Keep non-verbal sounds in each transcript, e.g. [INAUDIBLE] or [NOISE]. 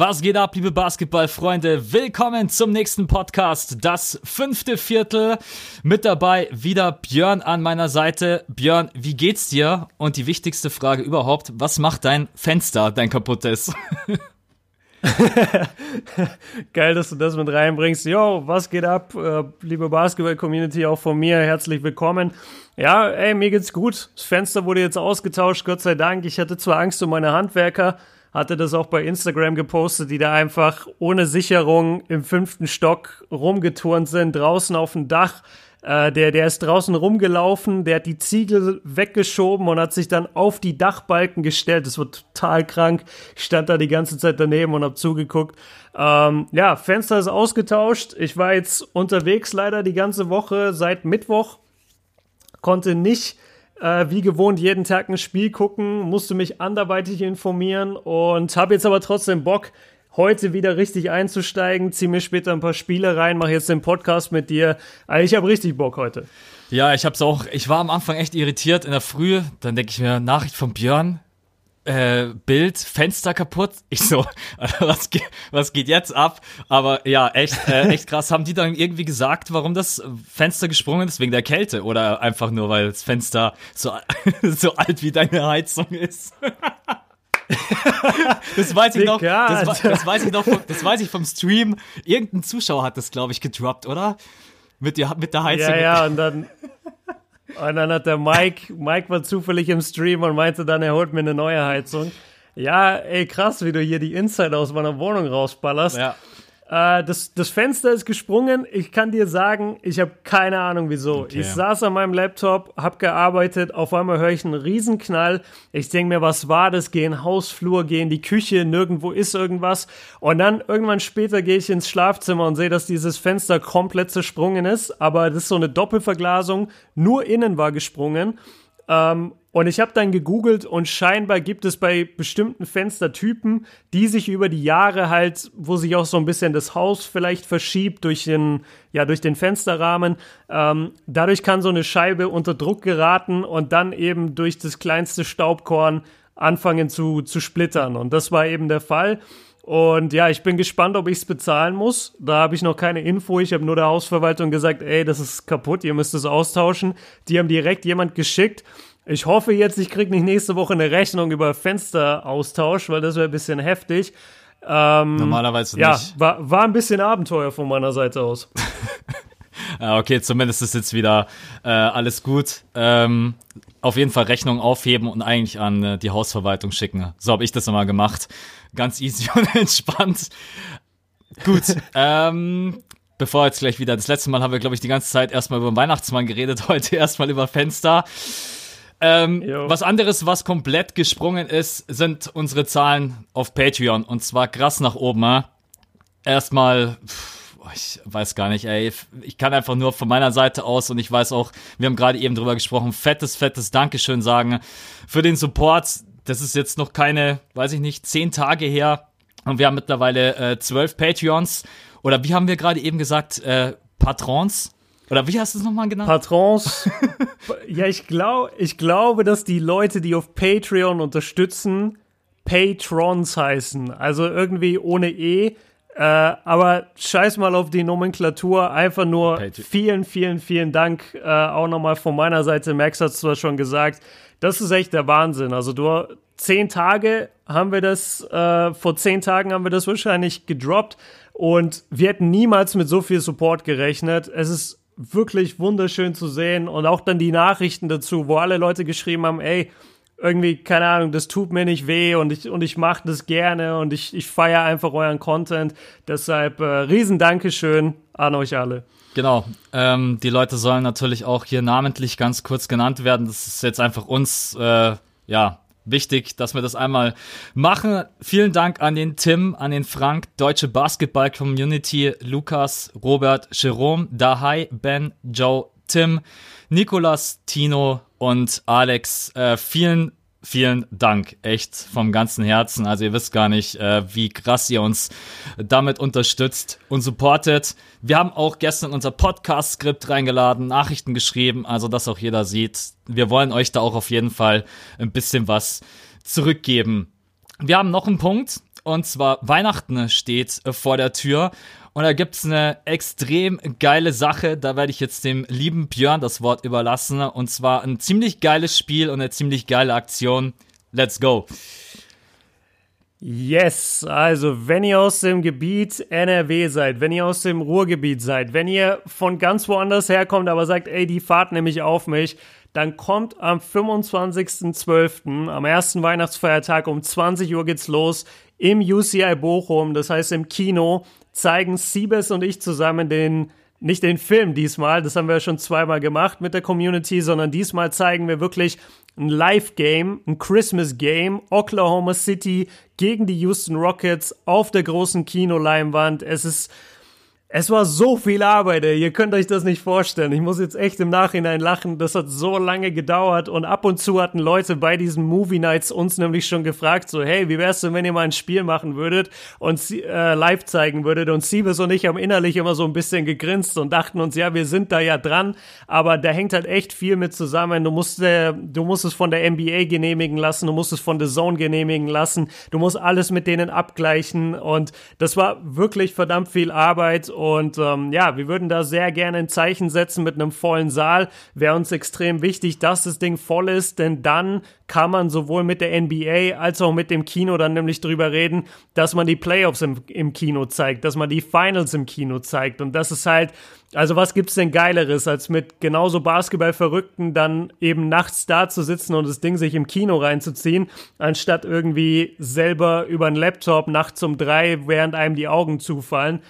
Was geht ab, liebe Basketballfreunde? Willkommen zum nächsten Podcast, das fünfte Viertel. Mit dabei wieder Björn an meiner Seite. Björn, wie geht's dir? Und die wichtigste Frage überhaupt, was macht dein Fenster, dein kaputtes? [LAUGHS] Geil, dass du das mit reinbringst. Yo, was geht ab, äh, liebe Basketball-Community, auch von mir, herzlich willkommen. Ja, ey, mir geht's gut. Das Fenster wurde jetzt ausgetauscht, Gott sei Dank. Ich hatte zwar Angst um meine Handwerker, hatte das auch bei Instagram gepostet, die da einfach ohne Sicherung im fünften Stock rumgeturnt sind, draußen auf dem Dach. Äh, der, der ist draußen rumgelaufen, der hat die Ziegel weggeschoben und hat sich dann auf die Dachbalken gestellt. Das war total krank. Ich stand da die ganze Zeit daneben und hab zugeguckt. Ähm, ja, Fenster ist ausgetauscht. Ich war jetzt unterwegs leider die ganze Woche seit Mittwoch. Konnte nicht äh, wie gewohnt jeden Tag ein Spiel gucken, musste mich anderweitig informieren und habe jetzt aber trotzdem Bock, heute wieder richtig einzusteigen, zieh mir später ein paar Spiele rein, mache jetzt den Podcast mit dir. Also ich habe richtig Bock heute. Ja, ich hab's auch. Ich war am Anfang echt irritiert in der Früh. Dann denke ich mir, Nachricht von Björn. Äh, Bild, Fenster kaputt. Ich so, [LAUGHS] was, ge was geht jetzt ab? Aber ja, echt, äh, echt krass. Haben die dann irgendwie gesagt, warum das Fenster gesprungen ist? Wegen der Kälte oder einfach nur, weil das Fenster so, [LAUGHS] so alt wie deine Heizung ist? [LAUGHS] das weiß ich noch. Das, das, weiß ich noch. Vom, das weiß ich vom Stream. Irgendein Zuschauer hat das, glaube ich, gedroppt, oder? Mit, die, mit der Heizung. Ja, ja, und dann, und dann hat der Mike, Mike war zufällig im Stream und meinte dann, er holt mir eine neue Heizung. Ja, ey, krass, wie du hier die Inside aus meiner Wohnung rausballerst. Ja. Äh, das, das Fenster ist gesprungen. Ich kann dir sagen, ich habe keine Ahnung wieso. Okay. Ich saß an meinem Laptop, habe gearbeitet, auf einmal höre ich einen Riesenknall. Ich denke mir, was war das? Gehe in den Hausflur, gehe in die Küche, nirgendwo ist irgendwas. Und dann irgendwann später gehe ich ins Schlafzimmer und sehe, dass dieses Fenster komplett zersprungen ist. Aber das ist so eine Doppelverglasung. Nur innen war gesprungen. Ähm, und ich habe dann gegoogelt und scheinbar gibt es bei bestimmten Fenstertypen, die sich über die Jahre halt, wo sich auch so ein bisschen das Haus vielleicht verschiebt durch den, ja, durch den Fensterrahmen. Ähm, dadurch kann so eine Scheibe unter Druck geraten und dann eben durch das kleinste Staubkorn anfangen zu, zu splittern. Und das war eben der Fall. Und ja, ich bin gespannt, ob ich es bezahlen muss. Da habe ich noch keine Info. Ich habe nur der Hausverwaltung gesagt, ey, das ist kaputt, ihr müsst es austauschen. Die haben direkt jemand geschickt. Ich hoffe jetzt, ich kriege nicht nächste Woche eine Rechnung über Fensteraustausch, weil das wäre ein bisschen heftig. Ähm, Normalerweise ja, nicht. war, war ein bisschen Abenteuer von meiner Seite aus. Ja, [LAUGHS] okay, zumindest ist jetzt wieder äh, alles gut. Ähm, auf jeden Fall Rechnung aufheben und eigentlich an äh, die Hausverwaltung schicken. So habe ich das immer gemacht. Ganz easy [LAUGHS] und entspannt. Gut. [LAUGHS] ähm, bevor jetzt gleich wieder, das letzte Mal haben wir, glaube ich, die ganze Zeit erstmal über den Weihnachtsmann geredet, [LAUGHS] heute erstmal über Fenster. Ähm, was anderes, was komplett gesprungen ist, sind unsere Zahlen auf Patreon. Und zwar krass nach oben. äh. Erstmal, pff, ich weiß gar nicht, ey. Ich kann einfach nur von meiner Seite aus und ich weiß auch, wir haben gerade eben drüber gesprochen, fettes, fettes Dankeschön sagen für den Support. Das ist jetzt noch keine, weiß ich nicht, zehn Tage her. Und wir haben mittlerweile äh, zwölf Patreons. Oder wie haben wir gerade eben gesagt, äh, Patrons? Oder wie hast du es nochmal genannt? Patrons. [LAUGHS] ja, ich, glaub, ich glaube, dass die Leute, die auf Patreon unterstützen, Patrons heißen. Also irgendwie ohne E. Äh, aber scheiß mal auf die Nomenklatur. Einfach nur Patreon. vielen, vielen, vielen Dank. Äh, auch nochmal von meiner Seite. Max hat es zwar schon gesagt. Das ist echt der Wahnsinn. Also du zehn Tage haben wir das, äh, vor zehn Tagen haben wir das wahrscheinlich gedroppt. Und wir hätten niemals mit so viel Support gerechnet. Es ist wirklich wunderschön zu sehen und auch dann die Nachrichten dazu, wo alle Leute geschrieben haben, ey, irgendwie, keine Ahnung, das tut mir nicht weh und ich, und ich mache das gerne und ich, ich feiere einfach euren Content. Deshalb äh, riesen Dankeschön an euch alle. Genau. Ähm, die Leute sollen natürlich auch hier namentlich ganz kurz genannt werden. Das ist jetzt einfach uns, äh, ja, wichtig, dass wir das einmal machen. Vielen Dank an den Tim, an den Frank, Deutsche Basketball Community, Lukas, Robert, Jerome, Dahai, Ben, Joe, Tim, Nikolas, Tino und Alex. Äh, vielen vielen Dank, echt vom ganzen Herzen. Also ihr wisst gar nicht, äh, wie krass ihr uns damit unterstützt und supportet. Wir haben auch gestern unser Podcast-Skript reingeladen, Nachrichten geschrieben, also dass auch jeder sieht. Wir wollen euch da auch auf jeden Fall ein bisschen was zurückgeben. Wir haben noch einen Punkt, und zwar Weihnachten steht vor der Tür. Und da gibt's eine extrem geile Sache. Da werde ich jetzt dem lieben Björn das Wort überlassen. Und zwar ein ziemlich geiles Spiel und eine ziemlich geile Aktion. Let's go. Yes, also wenn ihr aus dem Gebiet NRW seid, wenn ihr aus dem Ruhrgebiet seid, wenn ihr von ganz woanders herkommt, aber sagt, ey, die Fahrt nehme ich auf mich, dann kommt am 25.12., am ersten Weihnachtsfeiertag um 20 Uhr geht's los im UCI Bochum, das heißt im Kino zeigen Siebes und ich zusammen den, nicht den Film diesmal, das haben wir schon zweimal gemacht mit der Community, sondern diesmal zeigen wir wirklich ein Live-Game, ein Christmas-Game, Oklahoma City gegen die Houston Rockets auf der großen Kinoleinwand. Es ist es war so viel Arbeit, ey. ihr könnt euch das nicht vorstellen. Ich muss jetzt echt im Nachhinein lachen. Das hat so lange gedauert und ab und zu hatten Leute bei diesen Movie Nights uns nämlich schon gefragt, so hey, wie wär's denn, wenn ihr mal ein Spiel machen würdet und äh, live zeigen würdet? Und Siebes und ich haben innerlich immer so ein bisschen gegrinst und dachten uns, ja, wir sind da ja dran, aber da hängt halt echt viel mit zusammen. Du musst, äh, du musst es von der NBA genehmigen lassen, du musst es von The Zone genehmigen lassen, du musst alles mit denen abgleichen und das war wirklich verdammt viel Arbeit und ähm, ja, wir würden da sehr gerne ein Zeichen setzen mit einem vollen Saal. Wäre uns extrem wichtig, dass das Ding voll ist, denn dann kann man sowohl mit der NBA als auch mit dem Kino dann nämlich drüber reden, dass man die Playoffs im, im Kino zeigt, dass man die Finals im Kino zeigt. Und das ist halt, also was gibt's denn Geileres, als mit genauso Basketballverrückten dann eben nachts da zu sitzen und das Ding sich im Kino reinzuziehen, anstatt irgendwie selber über einen Laptop nachts um drei, während einem die Augen zufallen.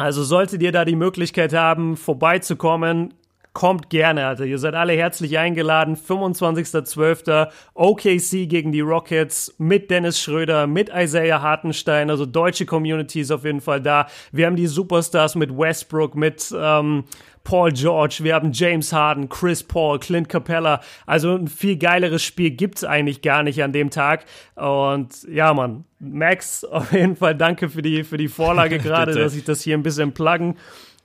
Also solltet ihr da die Möglichkeit haben, vorbeizukommen, kommt gerne, Alter. Ihr seid alle herzlich eingeladen. 25.12. OKC gegen die Rockets mit Dennis Schröder, mit Isaiah Hartenstein. Also deutsche Community ist auf jeden Fall da. Wir haben die Superstars mit Westbrook, mit ähm, Paul George, wir haben James Harden, Chris Paul, Clint Capella. Also ein viel geileres Spiel gibt's eigentlich gar nicht an dem Tag. Und ja, Mann, Max, [LAUGHS] auf jeden Fall danke für die, für die Vorlage [LAUGHS] gerade, dass ich das hier ein bisschen pluggen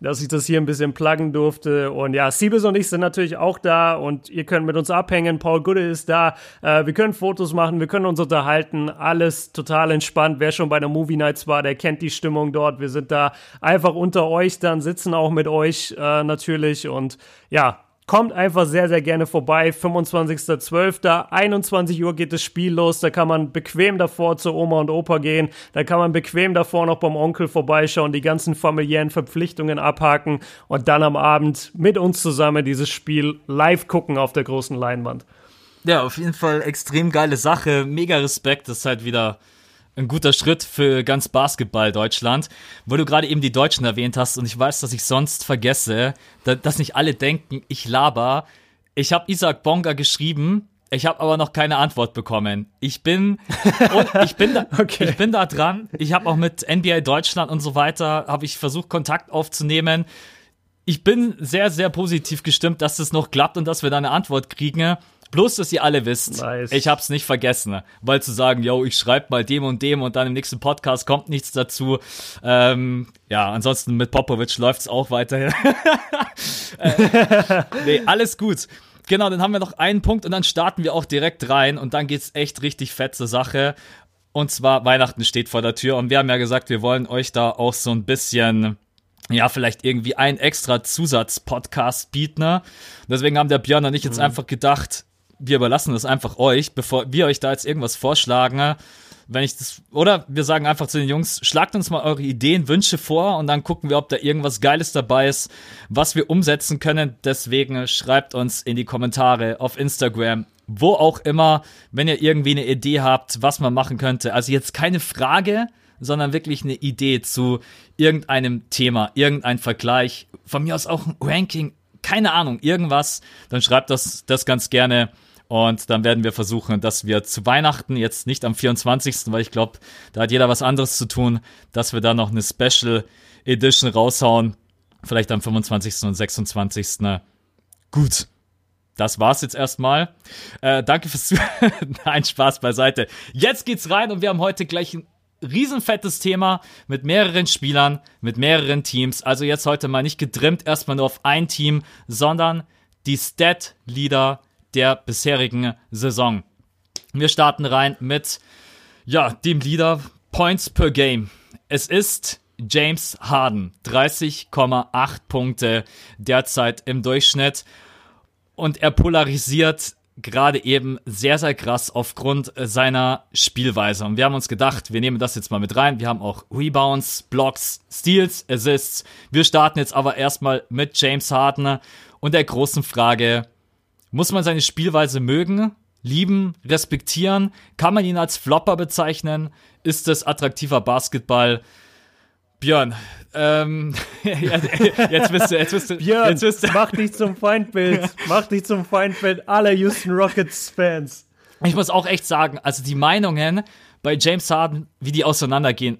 dass ich das hier ein bisschen pluggen durfte. Und ja, Siebes und ich sind natürlich auch da und ihr könnt mit uns abhängen. Paul Gude ist da. Äh, wir können Fotos machen, wir können uns unterhalten. Alles total entspannt. Wer schon bei der Movie Nights war, der kennt die Stimmung dort. Wir sind da einfach unter euch dann, sitzen auch mit euch äh, natürlich. Und ja, Kommt einfach sehr, sehr gerne vorbei. 25.12. 21 Uhr geht das Spiel los. Da kann man bequem davor zu Oma und Opa gehen. Da kann man bequem davor noch beim Onkel vorbeischauen, die ganzen familiären Verpflichtungen abhaken und dann am Abend mit uns zusammen dieses Spiel live gucken auf der großen Leinwand. Ja, auf jeden Fall extrem geile Sache. Mega Respekt. Das ist halt wieder ein guter Schritt für ganz Basketball Deutschland, wo du gerade eben die Deutschen erwähnt hast und ich weiß, dass ich sonst vergesse, dass nicht alle denken, ich laber. Ich habe Isaac Bonga geschrieben, ich habe aber noch keine Antwort bekommen. Ich bin [LAUGHS] ich bin da, okay. ich bin da dran. Ich habe auch mit NBA Deutschland und so weiter habe ich versucht Kontakt aufzunehmen. Ich bin sehr sehr positiv gestimmt, dass es noch klappt und dass wir da eine Antwort kriegen. Bloß, dass ihr alle wisst, nice. ich hab's nicht vergessen, weil zu sagen, yo, ich schreib mal dem und dem und dann im nächsten Podcast kommt nichts dazu. Ähm, ja, ansonsten mit Popovic läuft's auch weiterhin. [LAUGHS] äh, nee, alles gut. Genau, dann haben wir noch einen Punkt und dann starten wir auch direkt rein und dann geht's echt richtig fett zur Sache. Und zwar Weihnachten steht vor der Tür und wir haben ja gesagt, wir wollen euch da auch so ein bisschen ja, vielleicht irgendwie ein extra Zusatz-Podcast bieten. Ne? Deswegen haben der Björn und ich jetzt mhm. einfach gedacht, wir überlassen das einfach euch, bevor wir euch da jetzt irgendwas vorschlagen. Wenn ich das, oder wir sagen einfach zu den Jungs, schlagt uns mal eure Ideen, Wünsche vor und dann gucken wir, ob da irgendwas Geiles dabei ist, was wir umsetzen können. Deswegen schreibt uns in die Kommentare auf Instagram, wo auch immer, wenn ihr irgendwie eine Idee habt, was man machen könnte. Also jetzt keine Frage, sondern wirklich eine Idee zu irgendeinem Thema, irgendein Vergleich, von mir aus auch ein Ranking, keine Ahnung, irgendwas, dann schreibt das, das ganz gerne und dann werden wir versuchen, dass wir zu Weihnachten, jetzt nicht am 24., weil ich glaube, da hat jeder was anderes zu tun, dass wir da noch eine Special Edition raushauen. Vielleicht am 25. und 26. Gut. das war's jetzt erstmal. Äh, danke fürs Zuhören. [LAUGHS] Nein, Spaß beiseite. Jetzt geht's rein und wir haben heute gleich ein riesenfettes Thema mit mehreren Spielern, mit mehreren Teams. Also jetzt heute mal nicht gedrimmt erstmal nur auf ein Team, sondern die Stat-Leader der bisherigen Saison. Wir starten rein mit, ja, dem Leader Points per Game. Es ist James Harden. 30,8 Punkte derzeit im Durchschnitt. Und er polarisiert gerade eben sehr, sehr krass aufgrund seiner Spielweise. Und wir haben uns gedacht, wir nehmen das jetzt mal mit rein. Wir haben auch Rebounds, Blocks, Steals, Assists. Wir starten jetzt aber erstmal mit James Harden und der großen Frage, muss man seine Spielweise mögen, lieben, respektieren? Kann man ihn als Flopper bezeichnen? Ist es attraktiver Basketball? Björn, ähm, [LAUGHS] jetzt bist du, jetzt bist du, Björn, jetzt bist du. mach dich zum Feindbild. [LAUGHS] Mach dich zum Feindbild aller Houston Rockets Fans. Ich muss auch echt sagen, also die Meinungen bei James Harden, wie die auseinandergehen,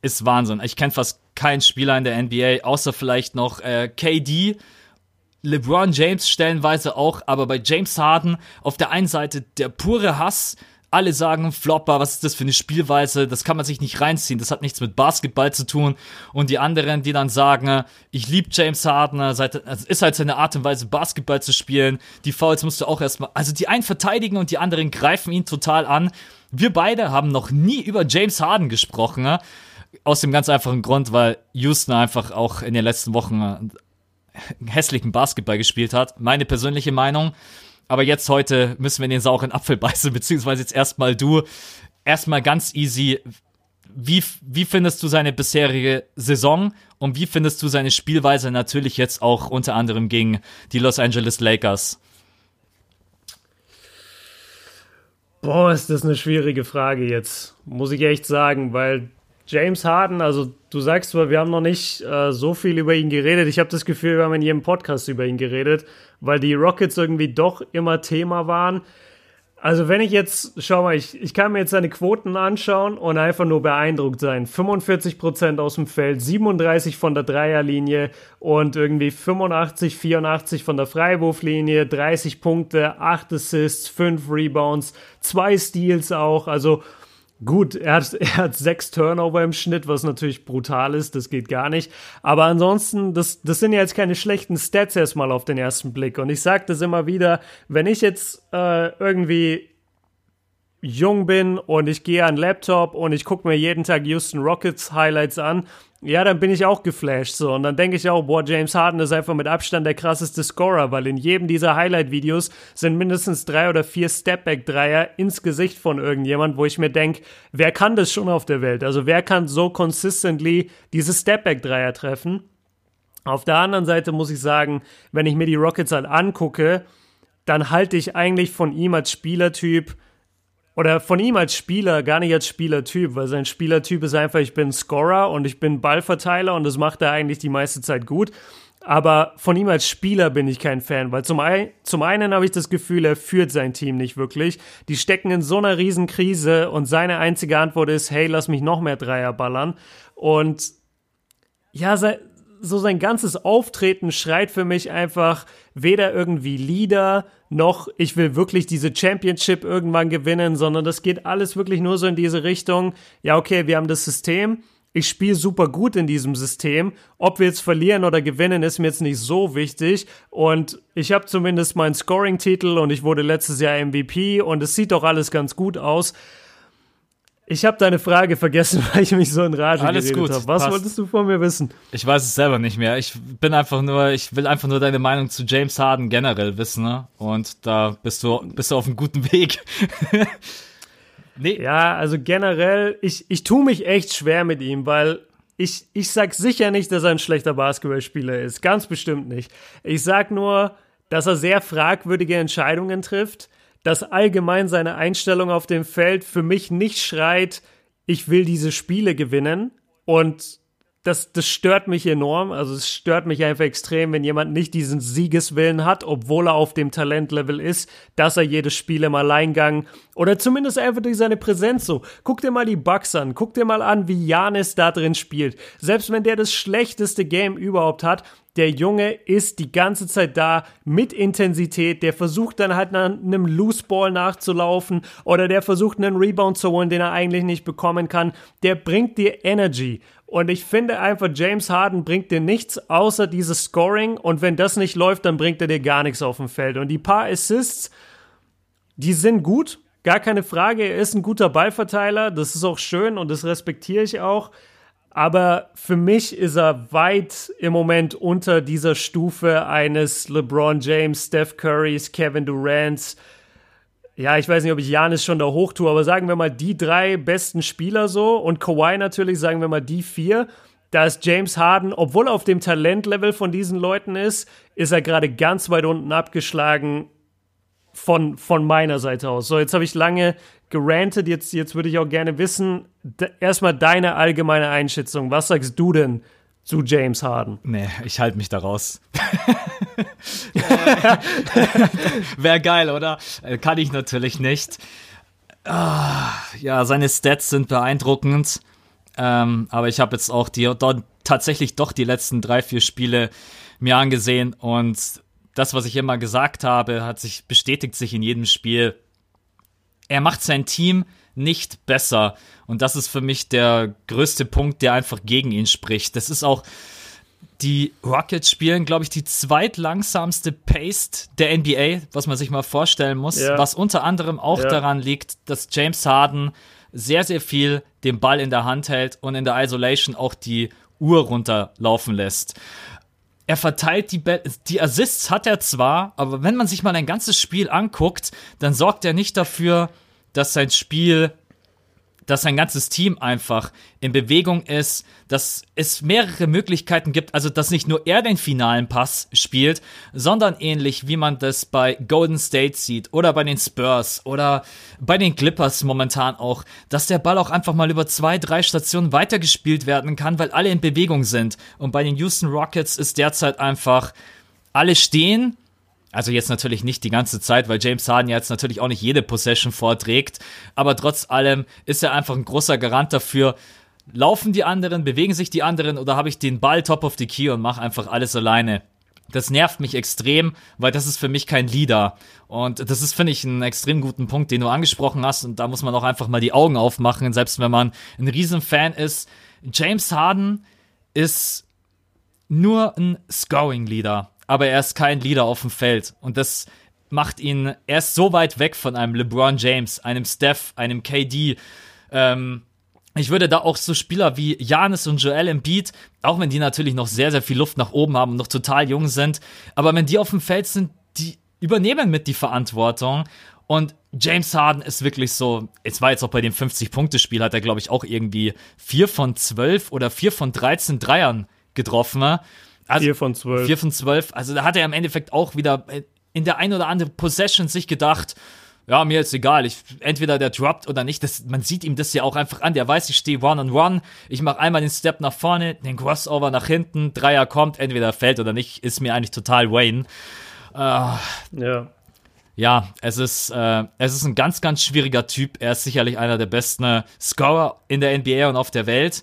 ist Wahnsinn. Ich kenne fast keinen Spieler in der NBA, außer vielleicht noch äh, KD, LeBron James stellenweise auch, aber bei James Harden auf der einen Seite der pure Hass, alle sagen Flopper, was ist das für eine Spielweise, das kann man sich nicht reinziehen, das hat nichts mit Basketball zu tun. Und die anderen, die dann sagen, ich liebe James Harden, es ist halt seine Art und Weise, Basketball zu spielen. Die Fouls musst du auch erstmal, also die einen verteidigen und die anderen greifen ihn total an. Wir beide haben noch nie über James Harden gesprochen, aus dem ganz einfachen Grund, weil Houston einfach auch in den letzten Wochen [LAUGHS] hässlichen Basketball gespielt hat. Meine persönliche Meinung. Aber jetzt heute müssen wir in den sauren Apfel [LAUGHS] beißen, beziehungsweise jetzt erstmal du. Erstmal ganz easy. Wie, wie findest du seine bisherige Saison und wie findest du seine Spielweise natürlich jetzt auch unter anderem gegen die Los Angeles Lakers? Boah, ist das eine schwierige Frage jetzt, muss ich echt sagen, weil James Harden, also du sagst wir haben noch nicht äh, so viel über ihn geredet. Ich habe das Gefühl, wir haben in jedem Podcast über ihn geredet, weil die Rockets irgendwie doch immer Thema waren. Also wenn ich jetzt, schau mal, ich, ich kann mir jetzt seine Quoten anschauen und einfach nur beeindruckt sein. 45% aus dem Feld, 37 von der Dreierlinie und irgendwie 85, 84 von der Freiwurflinie, 30 Punkte, 8 Assists, 5 Rebounds, 2 Steals auch. Also Gut, er hat, [LAUGHS] er hat sechs Turnover im Schnitt, was natürlich brutal ist, das geht gar nicht. Aber ansonsten, das, das sind ja jetzt keine schlechten Stats erstmal auf den ersten Blick. Und ich sage das immer wieder, wenn ich jetzt äh, irgendwie jung bin und ich gehe an den Laptop und ich gucke mir jeden Tag Houston Rockets Highlights an, ja, dann bin ich auch geflasht so. Und dann denke ich auch, boah, James Harden ist einfach mit Abstand der krasseste Scorer, weil in jedem dieser Highlight-Videos sind mindestens drei oder vier Stepback-Dreier ins Gesicht von irgendjemand, wo ich mir denke, wer kann das schon auf der Welt? Also wer kann so consistently diese Stepback-Dreier treffen? Auf der anderen Seite muss ich sagen, wenn ich mir die Rockets halt angucke, dann halte ich eigentlich von ihm als Spielertyp oder von ihm als Spieler, gar nicht als Spielertyp, weil sein Spielertyp ist einfach, ich bin Scorer und ich bin Ballverteiler und das macht er eigentlich die meiste Zeit gut. Aber von ihm als Spieler bin ich kein Fan, weil zum, ein, zum einen habe ich das Gefühl, er führt sein Team nicht wirklich. Die stecken in so einer Riesenkrise und seine einzige Antwort ist, hey, lass mich noch mehr Dreier ballern. Und ja, so sein ganzes Auftreten schreit für mich einfach weder irgendwie Leader noch ich will wirklich diese Championship irgendwann gewinnen, sondern das geht alles wirklich nur so in diese Richtung. Ja, okay, wir haben das System. Ich spiele super gut in diesem System. Ob wir jetzt verlieren oder gewinnen, ist mir jetzt nicht so wichtig. Und ich habe zumindest meinen Scoring-Titel und ich wurde letztes Jahr MVP und es sieht doch alles ganz gut aus. Ich habe deine Frage vergessen, [LAUGHS] weil ich mich so in Rage Alles geredet habe. Was passt. wolltest du von mir wissen? Ich weiß es selber nicht mehr. Ich bin einfach nur, ich will einfach nur deine Meinung zu James Harden generell wissen, ne? Und da bist du, bist du auf einem guten Weg. [LAUGHS] nee. Ja, also generell, ich, ich tue mich echt schwer mit ihm, weil ich, ich sag sicher nicht, dass er ein schlechter Basketballspieler ist. Ganz bestimmt nicht. Ich sag nur, dass er sehr fragwürdige Entscheidungen trifft dass allgemein seine Einstellung auf dem Feld für mich nicht schreit, ich will diese Spiele gewinnen. Und das, das stört mich enorm. Also es stört mich einfach extrem, wenn jemand nicht diesen Siegeswillen hat, obwohl er auf dem Talentlevel ist, dass er jedes Spiel im Alleingang oder zumindest einfach durch seine Präsenz so. Guck dir mal die Bugs an, guck dir mal an, wie Janis da drin spielt. Selbst wenn der das schlechteste Game überhaupt hat, der Junge ist die ganze Zeit da mit Intensität. Der versucht dann halt nach einem Loose Ball nachzulaufen oder der versucht einen Rebound zu holen, den er eigentlich nicht bekommen kann. Der bringt dir Energy. Und ich finde einfach, James Harden bringt dir nichts außer dieses Scoring. Und wenn das nicht läuft, dann bringt er dir gar nichts auf dem Feld. Und die paar Assists, die sind gut. Gar keine Frage. Er ist ein guter Ballverteiler. Das ist auch schön und das respektiere ich auch. Aber für mich ist er weit im Moment unter dieser Stufe eines LeBron James, Steph Currys, Kevin Durants. Ja, ich weiß nicht, ob ich Janis schon da hoch tue, aber sagen wir mal die drei besten Spieler so und Kawhi natürlich, sagen wir mal die vier. Da ist James Harden, obwohl er auf dem Talentlevel von diesen Leuten ist, ist er gerade ganz weit unten abgeschlagen von, von meiner Seite aus. So, jetzt habe ich lange gerantet, jetzt, jetzt würde ich auch gerne wissen, erstmal deine allgemeine Einschätzung. Was sagst du denn zu James Harden? Nee, ich halte mich da raus. [LAUGHS] Wäre geil, oder? Äh, kann ich natürlich nicht. Ah, ja, seine Stats sind beeindruckend. Ähm, aber ich habe jetzt auch die, dort tatsächlich doch die letzten drei, vier Spiele mir angesehen und das, was ich immer gesagt habe, hat sich bestätigt sich in jedem Spiel. Er macht sein Team nicht besser. Und das ist für mich der größte Punkt, der einfach gegen ihn spricht. Das ist auch, die Rockets spielen, glaube ich, die zweitlangsamste Pace der NBA, was man sich mal vorstellen muss. Ja. Was unter anderem auch ja. daran liegt, dass James Harden sehr, sehr viel den Ball in der Hand hält und in der Isolation auch die Uhr runterlaufen lässt er verteilt die, Be die Assists hat er zwar, aber wenn man sich mal ein ganzes Spiel anguckt, dann sorgt er nicht dafür, dass sein Spiel dass sein ganzes Team einfach in Bewegung ist, dass es mehrere Möglichkeiten gibt, also dass nicht nur er den finalen Pass spielt, sondern ähnlich wie man das bei Golden State sieht oder bei den Spurs oder bei den Clippers momentan auch, dass der Ball auch einfach mal über zwei, drei Stationen weitergespielt werden kann, weil alle in Bewegung sind. Und bei den Houston Rockets ist derzeit einfach alle stehen also jetzt natürlich nicht die ganze Zeit, weil James Harden jetzt natürlich auch nicht jede Possession vorträgt. Aber trotz allem ist er einfach ein großer Garant dafür. Laufen die anderen, bewegen sich die anderen oder habe ich den Ball top of the key und mache einfach alles alleine? Das nervt mich extrem, weil das ist für mich kein Leader. Und das ist, finde ich, einen extrem guten Punkt, den du angesprochen hast. Und da muss man auch einfach mal die Augen aufmachen, selbst wenn man ein Riesenfan ist. James Harden ist nur ein Scoring-Leader aber er ist kein Leader auf dem Feld. Und das macht ihn, er ist so weit weg von einem LeBron James, einem Steph, einem KD. Ähm, ich würde da auch so Spieler wie Janis und Joel Embiid, auch wenn die natürlich noch sehr, sehr viel Luft nach oben haben und noch total jung sind, aber wenn die auf dem Feld sind, die übernehmen mit die Verantwortung. Und James Harden ist wirklich so, es war jetzt auch bei dem 50-Punkte-Spiel, hat er, glaube ich, auch irgendwie 4 von 12 oder 4 von 13 Dreiern getroffen. Also, 4 von 12. 4 von 12. Also da hat er im Endeffekt auch wieder in der ein oder anderen Possession sich gedacht, ja, mir ist egal, ich, entweder der droppt oder nicht. Das, man sieht ihm das ja auch einfach an. Der weiß, ich stehe one on one. Ich mache einmal den Step nach vorne, den Crossover nach hinten, Dreier kommt, entweder fällt oder nicht, ist mir eigentlich total Wayne. Äh, ja. Ja, es ist, äh, es ist ein ganz, ganz schwieriger Typ. Er ist sicherlich einer der besten äh, Scorer in der NBA und auf der Welt.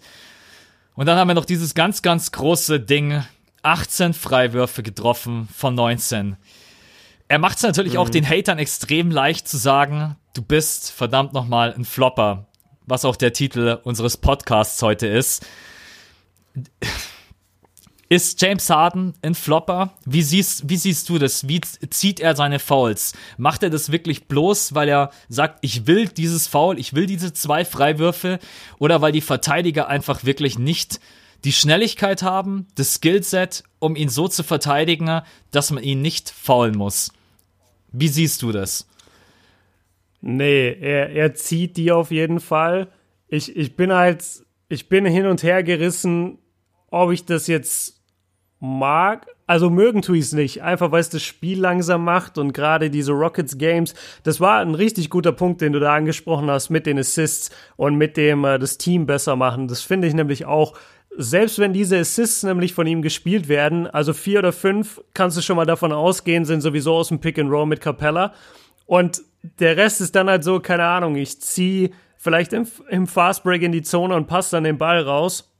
Und dann haben wir noch dieses ganz, ganz große Ding 18 Freiwürfe getroffen von 19. Er macht es natürlich mhm. auch den Hatern extrem leicht zu sagen, du bist verdammt nochmal ein Flopper, was auch der Titel unseres Podcasts heute ist. Ist James Harden ein Flopper? Wie siehst, wie siehst du das? Wie zieht er seine Fouls? Macht er das wirklich bloß, weil er sagt, ich will dieses Foul, ich will diese zwei Freiwürfe? Oder weil die Verteidiger einfach wirklich nicht die Schnelligkeit haben, das Skillset, um ihn so zu verteidigen, dass man ihn nicht faulen muss. Wie siehst du das? Nee, er, er zieht die auf jeden Fall. Ich, ich bin halt, ich bin hin und her gerissen, ob ich das jetzt mag. Also mögen tue ich es nicht, einfach weil es das Spiel langsam macht und gerade diese Rockets Games, das war ein richtig guter Punkt, den du da angesprochen hast mit den Assists und mit dem äh, das Team besser machen. Das finde ich nämlich auch selbst wenn diese Assists nämlich von ihm gespielt werden, also vier oder fünf, kannst du schon mal davon ausgehen, sind sowieso aus dem Pick and Roll mit Capella. Und der Rest ist dann halt so, keine Ahnung, ich ziehe vielleicht im, im Fastbreak in die Zone und passe dann den Ball raus.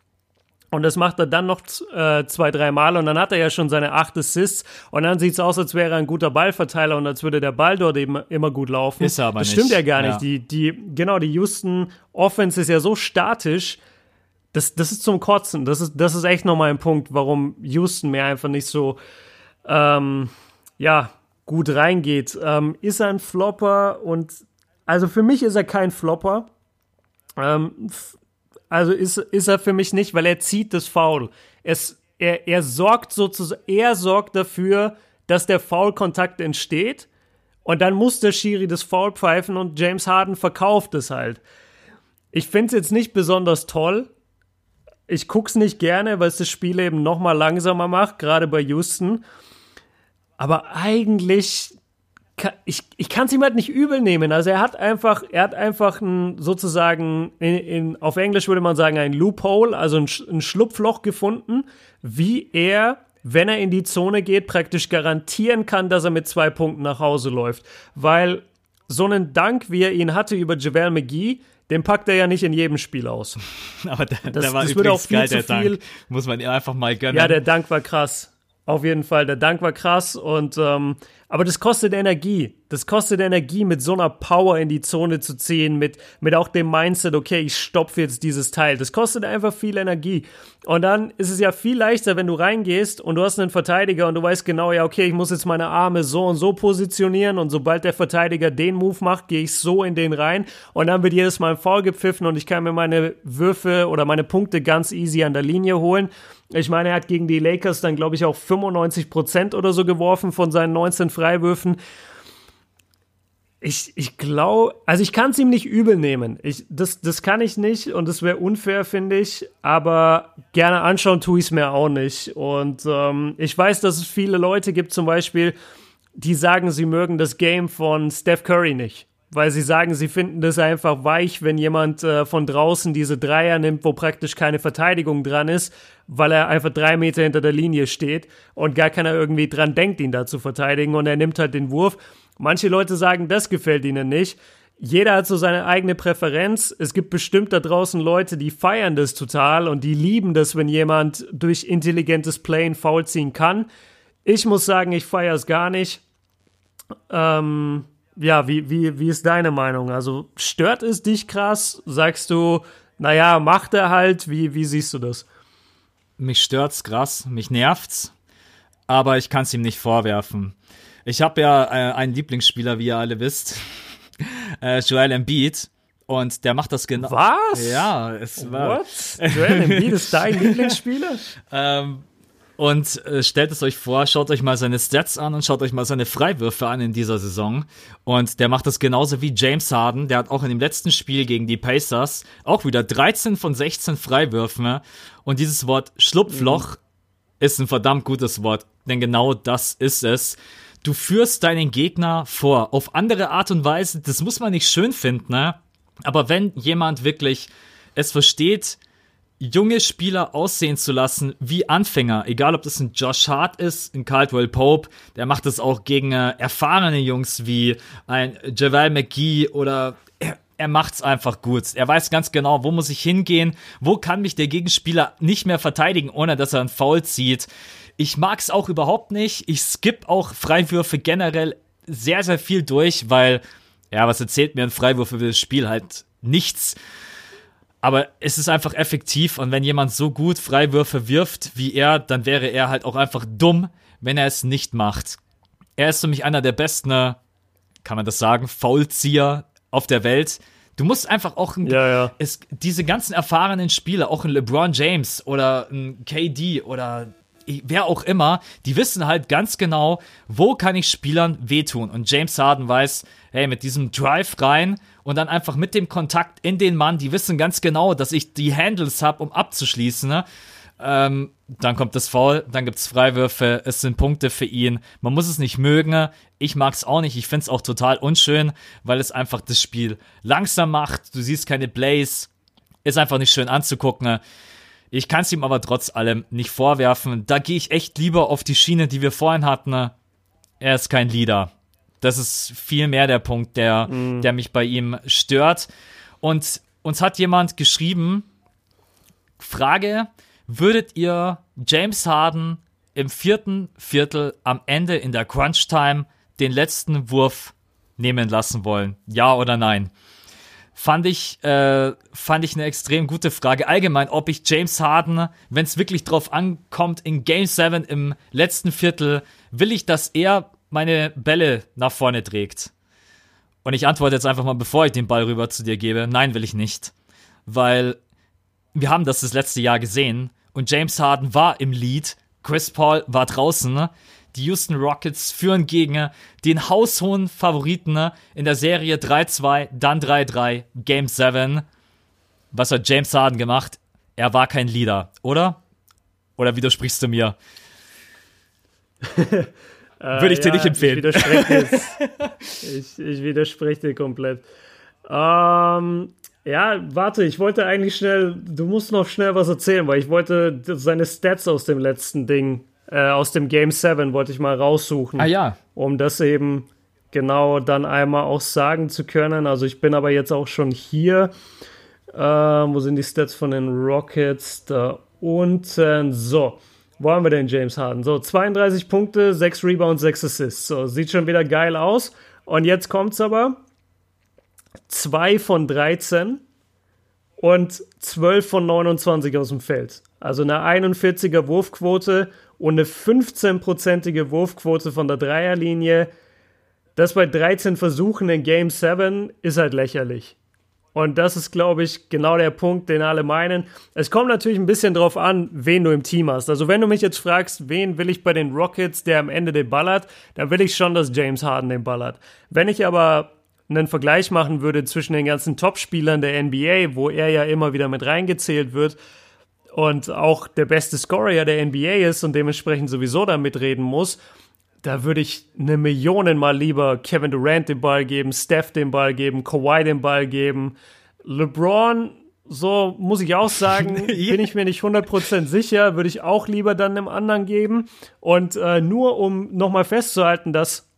Und das macht er dann noch äh, zwei, drei Mal und dann hat er ja schon seine acht Assists und dann sieht es aus, als wäre er ein guter Ballverteiler und als würde der Ball dort eben immer gut laufen. Ist er aber das nicht. stimmt ja gar nicht. Ja. Die, die, genau, die Houston Offense ist ja so statisch, das, das ist zum Kotzen. Das ist, das ist echt nochmal ein Punkt, warum Houston mir einfach nicht so, ähm, ja, gut reingeht. Ähm, ist er ein Flopper und, also für mich ist er kein Flopper. Ähm, also ist, ist er für mich nicht, weil er zieht das Foul. Es, er, er sorgt sozusagen, er sorgt dafür, dass der Foul-Kontakt entsteht und dann muss der Schiri das Foul pfeifen und James Harden verkauft es halt. Ich finde es jetzt nicht besonders toll. Ich gucke es nicht gerne, weil es das Spiel eben noch mal langsamer macht, gerade bei Houston. Aber eigentlich, kann, ich, ich kann es ihm halt nicht übel nehmen. Also er hat einfach, er hat einfach ein, sozusagen, in, in, auf Englisch würde man sagen, ein Loophole, also ein, ein Schlupfloch gefunden, wie er, wenn er in die Zone geht, praktisch garantieren kann, dass er mit zwei Punkten nach Hause läuft. Weil so einen Dank, wie er ihn hatte über JaVale McGee, den packt er ja nicht in jedem Spiel aus. [LAUGHS] Aber der, Das- der war das würde auch übrigens viel geil, zu der viel- Dank. Muss man ihm einfach mal gönnen. Ja, der Dank war krass. Auf jeden Fall, der Dank war krass und ähm, aber das kostet Energie. Das kostet Energie, mit so einer Power in die Zone zu ziehen, mit, mit auch dem Mindset, okay, ich stopfe jetzt dieses Teil. Das kostet einfach viel Energie. Und dann ist es ja viel leichter, wenn du reingehst und du hast einen Verteidiger und du weißt genau, ja, okay, ich muss jetzt meine Arme so und so positionieren und sobald der Verteidiger den Move macht, gehe ich so in den rein und dann wird jedes Mal ein Foul gepfiffen und ich kann mir meine Würfe oder meine Punkte ganz easy an der Linie holen. Ich meine, er hat gegen die Lakers dann, glaube ich, auch 95 Prozent oder so geworfen von seinen 19 Freiwürfen. Ich, ich glaube, also ich kann es ihm nicht übel nehmen. Ich, das, das kann ich nicht und das wäre unfair, finde ich. Aber gerne anschauen tue ich es mir auch nicht. Und ähm, ich weiß, dass es viele Leute gibt, zum Beispiel, die sagen, sie mögen das Game von Steph Curry nicht. Weil sie sagen, sie finden das einfach weich, wenn jemand äh, von draußen diese Dreier nimmt, wo praktisch keine Verteidigung dran ist, weil er einfach drei Meter hinter der Linie steht und gar keiner irgendwie dran denkt, ihn da zu verteidigen und er nimmt halt den Wurf. Manche Leute sagen, das gefällt ihnen nicht. Jeder hat so seine eigene Präferenz. Es gibt bestimmt da draußen Leute, die feiern das total und die lieben das, wenn jemand durch intelligentes Play einen Foul ziehen kann. Ich muss sagen, ich feiere es gar nicht. Ähm, ja, wie, wie, wie ist deine Meinung? Also stört es dich krass? Sagst du, naja, macht er halt? Wie, wie siehst du das? mich stört's krass, mich nervt's, aber ich kann's ihm nicht vorwerfen. Ich habe ja äh, einen Lieblingsspieler, wie ihr alle wisst, [LAUGHS] äh, Joel Embiid, und der macht das genau. Was? Ja, es war. What? Joel Embiid ist dein [LAUGHS] Lieblingsspieler? Ähm, und äh, stellt es euch vor, schaut euch mal seine Stats an und schaut euch mal seine Freiwürfe an in dieser Saison. Und der macht das genauso wie James Harden. Der hat auch in dem letzten Spiel gegen die Pacers auch wieder 13 von 16 Freiwürfen. Und dieses Wort Schlupfloch ist ein verdammt gutes Wort, denn genau das ist es. Du führst deinen Gegner vor, auf andere Art und Weise. Das muss man nicht schön finden, ne? Aber wenn jemand wirklich es versteht, junge Spieler aussehen zu lassen wie Anfänger, egal ob das ein Josh Hart ist, ein Caldwell Pope, der macht das auch gegen äh, erfahrene Jungs wie ein JaVale McGee oder er, er macht's einfach gut. Er weiß ganz genau, wo muss ich hingehen, wo kann mich der Gegenspieler nicht mehr verteidigen, ohne dass er einen Foul zieht. Ich mag's auch überhaupt nicht. Ich skipp auch Freiwürfe generell sehr, sehr viel durch, weil, ja, was erzählt mir ein Freiwurf über das Spiel? Halt nichts. Aber es ist einfach effektiv und wenn jemand so gut Freiwürfe wirft wie er, dann wäre er halt auch einfach dumm, wenn er es nicht macht. Er ist für mich einer der besten, äh, kann man das sagen, Faulzieher auf der Welt. Du musst einfach auch ein, Ja, ja. Es, diese ganzen erfahrenen Spieler, auch ein LeBron James oder ein KD oder wer auch immer, die wissen halt ganz genau, wo kann ich Spielern wehtun. Und James Harden weiß, hey, mit diesem Drive rein und dann einfach mit dem Kontakt in den Mann, die wissen ganz genau, dass ich die Handles habe, um abzuschließen. Ne? Ähm, dann kommt das Foul, dann gibt's Freiwürfe, es sind Punkte für ihn. Man muss es nicht mögen. Ich mag's auch nicht. Ich find's auch total unschön, weil es einfach das Spiel langsam macht. Du siehst keine Plays. Ist einfach nicht schön anzugucken. Ich kann's ihm aber trotz allem nicht vorwerfen. Da gehe ich echt lieber auf die Schiene, die wir vorhin hatten. Er ist kein Leader. Das ist viel mehr der Punkt, der, der mich bei ihm stört. Und uns hat jemand geschrieben, Frage, würdet ihr James Harden im vierten Viertel am Ende in der Crunch Time den letzten Wurf nehmen lassen wollen? Ja oder nein? Fand ich, äh, fand ich eine extrem gute Frage. Allgemein, ob ich James Harden, wenn es wirklich drauf ankommt, in Game 7 im letzten Viertel, will ich, dass er meine Bälle nach vorne trägt. Und ich antworte jetzt einfach mal, bevor ich den Ball rüber zu dir gebe. Nein, will ich nicht. Weil wir haben das das letzte Jahr gesehen und James Harden war im Lead, Chris Paul war draußen. Die Houston Rockets führen gegen den haushohen Favoriten in der Serie 3-2, dann 3-3, Game 7. Was hat James Harden gemacht? Er war kein Leader, oder? Oder widersprichst du mir? [LAUGHS] Würde ich dir nicht empfehlen. Ich widerspreche, [LAUGHS] ich, ich widerspreche dir komplett. Ähm, ja, warte, ich wollte eigentlich schnell, du musst noch schnell was erzählen, weil ich wollte seine Stats aus dem letzten Ding, äh, aus dem Game 7 wollte ich mal raussuchen. Ah ja. Um das eben genau dann einmal auch sagen zu können. Also ich bin aber jetzt auch schon hier. Äh, wo sind die Stats von den Rockets? Da unten. So. Wo haben wir denn James Harden? So, 32 Punkte, 6 Rebounds, 6 Assists. So, sieht schon wieder geil aus. Und jetzt kommt's aber. 2 von 13 und 12 von 29 aus dem Feld. Also eine 41er Wurfquote und eine 15-prozentige Wurfquote von der Dreierlinie. Das bei 13 Versuchen in Game 7 ist halt lächerlich. Und das ist, glaube ich, genau der Punkt, den alle meinen. Es kommt natürlich ein bisschen drauf an, wen du im Team hast. Also, wenn du mich jetzt fragst, wen will ich bei den Rockets, der am Ende den ballert, dann will ich schon, dass James Harden den ballert. Wenn ich aber einen Vergleich machen würde zwischen den ganzen Topspielern der NBA, wo er ja immer wieder mit reingezählt wird und auch der beste Scorer der NBA ist und dementsprechend sowieso da mitreden muss, da würde ich eine Million Mal lieber Kevin Durant den Ball geben, Steph den Ball geben, Kawhi den Ball geben. LeBron, so muss ich auch sagen, [LAUGHS] bin ich mir nicht 100% sicher, würde ich auch lieber dann einem anderen geben. Und äh, nur um nochmal festzuhalten, dass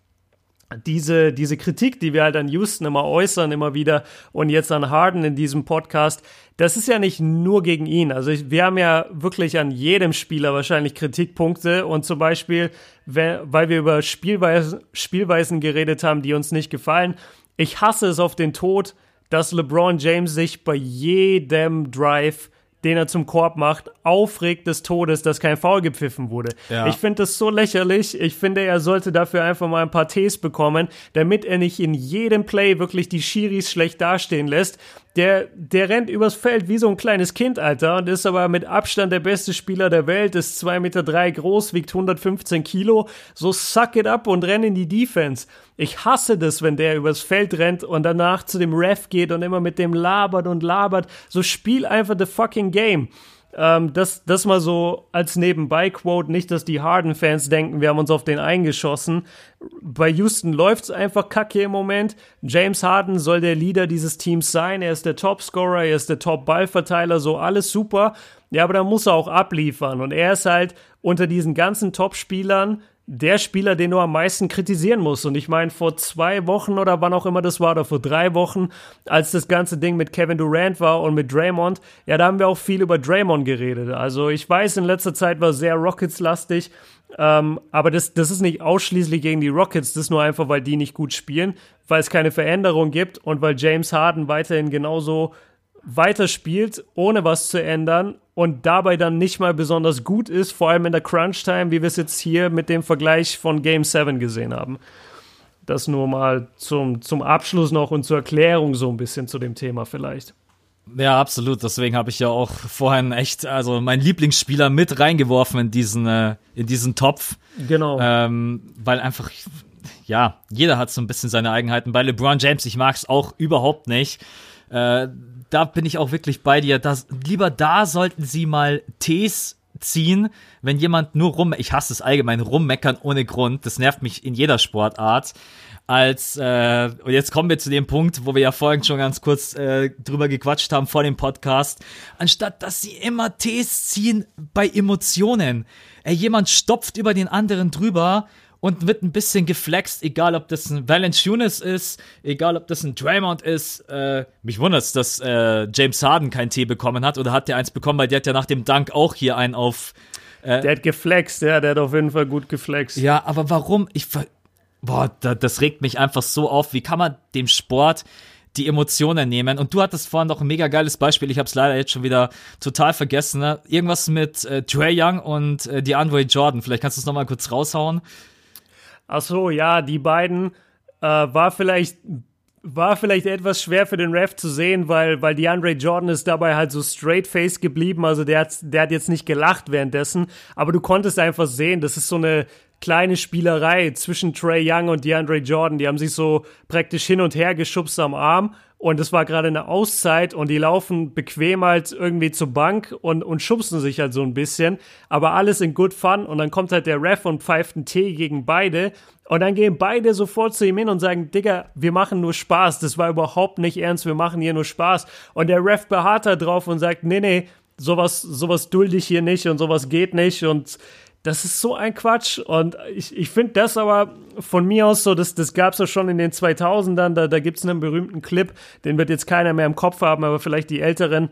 diese, diese Kritik, die wir halt an Houston immer äußern, immer wieder und jetzt an Harden in diesem Podcast, das ist ja nicht nur gegen ihn. Also ich, wir haben ja wirklich an jedem Spieler wahrscheinlich Kritikpunkte und zum Beispiel, weil wir über Spielweisen, Spielweisen geredet haben, die uns nicht gefallen. Ich hasse es auf den Tod, dass LeBron James sich bei jedem Drive den er zum Korb macht, aufregt des Todes, dass kein Foul gepfiffen wurde. Ja. Ich finde das so lächerlich. Ich finde, er sollte dafür einfach mal ein paar Ts bekommen, damit er nicht in jedem Play wirklich die Schiris schlecht dastehen lässt. Der, der rennt übers Feld wie so ein kleines Kind, Alter, und ist aber mit Abstand der beste Spieler der Welt, ist 2,3 Meter drei groß, wiegt 115 Kilo. So suck it up und renn in die Defense. Ich hasse das, wenn der übers Feld rennt und danach zu dem Ref geht und immer mit dem labert und labert. So spiel einfach the fucking game. Ähm, das, das mal so als Nebenbei-Quote. Nicht, dass die Harden-Fans denken, wir haben uns auf den eingeschossen. Bei Houston läuft's einfach kacke im Moment. James Harden soll der Leader dieses Teams sein. Er ist der Topscorer, er ist der Top-Ballverteiler, so alles super. Ja, aber da muss er auch abliefern. Und er ist halt unter diesen ganzen Top-Spielern der Spieler, den du am meisten kritisieren musst. Und ich meine, vor zwei Wochen oder wann auch immer das war, oder vor drei Wochen, als das ganze Ding mit Kevin Durant war und mit Draymond, ja, da haben wir auch viel über Draymond geredet. Also ich weiß, in letzter Zeit war sehr Rockets-lastig, ähm, aber das, das ist nicht ausschließlich gegen die Rockets, das ist nur einfach, weil die nicht gut spielen, weil es keine Veränderung gibt und weil James Harden weiterhin genauso weiterspielt, ohne was zu ändern und dabei dann nicht mal besonders gut ist, vor allem in der Crunch-Time, wie wir es jetzt hier mit dem Vergleich von Game 7 gesehen haben. Das nur mal zum, zum Abschluss noch und zur Erklärung so ein bisschen zu dem Thema vielleicht. Ja, absolut. Deswegen habe ich ja auch vorhin echt, also meinen Lieblingsspieler mit reingeworfen in diesen, äh, in diesen Topf. Genau. Ähm, weil einfach, ja, jeder hat so ein bisschen seine Eigenheiten. Bei LeBron James, ich mag es auch überhaupt nicht. Äh, da bin ich auch wirklich bei dir. Das, lieber da sollten sie mal Tees ziehen, wenn jemand nur rum, ich hasse es allgemein, rummeckern ohne Grund, das nervt mich in jeder Sportart, als, äh, und jetzt kommen wir zu dem Punkt, wo wir ja vorhin schon ganz kurz äh, drüber gequatscht haben vor dem Podcast, anstatt dass sie immer Tees ziehen bei Emotionen. Ey, jemand stopft über den anderen drüber und wird ein bisschen geflext, egal ob das ein Valanciunas ist, egal ob das ein Draymond ist. Äh, mich wundert es, dass äh, James Harden kein Tee bekommen hat oder hat der eins bekommen, weil der hat ja nach dem Dank auch hier einen auf. Äh, der hat geflext, ja, der hat auf jeden Fall gut geflext. Ja, aber warum? Ich boah, da, das regt mich einfach so auf. Wie kann man dem Sport die Emotionen nehmen. Und du hattest vorhin noch ein mega geiles Beispiel, ich habe es leider jetzt schon wieder total vergessen. Ne? Irgendwas mit äh, Trey Young und äh, DeAndre Jordan. Vielleicht kannst du es nochmal kurz raushauen. Ach so, ja, die beiden äh, war vielleicht war vielleicht etwas schwer für den Ref zu sehen, weil, weil DeAndre Jordan ist dabei halt so straight face geblieben. Also der hat, der hat jetzt nicht gelacht währenddessen, aber du konntest einfach sehen, das ist so eine kleine Spielerei zwischen Trey Young und DeAndre Jordan. Die haben sich so praktisch hin und her geschubst am Arm und es war gerade eine Auszeit und die laufen bequem halt irgendwie zur Bank und, und schubsen sich halt so ein bisschen. Aber alles in good fun und dann kommt halt der Ref und pfeift einen Tee gegen beide. Und dann gehen beide sofort zu ihm hin und sagen, Digga, wir machen nur Spaß. Das war überhaupt nicht ernst. Wir machen hier nur Spaß. Und der Ref beharrt da drauf und sagt, nee, nee, sowas, sowas dulde ich hier nicht und sowas geht nicht und das ist so ein Quatsch. Und ich, ich finde das aber von mir aus so, das, das gab es ja schon in den 2000ern. Da, da gibt es einen berühmten Clip, den wird jetzt keiner mehr im Kopf haben, aber vielleicht die Älteren.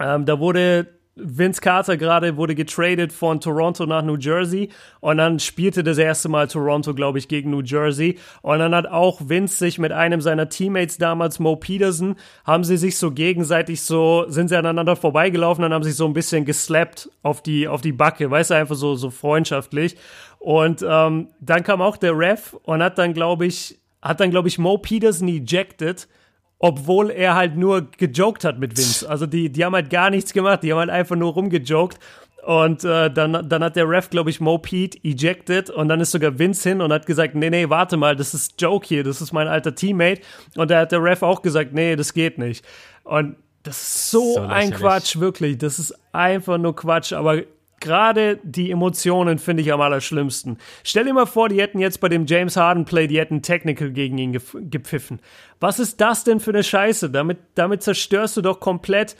Ähm, da wurde Vince Carter gerade wurde getradet von Toronto nach New Jersey und dann spielte das erste Mal Toronto, glaube ich, gegen New Jersey. Und dann hat auch Vince sich mit einem seiner Teammates damals, Mo Peterson, haben sie sich so gegenseitig so, sind sie aneinander vorbeigelaufen, dann haben sich so ein bisschen geslappt auf die, auf die Backe, weißt du, einfach so, so freundschaftlich. Und ähm, dann kam auch der Ref und hat dann, glaube ich, hat dann, glaube ich, Mo Peterson ejected obwohl er halt nur gejoked hat mit Vince. Also die, die haben halt gar nichts gemacht, die haben halt einfach nur rumgejoked. Und äh, dann, dann hat der Ref, glaube ich, Mo Pete ejected und dann ist sogar Vince hin und hat gesagt, nee, nee, warte mal, das ist Joke hier, das ist mein alter Teammate. Und da hat der Ref auch gesagt, nee, das geht nicht. Und das ist so, so ein Quatsch, wirklich. Das ist einfach nur Quatsch. Aber gerade die Emotionen finde ich am allerschlimmsten. Stell dir mal vor, die hätten jetzt bei dem James Harden Play, die hätten Technical gegen ihn gepfiffen. Was ist das denn für eine Scheiße? Damit, damit zerstörst du doch komplett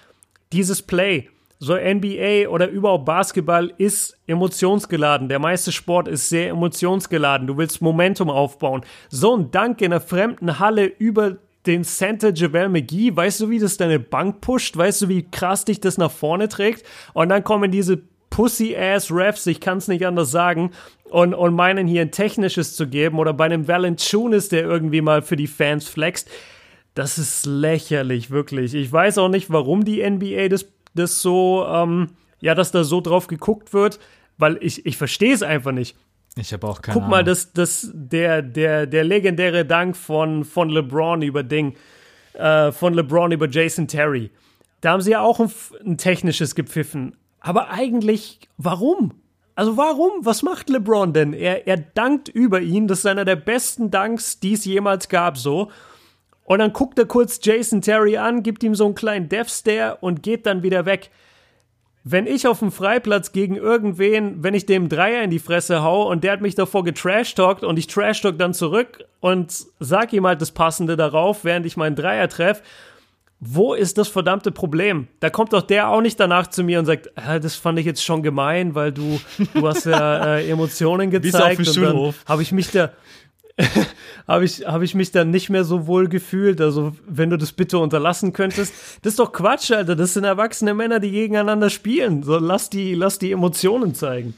dieses Play. So NBA oder überhaupt Basketball ist emotionsgeladen. Der meiste Sport ist sehr emotionsgeladen. Du willst Momentum aufbauen. So ein Dank in einer fremden Halle über den Center Javel McGee, weißt du, wie das deine Bank pusht? Weißt du, wie krass dich das nach vorne trägt? Und dann kommen diese Pussy-Ass-Refs, ich kann es nicht anders sagen, und, und meinen hier ein technisches zu geben oder bei einem Valanciunas, der irgendwie mal für die Fans flext. Das ist lächerlich, wirklich. Ich weiß auch nicht, warum die NBA das, das so, ähm, ja, dass da so drauf geguckt wird, weil ich, ich verstehe es einfach nicht. Ich habe auch keine Guck mal, das, das, der, der, der legendäre Dank von, von LeBron über Ding, äh, von LeBron über Jason Terry. Da haben sie ja auch ein, ein technisches gepfiffen. Aber eigentlich, warum? Also warum? Was macht LeBron denn? Er, er dankt über ihn. Das ist einer der besten Danks, die es jemals gab, so. Und dann guckt er kurz Jason Terry an, gibt ihm so einen kleinen Death Stare und geht dann wieder weg. Wenn ich auf dem Freiplatz gegen irgendwen, wenn ich dem Dreier in die Fresse hau und der hat mich davor getrashtalkt und ich trashtalk dann zurück und sag ihm halt das Passende darauf, während ich meinen Dreier treffe wo ist das verdammte Problem? Da kommt doch der auch nicht danach zu mir und sagt, ah, das fand ich jetzt schon gemein, weil du, du hast ja [LAUGHS] äh, Emotionen gezeigt und dann habe ich mich da [LAUGHS] habe ich, hab ich mich dann nicht mehr so wohl gefühlt. Also, wenn du das bitte unterlassen könntest. Das ist doch Quatsch, Alter. Das sind erwachsene Männer, die gegeneinander spielen. So, lass die, lass die Emotionen zeigen.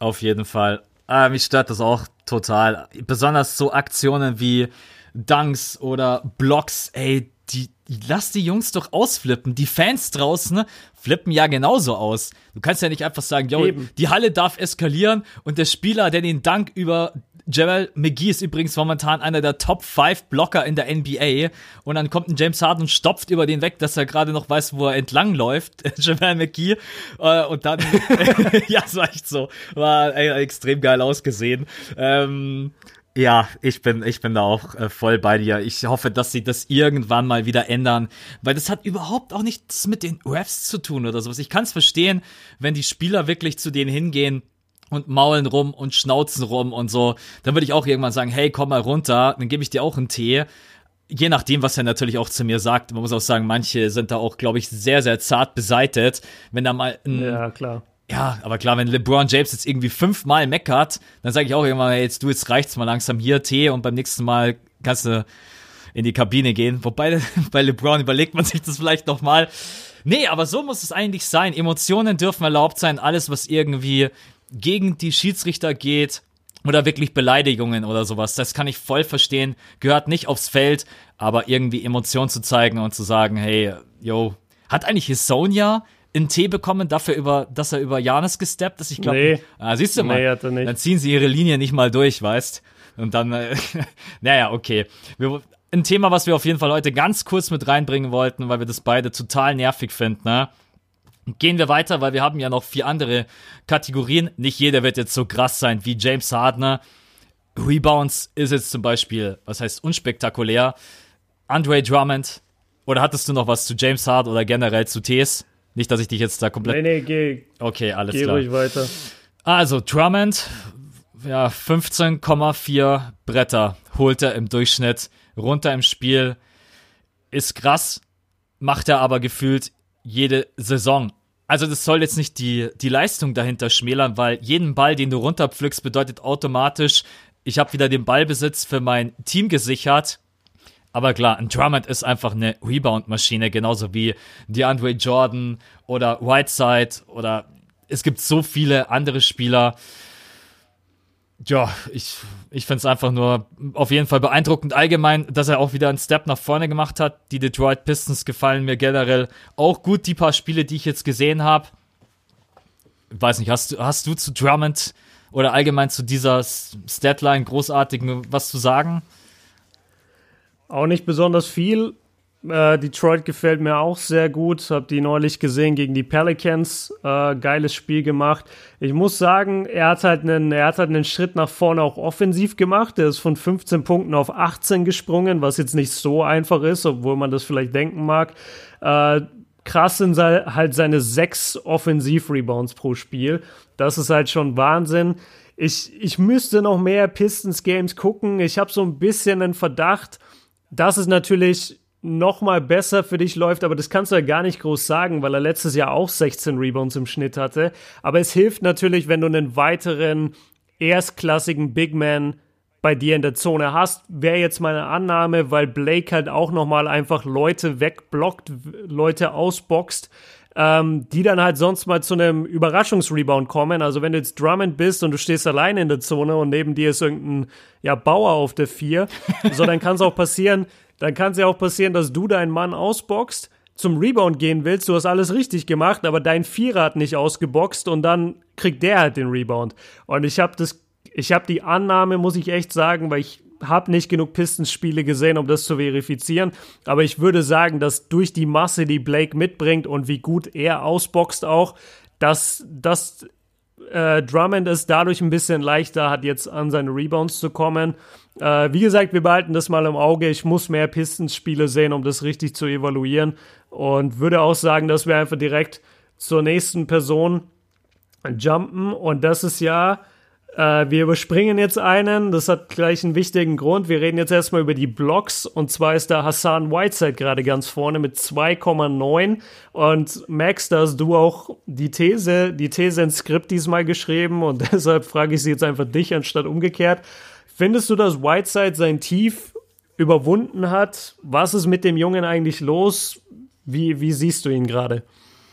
Auf jeden Fall. Ah, mich stört das auch total. Besonders so Aktionen wie Dunks oder Blocks, ey, die, lass die Jungs doch ausflippen. Die Fans draußen flippen ja genauso aus. Du kannst ja nicht einfach sagen, yo, die Halle darf eskalieren und der Spieler, der den Dank über Jamal McGee ist übrigens momentan einer der Top 5 Blocker in der NBA. Und dann kommt ein James Harden und stopft über den weg, dass er gerade noch weiß, wo er entlang läuft. [LAUGHS] Jamal McGee. Äh, und dann, [LAUGHS] ja, es war echt so. War ey, extrem geil ausgesehen. Ähm, ja, ich bin, ich bin da auch äh, voll bei dir. Ich hoffe, dass sie das irgendwann mal wieder ändern, weil das hat überhaupt auch nichts mit den Refs zu tun oder sowas. Ich kann es verstehen, wenn die Spieler wirklich zu denen hingehen und maulen rum und schnauzen rum und so. Dann würde ich auch irgendwann sagen, hey, komm mal runter, dann gebe ich dir auch einen Tee. Je nachdem, was er natürlich auch zu mir sagt. Man muss auch sagen, manche sind da auch, glaube ich, sehr, sehr zart beseitet. Wenn da mal ein, ja, klar Ja, aber klar, wenn LeBron James jetzt irgendwie fünfmal meckert, dann sage ich auch immer, hey, jetzt du, jetzt reicht's mal langsam hier, Tee und beim nächsten Mal kannst du in die Kabine gehen. Wobei [LAUGHS] bei LeBron überlegt man sich das vielleicht noch mal. Nee, aber so muss es eigentlich sein. Emotionen dürfen erlaubt sein. Alles, was irgendwie gegen die Schiedsrichter geht oder wirklich Beleidigungen oder sowas, das kann ich voll verstehen. Gehört nicht aufs Feld, aber irgendwie Emotionen zu zeigen und zu sagen, hey, yo, hat eigentlich Hisonia einen Tee bekommen dafür über, dass er über Janis gesteppt ist? Ich glaube, Nee. ah, siehst du mal, Nee, hat er nicht. dann ziehen sie ihre Linie nicht mal durch, weißt? Und dann, äh, [LAUGHS] naja, okay. Wir, ein Thema, was wir auf jeden Fall heute ganz kurz mit reinbringen wollten, weil wir das beide total nervig finden, ne? Gehen wir weiter, weil wir haben ja noch vier andere Kategorien. Nicht jeder wird jetzt so krass sein wie James Hardner. Rebounds ist jetzt zum Beispiel, was heißt unspektakulär. Andre Drummond. Oder hattest du noch was zu James Hart oder generell zu Tees? Nicht, dass ich dich jetzt da komplett. Nee, nee, geh, Okay, alles geh klar. ruhig weiter. Also, Drummond, ja, 15,4 Bretter holt er im Durchschnitt runter im Spiel. Ist krass, macht er aber gefühlt jede Saison. Also, das soll jetzt nicht die, die Leistung dahinter schmälern, weil jeden Ball, den du runterpflückst, bedeutet automatisch, ich habe wieder den Ballbesitz für mein Team gesichert. Aber klar, ein Drummond ist einfach eine Rebound-Maschine, genauso wie DeAndre Jordan oder Whiteside oder es gibt so viele andere Spieler. Ja, ich, ich finde es einfach nur auf jeden Fall beeindruckend. Allgemein, dass er auch wieder einen Step nach vorne gemacht hat. Die Detroit Pistons gefallen mir generell auch gut. Die paar Spiele, die ich jetzt gesehen habe. Weiß nicht, hast, du- hast du zu Drummond oder allgemein zu dieser Statline großartigen was zu sagen? Auch nicht besonders viel. Äh, Detroit gefällt mir auch sehr gut. Hab die neulich gesehen gegen die Pelicans. Äh, geiles Spiel gemacht. Ich muss sagen, er hat halt einen, er hat halt einen Schritt nach vorne auch offensiv gemacht. Er ist von 15 Punkten auf 18 gesprungen, was jetzt nicht so einfach ist, obwohl man das vielleicht denken mag. Äh, krass sind halt seine sechs Offensiv-Rebounds pro Spiel. Das ist halt schon Wahnsinn. Ich, ich müsste noch mehr Pistons-Games gucken. Ich habe so ein bisschen einen Verdacht, dass es natürlich noch mal besser für dich läuft, aber das kannst du ja gar nicht groß sagen, weil er letztes Jahr auch 16 Rebounds im Schnitt hatte. Aber es hilft natürlich, wenn du einen weiteren erstklassigen Big Man bei dir in der Zone hast, wäre jetzt meine Annahme, weil Blake halt auch noch mal einfach Leute wegblockt, Leute ausboxt, ähm, die dann halt sonst mal zu einem Überraschungsrebound kommen. Also wenn du jetzt Drummond bist und du stehst alleine in der Zone und neben dir ist irgendein ja, Bauer auf der Vier, [LAUGHS] so dann kann es auch passieren, dann kann es ja auch passieren, dass du deinen Mann ausboxt, zum Rebound gehen willst, du hast alles richtig gemacht, aber dein Vierer hat nicht ausgeboxt und dann kriegt der halt den Rebound. Und ich habe das, ich habe die Annahme, muss ich echt sagen, weil ich habe nicht genug Pistons-Spiele gesehen, um das zu verifizieren. Aber ich würde sagen, dass durch die Masse, die Blake mitbringt und wie gut er ausboxt auch, dass, dass äh, Drummond es dadurch ein bisschen leichter hat, jetzt an seine Rebounds zu kommen. Äh, wie gesagt, wir behalten das mal im Auge. Ich muss mehr Pistons-Spiele sehen, um das richtig zu evaluieren. Und würde auch sagen, dass wir einfach direkt zur nächsten Person jumpen. Und das ist ja, äh, wir überspringen jetzt einen. Das hat gleich einen wichtigen Grund. Wir reden jetzt erstmal über die Blocks. Und zwar ist da Hassan Whiteside gerade ganz vorne mit 2,9. Und Max, da hast du auch die These, die These ins Skript diesmal geschrieben. Und [LAUGHS] deshalb frage ich sie jetzt einfach dich anstatt umgekehrt. Findest du, dass Whiteside sein Tief überwunden hat? Was ist mit dem Jungen eigentlich los? Wie, wie siehst du ihn gerade?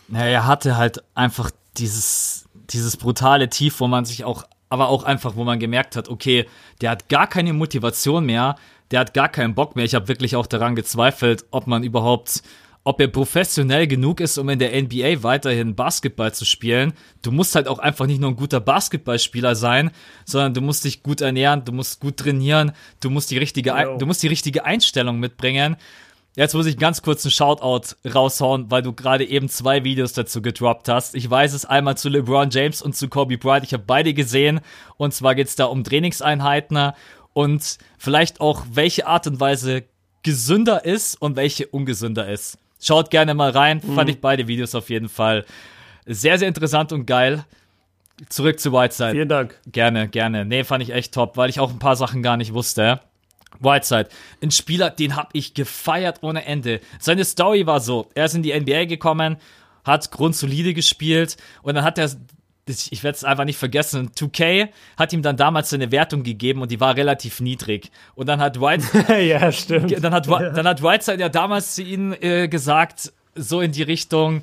Naja, er hatte halt einfach dieses, dieses brutale Tief, wo man sich auch, aber auch einfach, wo man gemerkt hat, okay, der hat gar keine Motivation mehr, der hat gar keinen Bock mehr. Ich habe wirklich auch daran gezweifelt, ob man überhaupt, ob er professionell genug ist, um in der NBA weiterhin Basketball zu spielen. Du musst halt auch einfach nicht nur ein guter Basketballspieler sein, sondern du musst dich gut ernähren, du musst gut trainieren, du musst die richtige, du musst die richtige Einstellung mitbringen. Jetzt muss ich ganz kurz einen Shoutout raushauen, weil du gerade eben zwei Videos dazu gedroppt hast. Ich weiß es einmal zu LeBron James und zu Kobe Bryant. Ich habe beide gesehen. Und zwar geht's da um Trainingseinheiten und vielleicht auch, welche Art und Weise gesünder ist und welche ungesünder ist. Schaut gerne mal rein. Fand ich beide Videos auf jeden Fall sehr, sehr interessant und geil. Zurück zu Whiteside. Vielen Dank. Gerne, gerne. Nee, fand ich echt top, weil ich auch ein paar Sachen gar nicht wusste. Whiteside, ein Spieler, den hab ich gefeiert ohne Ende. Seine Story war so, er ist in die NBA gekommen, hat grundsolide gespielt und dann hat er ich werde es einfach nicht vergessen. 2K hat ihm dann damals so eine Wertung gegeben und die war relativ niedrig. Und dann hat White, [LAUGHS] ja, stimmt. dann hat, dann hat Whiteside ja damals zu ihnen äh, gesagt, so in die Richtung,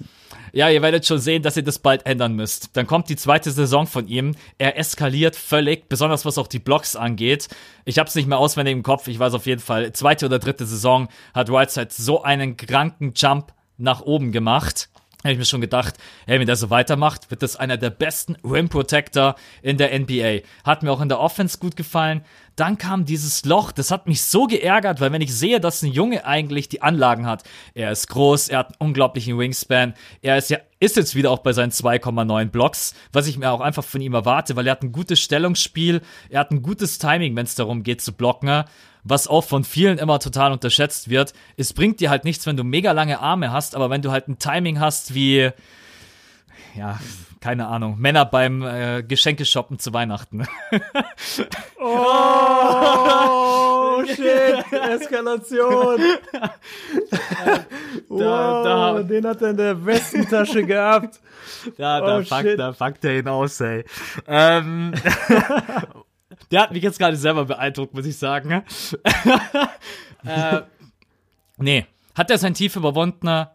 ja, ihr werdet schon sehen, dass ihr das bald ändern müsst. Dann kommt die zweite Saison von ihm. Er eskaliert völlig, besonders was auch die Blocks angeht. Ich habe es nicht mehr auswendig im Kopf. Ich weiß auf jeden Fall, zweite oder dritte Saison hat Whiteside so einen kranken Jump nach oben gemacht habe ich mir schon gedacht, hey, wenn der so weitermacht, wird das einer der besten Rim Protector in der NBA. Hat mir auch in der Offense gut gefallen. Dann kam dieses Loch, das hat mich so geärgert, weil wenn ich sehe, dass ein Junge eigentlich die Anlagen hat, er ist groß, er hat einen unglaublichen Wingspan, er ist ja, ist jetzt wieder auch bei seinen 2,9 Blocks, was ich mir auch einfach von ihm erwarte, weil er hat ein gutes Stellungsspiel, er hat ein gutes Timing, wenn es darum geht zu blocken was auch von vielen immer total unterschätzt wird. Es bringt dir halt nichts, wenn du mega lange Arme hast, aber wenn du halt ein Timing hast wie, ja, keine Ahnung, Männer beim äh, Geschenkeshoppen zu Weihnachten. oh, [LAUGHS] shit, Eskalation. [LAUGHS] wow, da, den hat er in der Westentasche gehabt. [LAUGHS] Da, da, Oh, fuck, da fuckt er ihn aus, ey. Ähm, der hat mich jetzt gerade selber beeindruckt, muss ich sagen. [LAUGHS] äh, nee, hat er sein Tief überwunden?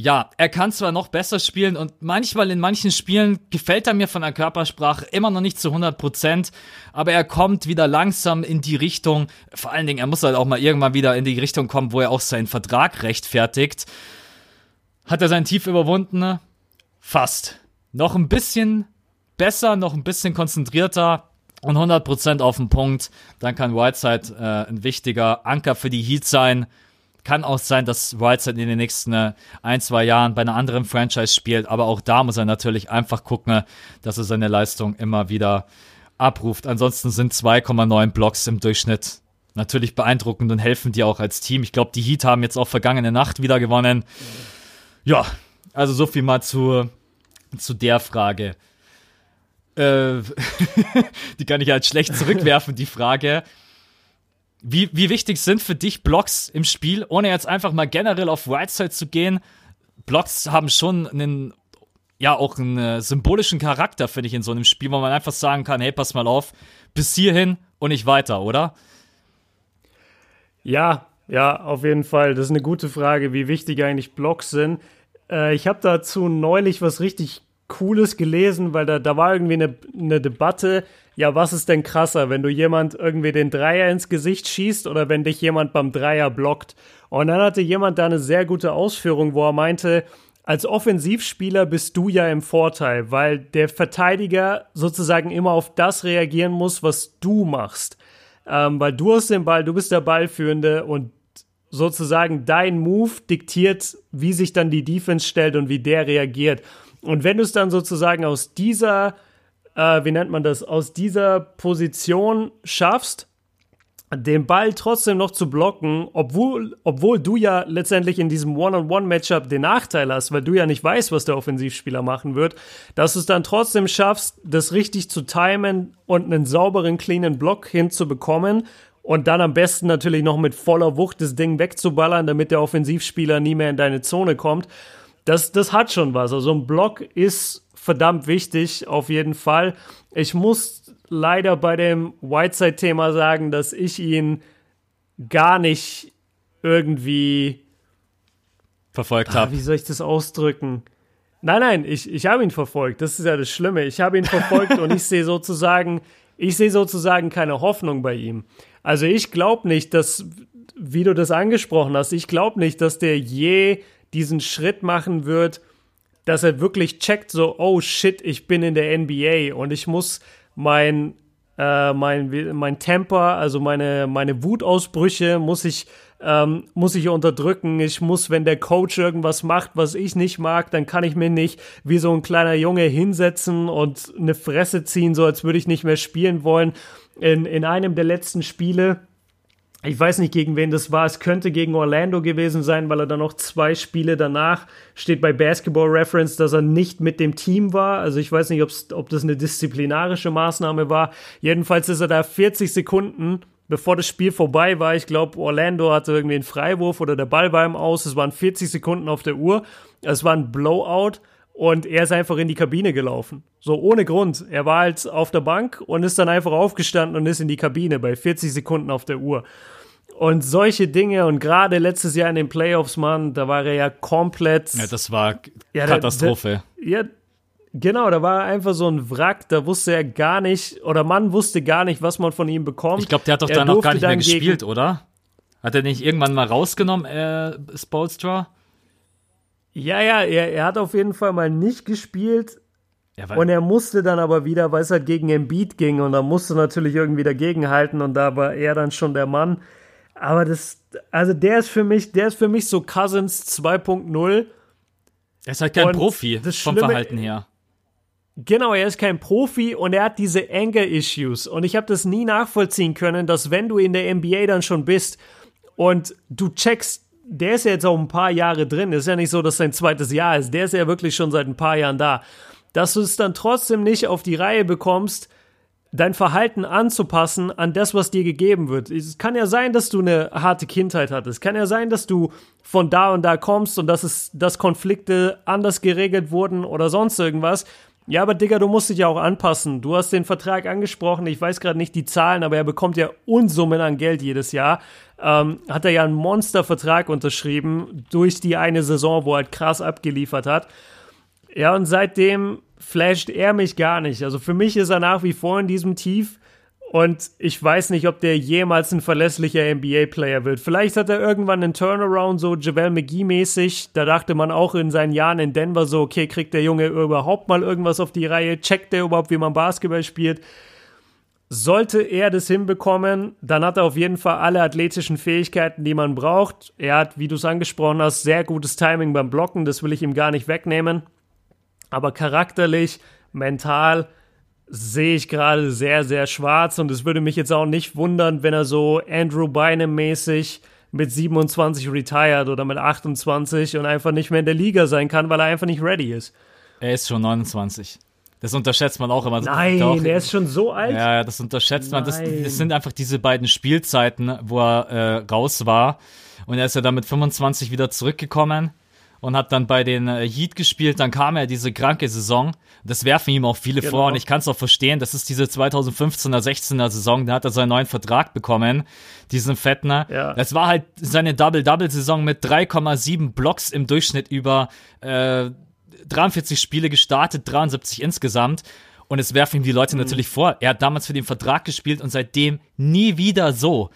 Ja, er kann zwar noch besser spielen und manchmal in manchen Spielen gefällt er mir von der Körpersprache immer noch nicht zu 100%, aber er kommt wieder langsam in die Richtung, vor allen Dingen, er muss halt auch mal irgendwann wieder in die Richtung kommen, wo er auch seinen Vertrag rechtfertigt. Hat er sein Tief überwunden? Fast. Noch ein bisschen besser, noch ein bisschen konzentrierter und 100% auf den Punkt. Dann kann Whiteside äh, ein wichtiger Anker für die Heat sein. Kann auch sein, dass Whiteside in den nächsten äh, ein, zwei Jahren bei einer anderen Franchise spielt, aber auch da muss er natürlich einfach gucken, dass er seine Leistung immer wieder abruft. Ansonsten sind 2,9 Blocks im Durchschnitt natürlich beeindruckend und helfen dir auch als Team. Ich glaube, die Heat haben jetzt auch vergangene Nacht wieder gewonnen. Ja, also so viel mal zu, zu der Frage. Äh, [LAUGHS] die kann ich halt schlecht zurückwerfen, die Frage. Wie, wie wichtig sind für dich Blocks im Spiel, ohne jetzt einfach mal generell auf Whiteside zu gehen? Blocks haben schon einen, ja, auch einen äh, symbolischen Charakter, finde ich, in so einem Spiel, wo man einfach sagen kann, hey, pass mal auf, bis hierhin und nicht weiter, oder? Ja, ja, auf jeden Fall. Das ist eine gute Frage, wie wichtig eigentlich Blocks sind. Äh, ich habe dazu neulich was richtig Cooles gelesen, weil da, da war irgendwie eine, eine Debatte. Ja, was ist denn krasser, wenn du jemand irgendwie den Dreier ins Gesicht schießt oder wenn dich jemand beim Dreier blockt? Und dann hatte jemand da eine sehr gute Ausführung, wo er meinte, als Offensivspieler bist du ja im Vorteil, weil der Verteidiger sozusagen immer auf das reagieren muss, was du machst. Ähm, weil du hast den Ball, du bist der Ballführende und sozusagen dein Move diktiert, wie sich dann die Defense stellt und wie der reagiert. Und wenn du es dann sozusagen aus dieser, äh, wie nennt man das, aus dieser Position schaffst, den Ball trotzdem noch zu blocken, obwohl, obwohl du ja letztendlich in diesem One-on-One-Matchup den Nachteil hast, weil du ja nicht weißt, was der Offensivspieler machen wird, dass du es dann trotzdem schaffst, das richtig zu timen und einen sauberen, cleanen Block hinzubekommen und dann am besten natürlich noch mit voller Wucht das Ding wegzuballern, damit der Offensivspieler nie mehr in deine Zone kommt. Das, das hat schon was. Also ein Block ist verdammt wichtig, auf jeden Fall. Ich muss leider bei dem Whiteside-Thema sagen, dass ich ihn gar nicht irgendwie. Verfolgt Ah, habe. wie soll ich das ausdrücken? Nein, nein, ich, ich habe ihn verfolgt. Das ist ja das Schlimme. Ich habe ihn verfolgt und ich sehe sozusagen, ich sehe sozusagen keine Hoffnung bei ihm. Also ich glaube nicht, dass, wie du das angesprochen hast, ich glaube nicht, dass der je diesen Schritt machen wird, dass er wirklich checkt, so, oh shit, ich bin in der NBA und ich muss mein, äh, mein, mein Temper, also meine, meine Wutausbrüche, muss ich, ähm, muss ich unterdrücken. Ich muss, wenn der Coach irgendwas macht, was ich nicht mag, dann kann ich mir nicht wie so ein kleiner Junge hinsetzen und eine Fresse ziehen, so als würde ich nicht mehr spielen wollen. In, in einem der letzten Spiele ich weiß nicht, gegen wen das war. Es könnte gegen Orlando gewesen sein, weil er dann noch zwei Spiele danach steht bei Basketball Reference, dass er nicht mit dem Team war. Also ich weiß nicht, ob das eine disziplinarische Maßnahme war. Jedenfalls ist er da 40 Sekunden, bevor das Spiel vorbei war. Ich glaube, Orlando hatte irgendwie einen Freiwurf oder der Ball war ihm aus. Es waren 40 Sekunden auf der Uhr. Es war ein Blowout. Und er ist einfach in die Kabine gelaufen. So ohne Grund. Er war halt auf der Bank und ist dann einfach aufgestanden und ist in die Kabine bei 40 Sekunden auf der Uhr. Und solche Dinge und gerade letztes Jahr in den Playoffs, Mann, da war er ja komplett. Ja, das war Ja, Katastrophe. Da, da, ja, genau, da war er einfach so ein Wrack, da wusste er gar nicht, oder man wusste gar nicht, was man von ihm bekommt. Ich glaube, der hat doch Er dann auch gar nicht mehr gespielt, oder? Hat er nicht irgendwann mal rausgenommen, äh, Spolstra? Ja, ja, er, er hat auf jeden Fall mal nicht gespielt Ja, und er musste dann aber wieder, weil es halt gegen Embiid ging und da musste natürlich irgendwie dagegenhalten und da war er dann schon der Mann. Aber das, also der ist für mich, der ist für mich so Cousins 2.0. er ist halt kein und Profi das vom Schlimme- Verhalten her. Genau, er ist kein Profi und er hat diese Anger-Issues. Und ich habe das nie nachvollziehen können, dass wenn du in der NBA dann schon bist und du checkst, der ist ja jetzt auch ein paar Jahre drin, ist ja nicht so, dass sein zweites Jahr ist, der ist ja wirklich schon seit ein paar Jahren da, dass du es dann trotzdem nicht auf die Reihe bekommst, dein Verhalten anzupassen an das, was dir gegeben wird. Es kann ja sein, dass du eine harte Kindheit hattest. Es kann ja sein, dass du von da und da kommst und dass es, dass Konflikte anders geregelt wurden oder sonst irgendwas. Ja, aber Digga, du musst dich ja auch anpassen. Du hast den Vertrag angesprochen. Ich weiß gerade nicht die Zahlen, aber er bekommt ja Unsummen an Geld jedes Jahr. Ähm, hat er ja einen Monstervertrag unterschrieben durch die eine Saison, wo er halt krass abgeliefert hat. Ja, und seitdem flasht er mich gar nicht. Also für mich ist er nach wie vor in diesem Tief. Und ich weiß nicht, ob der jemals ein verlässlicher NBA-Player wird. Vielleicht hat er irgendwann einen Turnaround, so JaVale McGee-mäßig. Da dachte man auch in seinen Jahren in Denver so, okay, kriegt der Junge überhaupt mal irgendwas auf die Reihe? Checkt der überhaupt, wie man Basketball spielt? Sollte er das hinbekommen, dann hat er auf jeden Fall alle athletischen Fähigkeiten, die man braucht. Er hat, wie du es angesprochen hast, sehr gutes Timing beim Blocken. Das will ich ihm gar nicht wegnehmen. Aber charakterlich, mental sehe ich gerade sehr, sehr schwarz. Und es würde mich jetzt auch nicht wundern, wenn er so Andrew Bynum-mäßig mit 27 retired oder mit 28 und einfach nicht mehr in der Liga sein kann, weil er einfach nicht ready ist. Er ist schon 29. Das unterschätzt man auch immer. Nein, Doch. er ist schon so alt. Ja, ja, das unterschätzt man. Das, Nein. das sind einfach diese beiden Spielzeiten, wo er äh, raus war. Und er ist ja dann mit 25 wieder zurückgekommen und hat dann bei den äh, Heat gespielt. Dann kam er diese kranke Saison. Das werfen ihm auch viele Genau. vor und ich kann es auch verstehen. Das ist diese 2015er, 16er Saison. Da hat er seinen neuen Vertrag bekommen, diesen fetten. Ja. Das war halt seine Double-Double-Saison mit 3,7 Blocks im Durchschnitt über äh, 43 Spiele gestartet, 73 insgesamt. Und es werfen ihm die Leute natürlich vor. Er hat damals für den Vertrag gespielt und seitdem nie wieder so.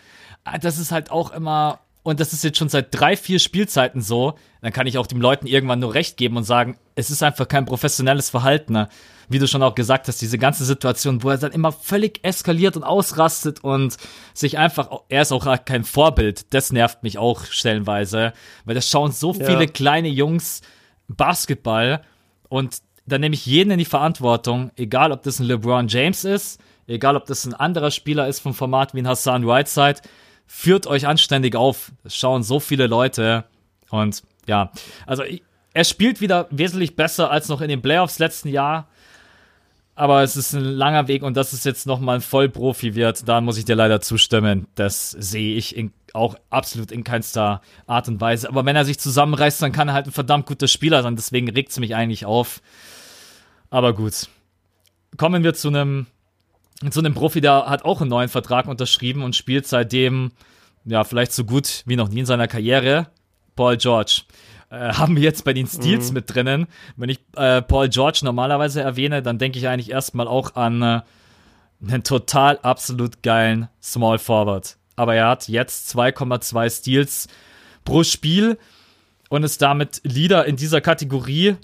Ah, Das ist halt auch immer, und das ist jetzt schon seit drei, vier Spielzeiten so, dann kann ich auch den Leuten irgendwann nur recht geben und sagen, es ist einfach kein professionelles Verhalten. ne? Wie du schon auch gesagt hast, diese ganze Situation, wo er dann immer völlig eskaliert und ausrastet und sich einfach, er ist auch kein Vorbild, das nervt mich auch stellenweise, weil das schauen so Ja. viele kleine Jungs Basketball und dann nehme ich jeden in die Verantwortung, egal ob das ein LeBron James ist, egal ob das ein anderer Spieler ist vom Format wie ein Hassan Whiteside, führt euch anständig auf. Das schauen so viele Leute und ja, also er spielt wieder wesentlich besser als noch in den Playoffs letzten Jahr. Aber es ist ein langer Weg und dass es jetzt nochmal ein Vollprofi wird, da muss ich dir leider zustimmen. Das sehe ich in, auch absolut in keinster Art und Weise. Aber wenn er sich zusammenreißt, dann kann er halt ein verdammt guter Spieler sein. Deswegen regt es mich eigentlich auf. Aber gut. Kommen wir zu einem, zu einem Profi, der hat auch einen neuen Vertrag unterschrieben und spielt seitdem, ja, vielleicht so gut wie noch nie in seiner Karriere. Paul George. Äh, haben wir jetzt bei den Steals mit drinnen. Wenn ich äh, Paul George normalerweise erwähne, dann denke ich eigentlich erstmal auch an äh, einen total absolut geilen Small Forward. Aber er hat jetzt 2,2 Steals pro Spiel und ist damit Leader in dieser Kategorie.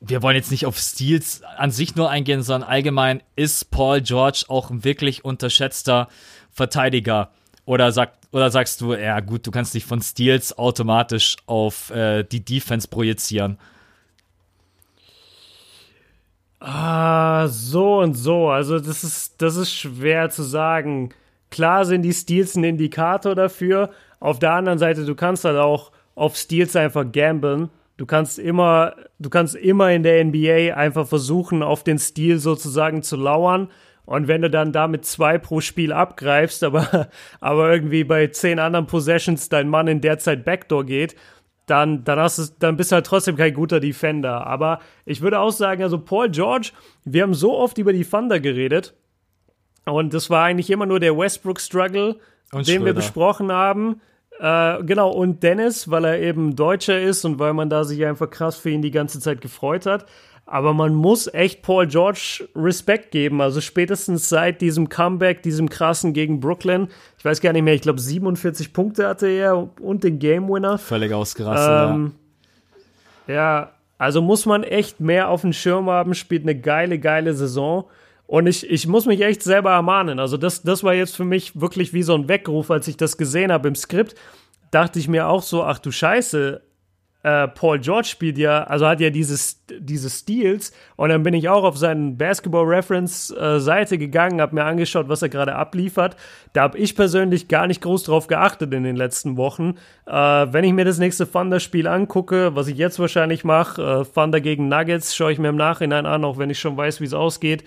Wir wollen jetzt nicht auf Steals an sich nur eingehen, sondern allgemein ist Paul George auch ein wirklich unterschätzter Verteidiger. Oder, sagt, oder sagst du, ja gut, du kannst dich von Steals automatisch auf äh, die Defense projizieren. Ah, so und so. Also das ist, das ist schwer zu sagen. Klar sind die Steals ein Indikator dafür. Auf der anderen Seite, du kannst halt auch auf Steals einfach gamblen. Du kannst immer, du kannst immer in der NBA einfach versuchen, auf den Stil sozusagen zu lauern. Und wenn du dann damit zwei pro Spiel abgreifst, aber, [LAUGHS] aber irgendwie bei zehn anderen Possessions dein Mann in der Zeit Backdoor geht, dann, dann, hast du, dann bist du halt trotzdem kein guter Defender. Aber ich würde auch sagen, also Paul George, wir haben so oft über die Thunder geredet und das war eigentlich immer nur der Westbrook-Struggle, den Schröder. wir besprochen haben. Äh, genau, und Dennis, weil er eben Deutscher ist und weil man da sich einfach krass für ihn die ganze Zeit gefreut hat. Aber man muss echt Paul George Respekt geben. Also spätestens seit diesem Comeback, diesem krassen gegen Brooklyn. Ich weiß gar nicht mehr, ich glaube 47 Punkte hatte er und den Game Winner. Völlig ausgerastet. Ähm, ja, also muss man echt mehr auf dem Schirm haben, spielt eine geile, geile Saison. Und ich, ich muss mich echt selber ermahnen. Also das, das war jetzt für mich wirklich wie so ein Weckruf, als ich das gesehen habe im Skript. Dachte ich mir auch so, ach du Scheiße, äh, Paul George spielt ja, also hat ja dieses, diese Steals und dann bin ich auch auf seine Basketball-Reference-Seite äh, gegangen, habe mir angeschaut, was er gerade abliefert. Da habe ich persönlich gar nicht groß drauf geachtet in den letzten Wochen. Äh, wenn ich mir das nächste Thunder-Spiel angucke, was ich jetzt wahrscheinlich mache, äh, Thunder gegen Nuggets, schaue ich mir im Nachhinein an, auch wenn ich schon weiß, wie es ausgeht.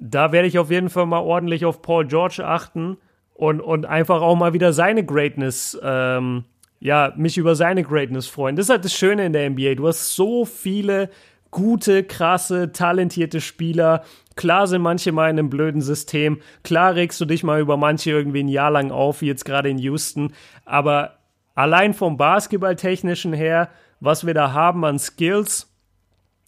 Da werde ich auf jeden Fall mal ordentlich auf Paul George achten und, und einfach auch mal wieder seine Greatness ähm, ja, mich über seine Greatness freuen. Das ist halt das Schöne in der NBA. Du hast so viele gute, krasse, talentierte Spieler. Klar sind manche mal in einem blöden System. Klar regst du dich mal über manche irgendwie ein Jahr lang auf, wie jetzt gerade in Houston. Aber allein vom Basketballtechnischen her, was wir da haben an Skills,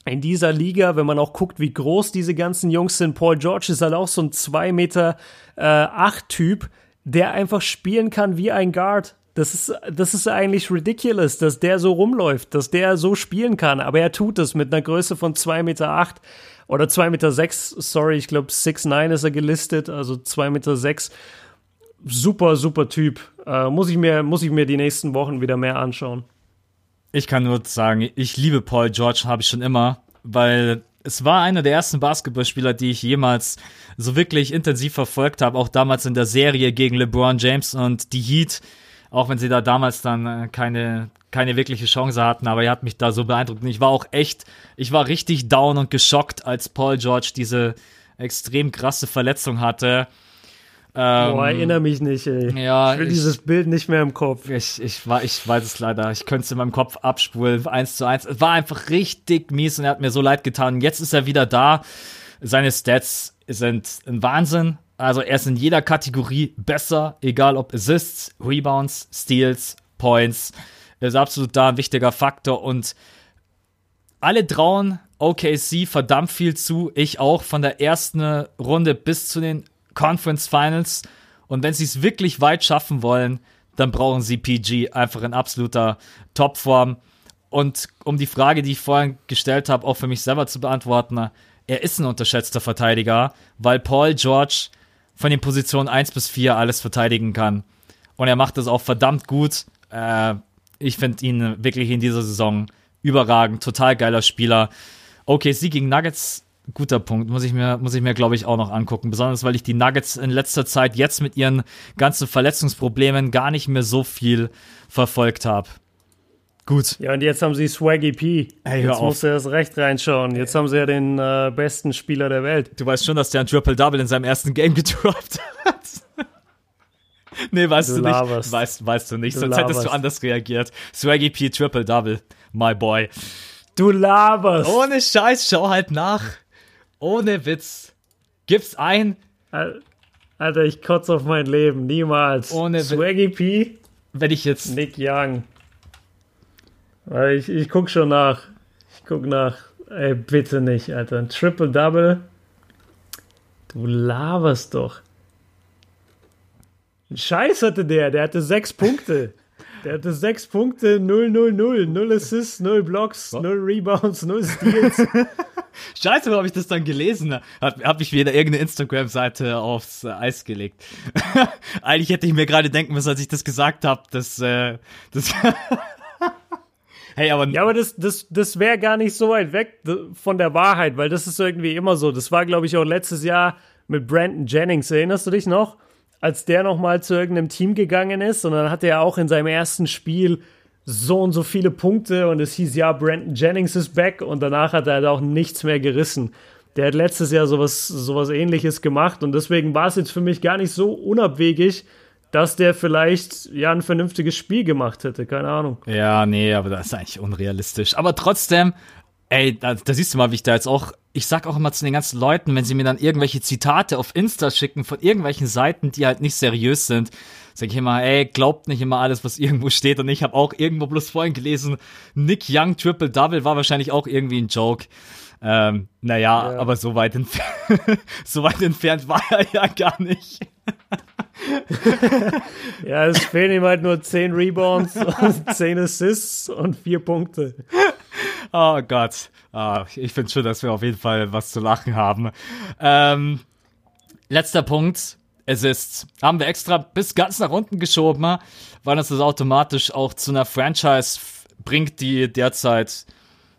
in dieser Liga, wenn man auch guckt, wie groß diese ganzen Jungs sind, Paul George ist halt auch so ein 2 Meter äh, 8 Typ, der einfach spielen kann wie ein Guard. Das ist, das ist eigentlich ridiculous, dass der so rumläuft, dass der so spielen kann. Aber er tut es mit einer Größe von 2,8 Meter oder 2,6 Meter, sorry, ich glaube 6'9 ist er gelistet, also 2,6 Meter. Super, super Typ. Äh, muss, ich mir, muss ich mir die nächsten Wochen wieder mehr anschauen. Ich kann nur sagen, ich liebe Paul George, habe ich schon immer, weil es war einer der ersten Basketballspieler, die ich jemals so wirklich intensiv verfolgt habe, auch damals in der Serie gegen LeBron James und die Heat, auch wenn sie da damals dann äh, keine keine wirkliche Chance hatten, aber er hat mich da so beeindruckt und ich war auch echt, ich war richtig down und geschockt, als Paul George diese extrem krasse Verletzung hatte ähm, Boah, erinnere mich nicht, ey. Ja, ich will ich, dieses Bild nicht mehr im Kopf. Ich, ich, war, ich weiß es leider. Ich könnte es in meinem Kopf abspulen. Eins zu eins. Es war einfach richtig mies und er hat mir so leid getan. Jetzt ist er wieder da. Seine Stats sind ein Wahnsinn. Also er ist in jeder Kategorie besser, egal ob Assists, Rebounds, Steals, Points. Er ist absolut da ein wichtiger Faktor und alle trauen OKC verdammt viel zu. Ich auch von der ersten Runde bis zu den Conference Finals. Und wenn sie es wirklich weit schaffen wollen, dann brauchen sie PG einfach in absoluter Topform. Und um die Frage, die ich vorhin gestellt habe, auch für mich selber zu beantworten, er ist ein unterschätzter Verteidiger, weil Paul George von den Positionen 1 bis 4 alles verteidigen kann. Und er macht das auch verdammt gut. Äh, ich finde ihn wirklich in dieser Saison überragend, total geiler Spieler. Okay, sie gegen Nuggets guter Punkt. Muss ich mir, muss ich mir, glaube ich, auch noch angucken. Besonders, weil ich die Nuggets in letzter Zeit jetzt mit ihren ganzen Verletzungsproblemen gar nicht mehr so viel verfolgt habe. Gut. Ja, und jetzt haben sie Swaggy P. Hey, jetzt musst du erst recht reinschauen. Jetzt haben sie ja den äh, besten Spieler der Welt. Du weißt schon, dass der ein Triple-Double in seinem ersten Game [LAUGHS] gedroppt hat. [LAUGHS] nee, weißt du, du nicht. Weißt, weißt du nicht, du sonst laberst. hättest du anders reagiert. Swaggy P Triple-Double, my boy. Du laberst. Ohne Scheiß, schau halt nach. Ohne Witz. Gib's ein. Alter, ich kotze auf mein Leben. Niemals. Ohne Swaggy P. Wenn ich jetzt. Nick Young. Ich, ich guck schon nach. Ich guck nach. Ey, bitte nicht, Alter. Ein Triple-Double. Du laberst doch. Scheiß hatte der. Der hatte sechs Punkte. Der hatte sechs Punkte, 0, 0, 0. Null Assists, null Blocks, null Rebounds, null Steals. [LAUGHS] Scheiße, wo habe ich das dann gelesen? Hab, hab ich wieder irgendeine Instagram-Seite aufs äh, Eis gelegt. [LAUGHS] Eigentlich hätte ich mir gerade denken müssen, als ich das gesagt habe, dass äh, das [LAUGHS] Hey, aber ja, aber das, das, das wäre gar nicht so weit weg von der Wahrheit, weil das ist irgendwie immer so. Das war, glaube ich, auch letztes Jahr mit Brandon Jennings. Erinnerst du dich noch? Als der nochmal zu irgendeinem Team gegangen ist und dann hatte er auch in seinem ersten Spiel so und so viele Punkte und es hieß, ja, Brandon Jennings ist back und danach hat er halt auch nichts mehr gerissen. Der hat letztes Jahr sowas, sowas ähnliches gemacht und deswegen war es jetzt für mich gar nicht so unabwegig, dass der vielleicht ja ein vernünftiges Spiel gemacht hätte, keine Ahnung. Ja, nee, aber das ist eigentlich unrealistisch. Aber trotzdem, ey, da, da siehst du mal, wie ich da jetzt auch, ich sag auch immer zu den ganzen Leuten, wenn sie mir dann irgendwelche Zitate auf Insta schicken von irgendwelchen Seiten, die halt nicht seriös sind, sag ich immer, ey, glaubt nicht immer alles, was irgendwo steht. Und ich habe auch irgendwo bloß vorhin gelesen, Nick Young Triple Double war wahrscheinlich auch irgendwie ein Joke. Ähm, naja, ja. aber so weit, [LAUGHS] so weit entfernt war er ja gar nicht. [LAUGHS] ja, es fehlen ihm halt nur 10 Rebounds und [LAUGHS] 10 Assists und 4 Punkte. Oh Gott. Oh, ich finde schon, dass wir auf jeden Fall was zu lachen haben. Ähm, letzter Punkt. Assists. Haben wir extra bis ganz nach unten geschoben, weil das das automatisch auch zu einer Franchise bringt, die derzeit,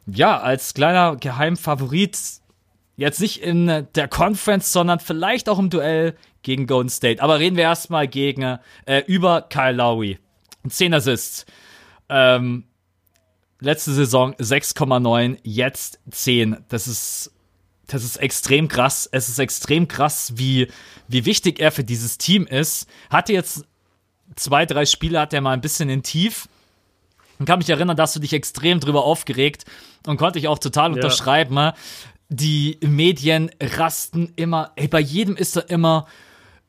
ja, als kleiner Geheimfavorit jetzt nicht in der Conference, sondern vielleicht auch im Duell gegen Golden State. Aber reden wir erstmal gegen, äh, über Kyle Lowry. 10 Assists. Ähm, letzte Saison 6,9, jetzt 10. Das ist, das ist extrem krass. Es ist extrem krass, wie, wie wichtig er für dieses Team ist. Hatte jetzt zwei, drei Spiele, hat er mal ein bisschen in Tief. Und kann mich erinnern, dass du dich extrem drüber aufgeregt und konnte ich auch total ja. unterschreiben. Die Medien rasten immer, ey, bei jedem ist er immer,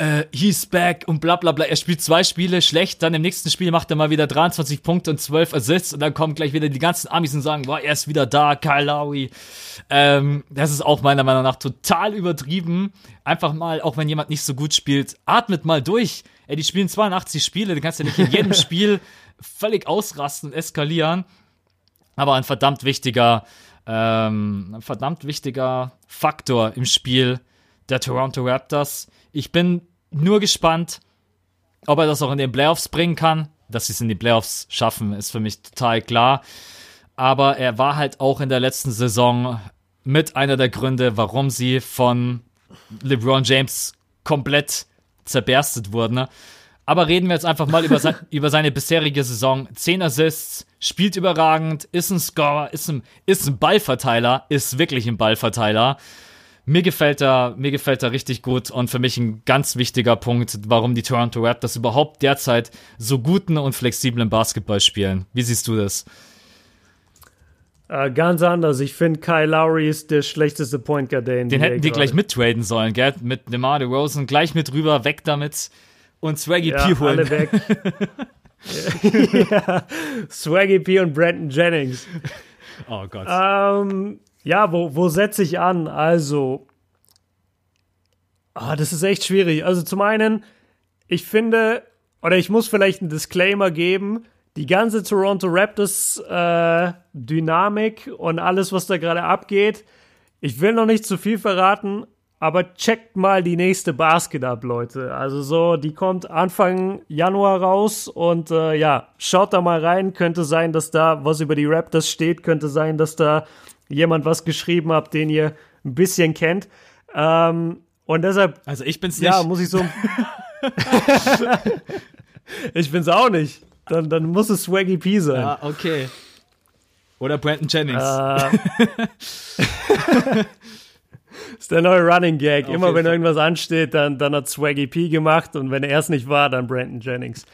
äh, he's back und bla bla bla. Er spielt zwei Spiele schlecht, dann im nächsten Spiel macht er mal wieder 23 Punkte und 12 Assists und dann kommen gleich wieder die ganzen Amis und sagen, boah, er ist wieder da, Kyle Lowry. Ähm, das ist auch meiner Meinung nach total übertrieben. Einfach mal, auch wenn jemand nicht so gut spielt, atmet mal durch. Ey, die spielen 82 Spiele, du kannst ja nicht in jedem [LAUGHS] Spiel völlig ausrasten und eskalieren. Aber ein verdammt wichtiger, ähm, ein verdammt wichtiger Faktor im Spiel der Toronto Raptors. Ich bin nur gespannt, ob er das auch in den Playoffs bringen kann. Dass sie es in die Playoffs schaffen, ist für mich total klar. Aber er war halt auch in der letzten Saison mit einer der Gründe, warum sie von LeBron James komplett zerberstet wurden. Aber reden wir jetzt einfach mal über, sein, [LAUGHS] über seine bisherige Saison. Zehn Assists, spielt überragend, ist ein Scorer, ist ein, ist ein Ballverteiler, ist wirklich ein Ballverteiler. Mir gefällt er, mir gefällt er richtig gut und für mich ein ganz wichtiger Punkt, warum die Toronto Raptors überhaupt derzeit so guten und flexiblen Basketball spielen. Wie siehst du das? Äh, ganz anders. Ich finde, Kyle Lowry ist der schlechteste Point Guard, den Den hätten die gleich mittraden sollen, gell? Mit DeMar DeRozan gleich mit rüber, weg damit und Swaggy ja, P holen. alle weg. [LAUGHS] [LAUGHS] ja, Swaggy P und Brandon Jennings. Oh Gott. Ähm, ja, wo, wo setze ich an? Also, ah, das ist echt schwierig. Also zum einen, ich finde, oder ich muss vielleicht einen Disclaimer geben, die ganze Toronto Raptors äh, Dynamik und alles, was da gerade abgeht, ich will noch nicht zu viel verraten, aber checkt mal die nächste Basket ab, Leute. Also so, die kommt Anfang Januar raus und äh, ja, schaut da mal rein. Könnte sein, dass da was über die Raptors steht. Könnte sein, dass da jemand was geschrieben habt, den ihr ein bisschen kennt. Ähm, und deshalb. Also ich bin's nicht. Ja, muss ich so. [LAUGHS] ich bin's auch nicht. Dann, dann muss es Swaggy P sein. Ja, okay. Oder Brandon Jennings. Äh, [LAUGHS] ist der neue Running Gag. Auf Immer wenn irgendwas ansteht, dann, dann hat Swaggy P gemacht und wenn er es nicht war, dann Brandon Jennings.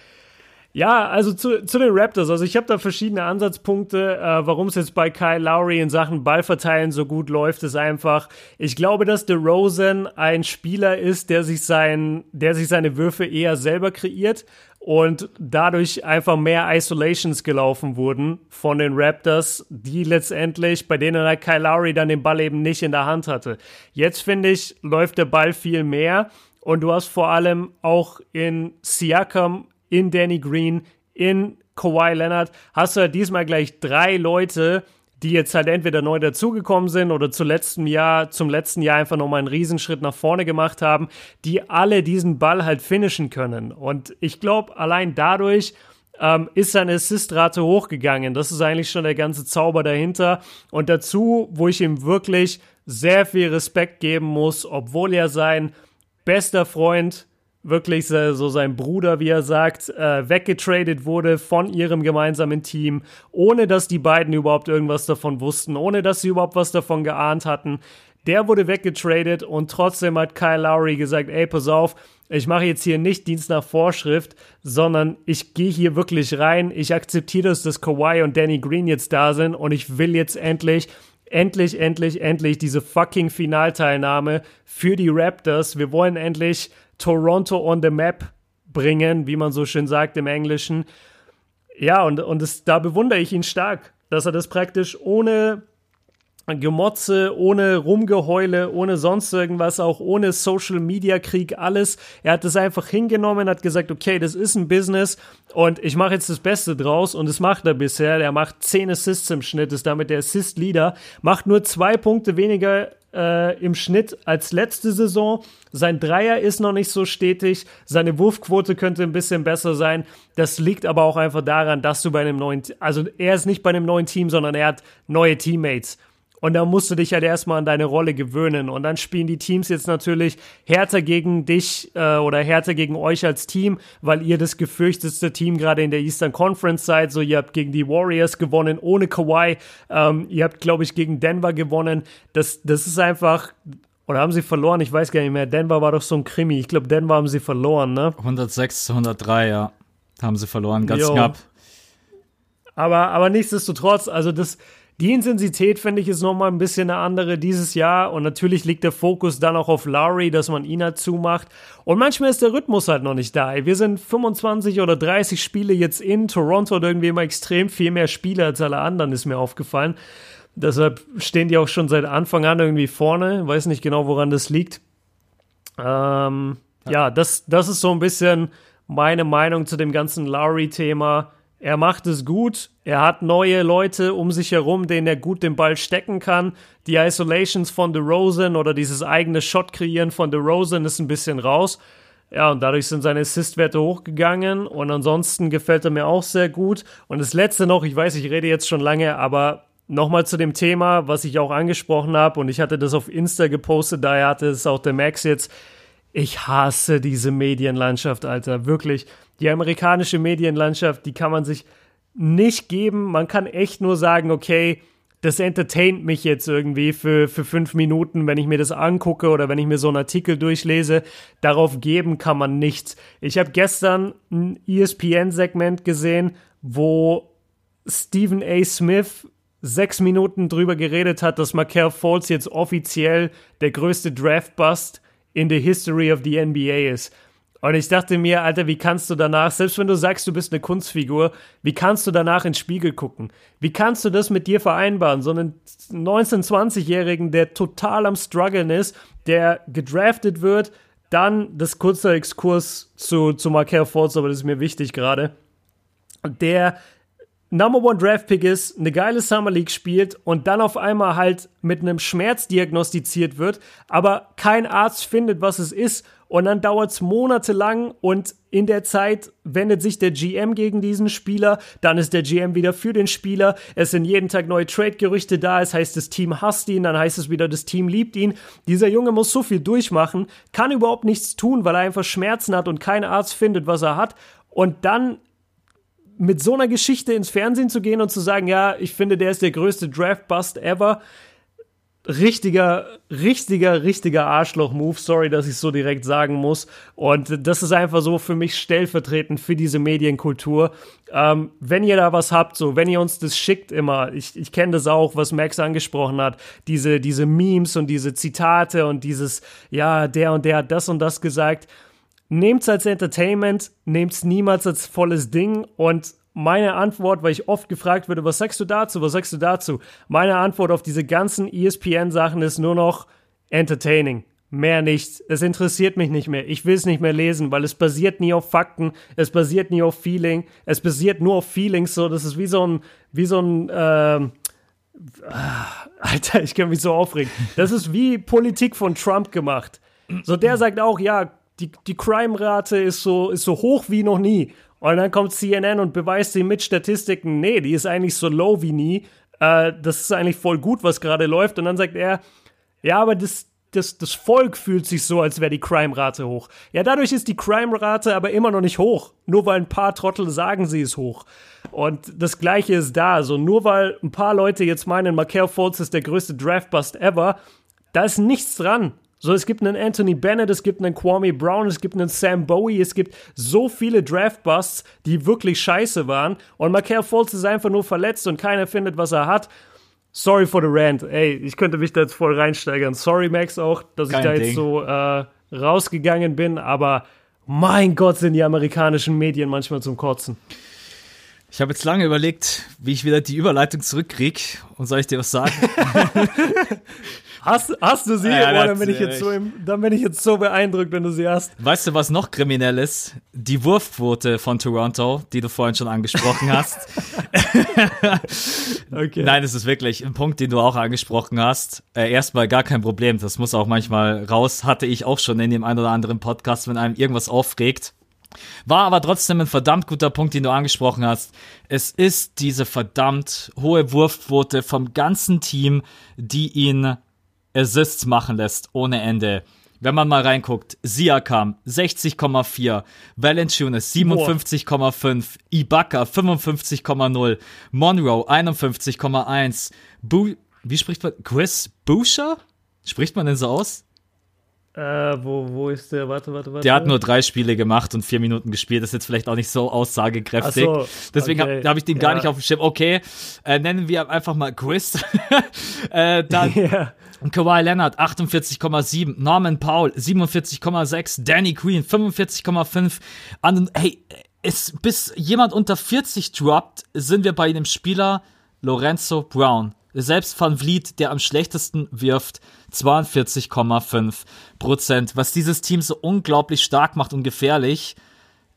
Ja, also zu, zu den Raptors. Also ich habe da verschiedene Ansatzpunkte, äh, warum es jetzt bei Kyle Lowry in Sachen Ballverteilen so gut läuft, ist einfach, ich glaube, dass DeRozan ein Spieler ist, der sich sein, der sich seine Würfe eher selber kreiert und dadurch einfach mehr Isolations gelaufen wurden von den Raptors, die letztendlich, bei denen halt Kyle Lowry dann den Ball eben nicht in der Hand hatte. Jetzt finde ich, läuft der Ball viel mehr und du hast vor allem auch in Siakam in Danny Green, in Kawhi Leonard, hast du halt diesmal gleich drei Leute, die jetzt halt entweder neu dazugekommen sind oder zu letztem Jahr, zum letzten Jahr einfach nochmal einen Riesenschritt nach vorne gemacht haben, die alle diesen Ball halt finishen können. Und ich glaube, allein dadurch ähm, ist seine Assistrate hochgegangen. Das ist eigentlich schon der ganze Zauber dahinter. Und dazu, wo ich ihm wirklich sehr viel Respekt geben muss, obwohl er sein bester Freund wirklich so sein Bruder, wie er sagt, äh, weggetradet wurde von ihrem gemeinsamen Team, ohne dass die beiden überhaupt irgendwas davon wussten, ohne dass sie überhaupt was davon geahnt hatten. Der wurde weggetradet und trotzdem hat Kyle Lowry gesagt, ey, pass auf, ich mache jetzt hier nicht Dienst nach Vorschrift, sondern ich gehe hier wirklich rein. Ich akzeptiere das, dass Kawhi und Danny Green jetzt da sind und ich will jetzt endlich, endlich, endlich, endlich diese fucking Finalteilnahme für die Raptors. Wir wollen endlich Toronto on the map bringen, wie man so schön sagt im Englischen. Ja, und, und das, da bewundere ich ihn stark, dass er das praktisch ohne Gemotze, ohne Rumgeheule, ohne sonst irgendwas, auch ohne Social Media Krieg, alles. Er hat das einfach hingenommen, hat gesagt, okay, das ist ein Business und ich mache jetzt das Beste draus und das macht er bisher. Er macht 10 Assists im Schnitt, ist damit der Assist Leader, macht nur zwei Punkte weniger äh, im Schnitt als letzte Saison. Sein Dreier ist noch nicht so stetig, seine Wurfquote könnte ein bisschen besser sein. Das liegt aber auch einfach daran, dass du bei einem neuen, also er ist nicht bei einem neuen Team, sondern er hat neue Teammates. Und da musst du dich halt erstmal an deine Rolle gewöhnen. Und dann spielen die Teams jetzt natürlich härter gegen dich äh, oder härter gegen euch als Team, weil ihr das gefürchtetste Team gerade in der Eastern Conference seid. So, ihr habt gegen die Warriors gewonnen ohne Kawhi. Ähm, ihr habt, glaube ich, gegen Denver gewonnen. Das, das ist einfach. Oder haben sie verloren? Ich weiß gar nicht mehr. Denver war doch so ein Krimi. Ich glaube, Denver haben sie verloren, ne? 106 zu 103, ja. Haben sie verloren, ganz jo. knapp. Aber, aber nichtsdestotrotz, also das, die Intensität, finde ich, ist nochmal ein bisschen eine andere dieses Jahr. Und natürlich liegt der Fokus dann auch auf Lowry, dass man ihn dazu macht. Und manchmal ist der Rhythmus halt noch nicht da. Wir sind 25 oder 30 Spiele jetzt in Toronto und irgendwie immer extrem viel mehr Spiele als alle anderen, ist mir aufgefallen. Deshalb stehen die auch schon seit Anfang an irgendwie vorne. Weiß nicht genau, woran das liegt. Ähm, ja. ja, das, das ist so ein bisschen meine Meinung zu dem ganzen Lowry-Thema. Er macht es gut. Er hat neue Leute um sich herum, denen er gut den Ball stecken kann. Die Isolations von DeRozan oder dieses eigene Shot kreieren von DeRozan ist ein bisschen raus. Ja, und dadurch sind seine Assist-Werte hochgegangen. Und ansonsten gefällt er mir auch sehr gut. Und das letzte noch, ich weiß, ich rede jetzt schon lange, aber nochmal zu dem Thema, was ich auch angesprochen habe. Und ich hatte das auf Insta gepostet, daher hatte es auch der Max jetzt. Ich hasse diese Medienlandschaft, Alter. Wirklich die amerikanische Medienlandschaft, die kann man sich nicht geben. Man kann echt nur sagen, okay, das entertaint mich jetzt irgendwie für, für fünf Minuten, wenn ich mir das angucke oder wenn ich mir so einen Artikel durchlese. Darauf geben kann man nichts. Ich habe gestern ein ESPN-Segment gesehen, wo Stephen A. Smith sechs Minuten drüber geredet hat, dass Markel Fultz jetzt offiziell der größte Draft-Bust in the history of the NBA ist. Und ich dachte mir, Alter, wie kannst du danach, selbst wenn du sagst, du bist eine Kunstfigur, wie kannst du danach ins Spiegel gucken? Wie kannst du das mit dir vereinbaren? So einen 19-, 20-Jährigen, der total am struggeln ist, der gedraftet wird, dann das kurze Exkurs zu, zu Markel Fultz, aber das ist mir wichtig gerade, der Number One Draft Pick ist, eine geile Summer League spielt und dann auf einmal halt mit einem Schmerz diagnostiziert wird, aber kein Arzt findet, was es ist und dann dauert es monatelang und in der Zeit wendet sich der GM gegen diesen Spieler, dann ist der GM wieder für den Spieler, es sind jeden Tag neue Trade-Gerüchte da, es heißt, das Team hasst ihn, dann heißt es wieder, das Team liebt ihn. Dieser Junge muss so viel durchmachen, kann überhaupt nichts tun, weil er einfach Schmerzen hat und kein Arzt findet, was er hat. Und dann mit so einer Geschichte ins Fernsehen zu gehen und zu sagen, ja, ich finde, der ist der größte Draft-Bust ever. Richtiger, richtiger, richtiger Arschloch-Move. Sorry, dass ich so direkt sagen muss. Und das ist einfach so für mich stellvertretend für diese Medienkultur. Ähm, wenn ihr da was habt, so, wenn ihr uns das schickt immer, ich, ich kenne das auch, was Max angesprochen hat, diese, diese Memes und diese Zitate und dieses, ja, der und der hat das und das gesagt Nehmt's als Entertainment, nehmt's niemals als volles Ding und meine Antwort, weil ich oft gefragt würde, was sagst du dazu, was sagst du dazu? Meine Antwort auf diese ganzen ESPN-Sachen ist nur noch entertaining. Mehr nichts. Es interessiert mich nicht mehr. Ich will es nicht mehr lesen, weil es basiert nie auf Fakten. Es basiert nie auf Feeling. Es basiert nur auf Feelings. So, das ist wie so ein, wie so ein, äh, Alter, ich kann mich so aufregen. Das ist wie Politik von Trump gemacht. So, der sagt auch, ja, die, die Crime-Rate ist so, ist so hoch wie noch nie. Und dann kommt CNN und beweist sie mit Statistiken, nee, die ist eigentlich so low wie nie. Äh, das ist eigentlich voll gut, was gerade läuft. Und dann sagt er, ja, aber das, das, das Volk fühlt sich so, als wäre die Crime-Rate hoch. Ja, dadurch ist die Crime-Rate aber immer noch nicht hoch. Nur weil ein paar Trottel sagen, sie ist hoch. Und das Gleiche ist da. So, nur weil ein paar Leute jetzt meinen, Markel Fultz ist der größte Draft-Bust ever, da ist nichts dran. So, es gibt einen Anthony Bennett, es gibt einen Kwame Brown, es gibt einen Sam Bowie, es gibt so viele Draft-Busts, die wirklich scheiße waren. Und Michael Fultz ist einfach nur verletzt und keiner findet, was er hat. Sorry for the rant. Ey, ich könnte mich da jetzt voll reinsteigern. Sorry, Max, auch, dass Kein ich da Ding. jetzt so äh, rausgegangen bin, aber mein Gott, sind die amerikanischen Medien manchmal zum Kotzen. Ich habe jetzt lange überlegt, wie ich wieder die Überleitung zurückkriege. Und soll ich dir was sagen? [LAUGHS] Hast, hast du sie? Ja, Boah, dann bin ich jetzt so im, dann bin ich jetzt so beeindruckt, wenn du sie hast. weißt du, was noch kriminell ist? Die Wurfquote von Toronto, die du vorhin schon angesprochen hast. [LAUGHS] Okay. Nein, es ist wirklich ein Punkt, den du auch angesprochen hast. Äh, erstmal gar kein Problem. Das muss auch manchmal raus. Hatte ich auch schon in dem einen oder anderen Podcast, wenn einem irgendwas aufregt. War aber trotzdem ein verdammt guter Punkt, den du angesprochen hast. Es ist diese verdammt hohe Wurfquote vom ganzen Team, die ihn Assists machen lässt, ohne Ende. Wenn man mal reinguckt, Siakam 60,4, Valanciunas 57,5, Ibaka 55,0, Monroe 51,1, Bu wie spricht man? Chris Boucher? Spricht man denn so aus? Äh, wo, wo ist der? Warte, warte, warte. Der hat nur drei Spiele gemacht und vier Minuten gespielt. Das ist jetzt vielleicht auch nicht so aussagekräftig. Ach so, Deswegen okay. habe hab ich den gar Ja. nicht auf dem Schirm. Okay, äh, nennen wir einfach mal Chris. [LAUGHS] äh, dann [LAUGHS] Ja. Kawhi Leonard 48,7, Norman Powell 47,6, Danny Green 45,5. An, hey, es, bis jemand unter 40 droppt, sind wir bei dem Spieler Lorenzo Brown. Selbst Van Vliet, der am schlechtesten wirft, 42,5 Prozent. Was dieses Team so unglaublich stark macht und gefährlich,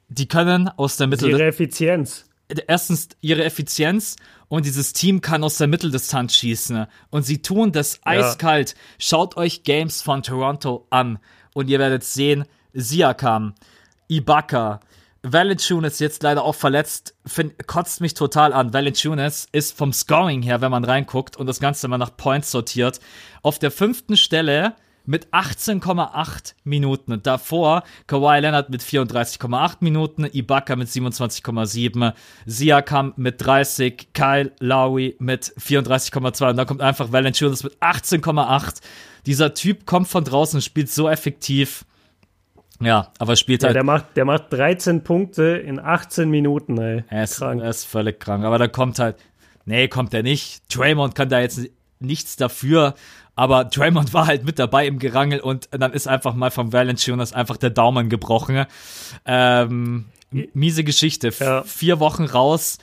die können aus der Mitte Ihre Effizienz. erstens ihre Effizienz und dieses Team kann aus der Mitteldistanz schießen. Und sie tun das eiskalt. Schaut euch Games von Toronto an und ihr werdet sehen, Siakam, Ibaka, Valanciunas jetzt leider auch verletzt, find, kotzt mich total an. Valanciunas ist vom Scoring her, wenn man reinguckt und das Ganze mal nach Points sortiert, auf der fünften Stelle mit 18,8 Minuten. Und davor Kawhi Leonard mit 34,8 Minuten, Ibaka mit 27,7, Siakam mit 30, Kyle Lowry mit 34,2 und dann kommt einfach Valanciunas mit 18,8. Dieser Typ kommt von draußen spielt so effektiv. Ja, aber spielt Ja, halt der macht, der macht 13 Punkte in 18 Minuten, ey. er ist, Krank. er ist völlig krank. Aber da kommt halt, nee, kommt er nicht. Draymond kann da jetzt nichts dafür. Aber Draymond war halt mit dabei im Gerangel und dann ist einfach mal vom Valanciunas einfach der Daumen gebrochen. Ähm, miese Geschichte. Ja. Vier Wochen raus.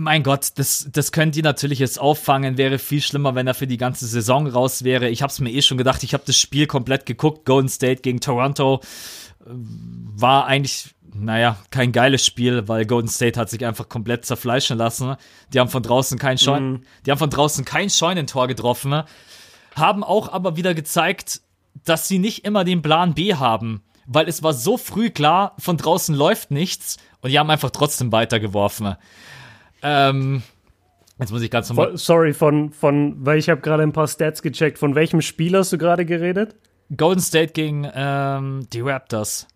Mein Gott, das, das können die natürlich jetzt auffangen. Wäre viel schlimmer, wenn er für die ganze Saison raus wäre. Ich habe es mir eh schon gedacht. Ich habe das Spiel komplett geguckt. Golden State gegen Toronto war eigentlich, naja, kein geiles Spiel, weil Golden State hat sich einfach komplett zerfleischen lassen. Die haben von draußen kein Scheun die haben von draußen kein Scheunentor getroffen, haben auch aber wieder gezeigt, dass sie nicht immer den Plan B haben, weil es war so früh klar, von draußen läuft nichts und die haben einfach trotzdem weitergeworfen. Ähm, jetzt muss ich ganz normal. Sorry, von, von, weil ich habe gerade ein paar Stats gecheckt. Von welchem Spiel hast du gerade geredet? Golden State gegen ähm, die Raptors.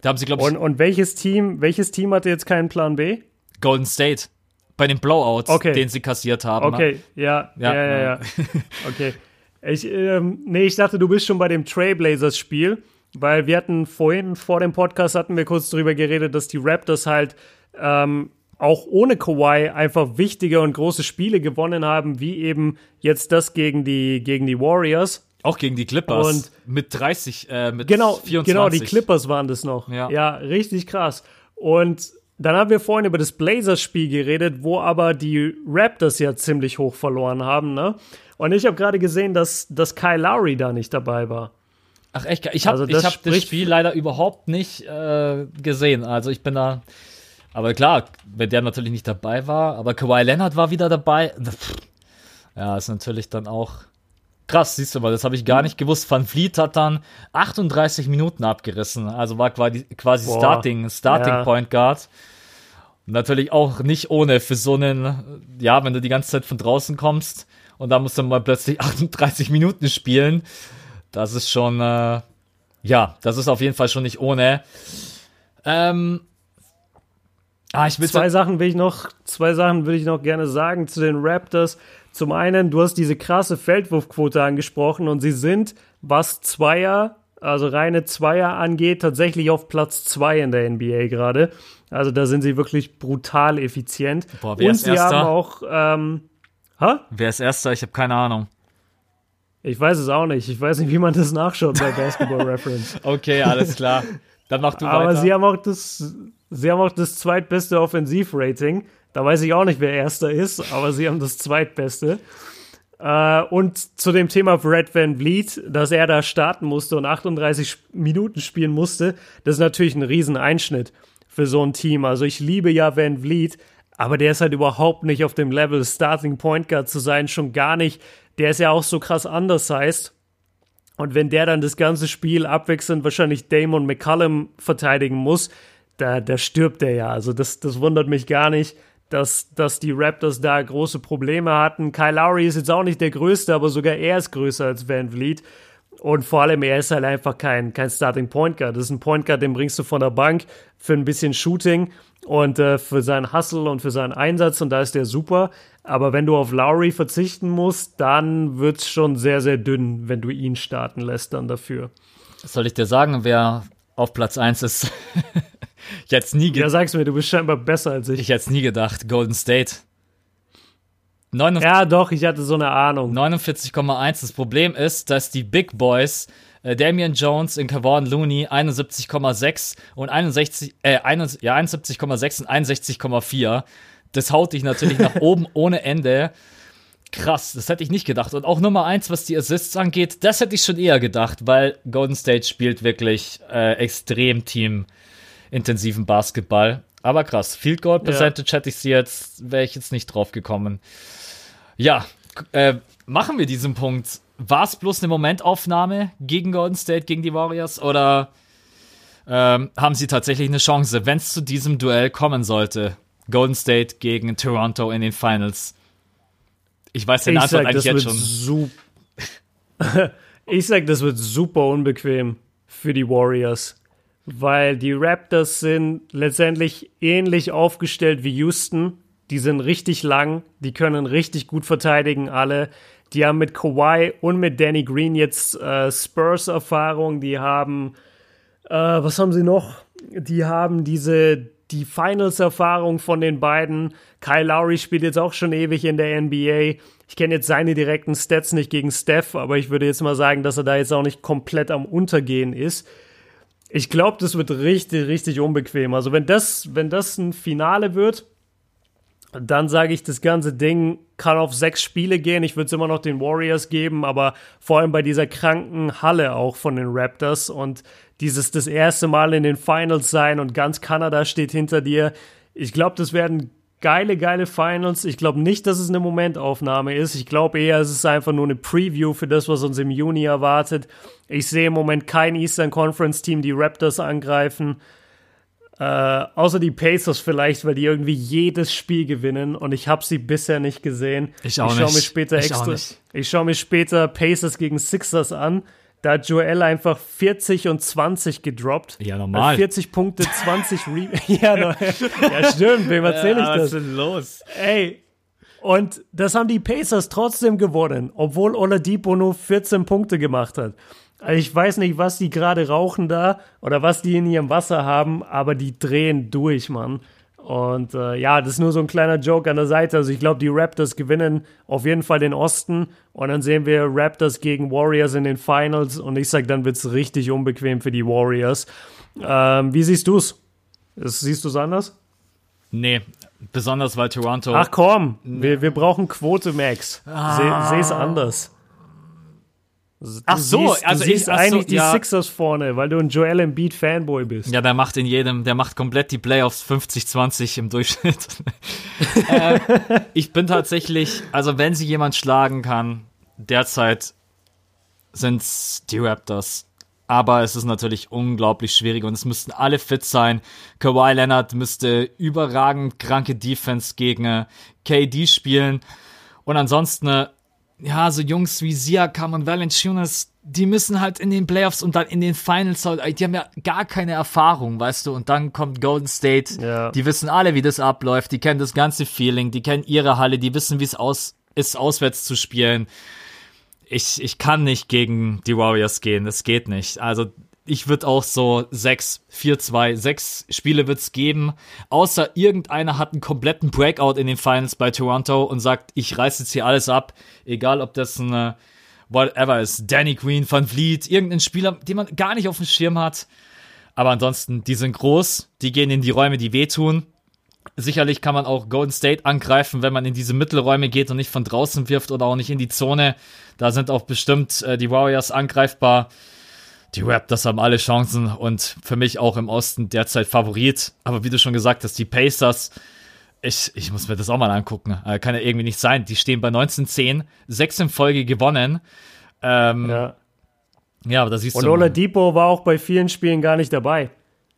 Da haben sie, glaube ich, Und, und welches Team, welches Team hatte jetzt keinen Plan B? Golden State. Bei den Blowouts, Okay. den sie kassiert haben. Okay, ja, Ja, ja, ja, ja. ja. [LAUGHS] Okay. Ich, ähm, nee, ich dachte, du bist schon bei dem Trailblazers-Spiel, weil wir hatten vorhin, vor dem Podcast hatten wir kurz darüber geredet, dass die Raptors halt ähm, auch ohne Kawhi einfach wichtige und große Spiele gewonnen haben, wie eben jetzt das gegen die, gegen die Warriors. Auch gegen die Clippers. Und- mit 30, äh, mit Genau, 24. genau, die Clippers waren das noch. Ja. richtig krass. Und dann haben wir vorhin über das Blazers-Spiel geredet, wo aber die Raptors ja ziemlich hoch verloren haben, ne? Und ich habe gerade gesehen, dass, dass Kyle Lowry da nicht dabei war. Ach echt, ich habe Also das ich hab das Spiel leider überhaupt nicht äh, gesehen. Also ich bin da. Aber klar, wenn der natürlich nicht dabei war, aber Kawhi Leonard war wieder dabei. [LAUGHS] Ja, ist natürlich dann auch krass, siehst du mal, das habe ich gar nicht gewusst. Van Vliet hat dann 38 Minuten abgerissen, also war quasi, quasi Boah. Starting, Starting Ja. Point Guard. Und natürlich auch nicht ohne für so einen, ja, wenn du die ganze Zeit von draußen kommst und dann musst du mal plötzlich [LAUGHS] 38 Minuten spielen. Das ist schon, äh, ja, das ist auf jeden Fall schon nicht ohne. Ähm, ah, ich will Zwei Sachen will ich noch, zwei Sachen würde ich noch gerne sagen zu den Raptors. Zum einen, du hast diese krasse Feldwurfquote angesprochen und sie sind, was Zweier, also reine Zweier angeht, tatsächlich auf Platz zwei in der NBA gerade. Also da sind sie wirklich brutal effizient. Boah, wer und ist sie Erster? haben auch, ähm, ha? Wer ist Erster? Ich habe keine Ahnung. Ich weiß es auch nicht. Ich weiß nicht, wie man das nachschaut bei [LAUGHS] Basketball Reference. Okay, alles klar. Dann mach du Aber weiter. sie haben auch das, sie haben auch das zweitbeste Offensivrating. Da weiß ich auch nicht, wer erster ist, aber sie haben das zweitbeste. Äh, und zu dem Thema Brad Van Vliet, dass er da starten musste und 38 Minuten spielen musste, das ist natürlich ein Rieseneinschnitt für so ein Team. Also ich liebe ja Van Vliet, aber der ist halt überhaupt nicht auf dem Level, Starting Point Guard zu sein, schon gar nicht. Der ist ja auch so krass undersized. Und wenn der dann das ganze Spiel abwechselnd wahrscheinlich Damon McCullum verteidigen muss, da, da stirbt er ja. Also das, das wundert mich gar nicht, dass, dass die Raptors da große Probleme hatten. Kyle Lowry ist jetzt auch nicht der Größte, aber sogar er ist größer als Van Vliet. Und vor allem, er ist halt einfach kein, kein Starting Point Guard. Das ist ein Point Guard, den bringst du von der Bank für ein bisschen Shooting und äh, für seinen Hustle und für seinen Einsatz und da ist der super. Aber wenn du auf Lowry verzichten musst, dann wird's schon sehr, sehr dünn, wenn du ihn starten lässt dann dafür. Soll ich dir sagen, wer auf Platz 1 ist? [LAUGHS] ich hätte nie, ge Ja, sag's mir, du bist scheinbar besser als ich. ich hätt's nie gedacht. Golden State. 49 Ja, doch, ich hatte so eine Ahnung. 49,1. Das Problem ist, dass die Big Boys äh, Damian Jones in Kevon Looney 71,6 und 61, äh, 71, ja, 71,6 und 61,4. Das haut dich natürlich nach [LAUGHS] oben ohne Ende. Krass, das hätte ich nicht gedacht. Und auch Nummer eins, was die Assists angeht, das hätte ich schon eher gedacht, weil Golden State spielt wirklich äh, extrem teamintensiven Basketball. Aber krass, Field Goal Percentage hätte ich sie jetzt, wäre ich jetzt nicht drauf gekommen. Ja, äh, machen wir diesen Punkt. War es bloß eine Momentaufnahme gegen Golden State, gegen die Warriors? Oder ähm, haben sie tatsächlich eine Chance, wenn es zu diesem Duell kommen sollte? Golden State gegen Toronto in den Finals. Ich weiß den Ich Antwort sag, eigentlich das jetzt wird schon. [LAUGHS] ich sag, das wird super unbequem für die Warriors. Weil die Raptors sind letztendlich ähnlich aufgestellt wie Houston. Die sind richtig lang, die können richtig gut verteidigen, alle. Die haben mit Kawhi und mit Danny Green jetzt äh, Spurs-Erfahrung. Die haben, äh, was haben sie noch? Die haben diese, die Finals-Erfahrung von den beiden. Kyle Lowry spielt jetzt auch schon ewig in der NBA. Ich kenne jetzt seine direkten Stats nicht gegen Steph, aber ich würde jetzt mal sagen, dass er da jetzt auch nicht komplett am Untergehen ist. Ich glaube, das wird richtig, richtig unbequem. Also wenn das, wenn das ein Finale wird, dann sage ich, das ganze Ding kann auf sechs Spiele gehen. Ich würde es immer noch den Warriors geben, aber vor allem bei dieser kranken Halle auch von den Raptors und dieses das erste Mal in den Finals sein und ganz Kanada steht hinter dir. Ich glaube, das werden geile, geile Finals. Ich glaube nicht, dass es eine Momentaufnahme ist. Ich glaube eher, es ist einfach nur eine Preview für das, was uns im Juni erwartet. Ich sehe im Moment kein Eastern Conference Team, die Raptors angreifen. Äh, außer die Pacers vielleicht, weil die irgendwie jedes Spiel gewinnen und ich habe sie bisher nicht gesehen. Ich auch ich schaue nicht. mir später Ich extra. nicht. Ich schaue mir später Pacers gegen Sixers an. Da hat Joel einfach 40 und 20 gedroppt. Ja, normal. Äh, 40 Punkte, 20 Re [LAUGHS] ja, no, [LAUGHS] ja, stimmt. Wem erzähle ich das? denn los? Ey, und das haben die Pacers trotzdem gewonnen, obwohl Oladipo nur 14 Punkte gemacht hat. Also ich weiß nicht, was die gerade rauchen da oder was die in ihrem Wasser haben, aber die drehen durch, Mann. Und äh, ja, das ist nur so ein kleiner Joke an der Seite. Also ich glaube, die Raptors gewinnen auf jeden Fall den Osten und dann sehen wir Raptors gegen Warriors in den Finals und ich sag, dann wird's richtig unbequem für die Warriors. Ähm, wie siehst du's? Das- Siehst du's anders? Nee, besonders weil Toronto. Ach komm, wir, wir brauchen Quote Max. Se, seh's anders. Du Ach so, siehst, also du ich- siehst so, eigentlich die ja. Sixers vorne, weil du ein Joel Embiid Fanboy bist. Ja, der macht in jedem, der macht komplett die Playoffs 50-20 im Durchschnitt. [LAUGHS] äh, ich bin tatsächlich, also wenn sie jemand schlagen kann, derzeit sind's die Raptors. Aber es ist natürlich unglaublich schwierig und es müssten alle fit sein. Kawhi Leonard müsste überragend kranke Defense gegen KD spielen. Und ansonsten, ja, so Jungs wie Siakam und Valanciunas, die müssen halt in den Playoffs und dann in den Finals, halt- die haben ja gar keine Erfahrung, weißt du, und dann kommt Golden State, Ja. die wissen alle, wie das abläuft, die kennen das ganze Feeling, die kennen ihre Halle, die wissen, wie es aus, ist auswärts zu spielen. Ich, ich kann nicht gegen die Warriors gehen, das geht nicht. Also ich würde auch so 6, 4, 2, 6 Spiele wird's geben. Außer irgendeiner hat einen kompletten Breakout in den Finals bei Toronto und sagt, ich reiß jetzt hier alles ab. Egal, ob das ein äh, whatever ist. Danny Green, Van Vliet, irgendein Spieler, den man gar nicht auf dem Schirm hat. Aber ansonsten, die sind groß, die gehen in die Räume, die wehtun. Sicherlich kann man auch Golden State angreifen, wenn man in diese Mittelräume geht und nicht von draußen wirft oder auch nicht in die Zone. Da sind auch bestimmt äh, die Warriors angreifbar. Die Raptors haben alle Chancen und für mich auch im Osten derzeit Favorit. Aber wie du schon gesagt hast, die Pacers, ich, ich muss mir das auch mal angucken. Äh, kann ja irgendwie nicht sein. Die stehen bei 19-10, sechs in Folge gewonnen. Ähm, ja. ja, aber da siehst und du. Und Oladipo war auch bei vielen Spielen gar nicht dabei.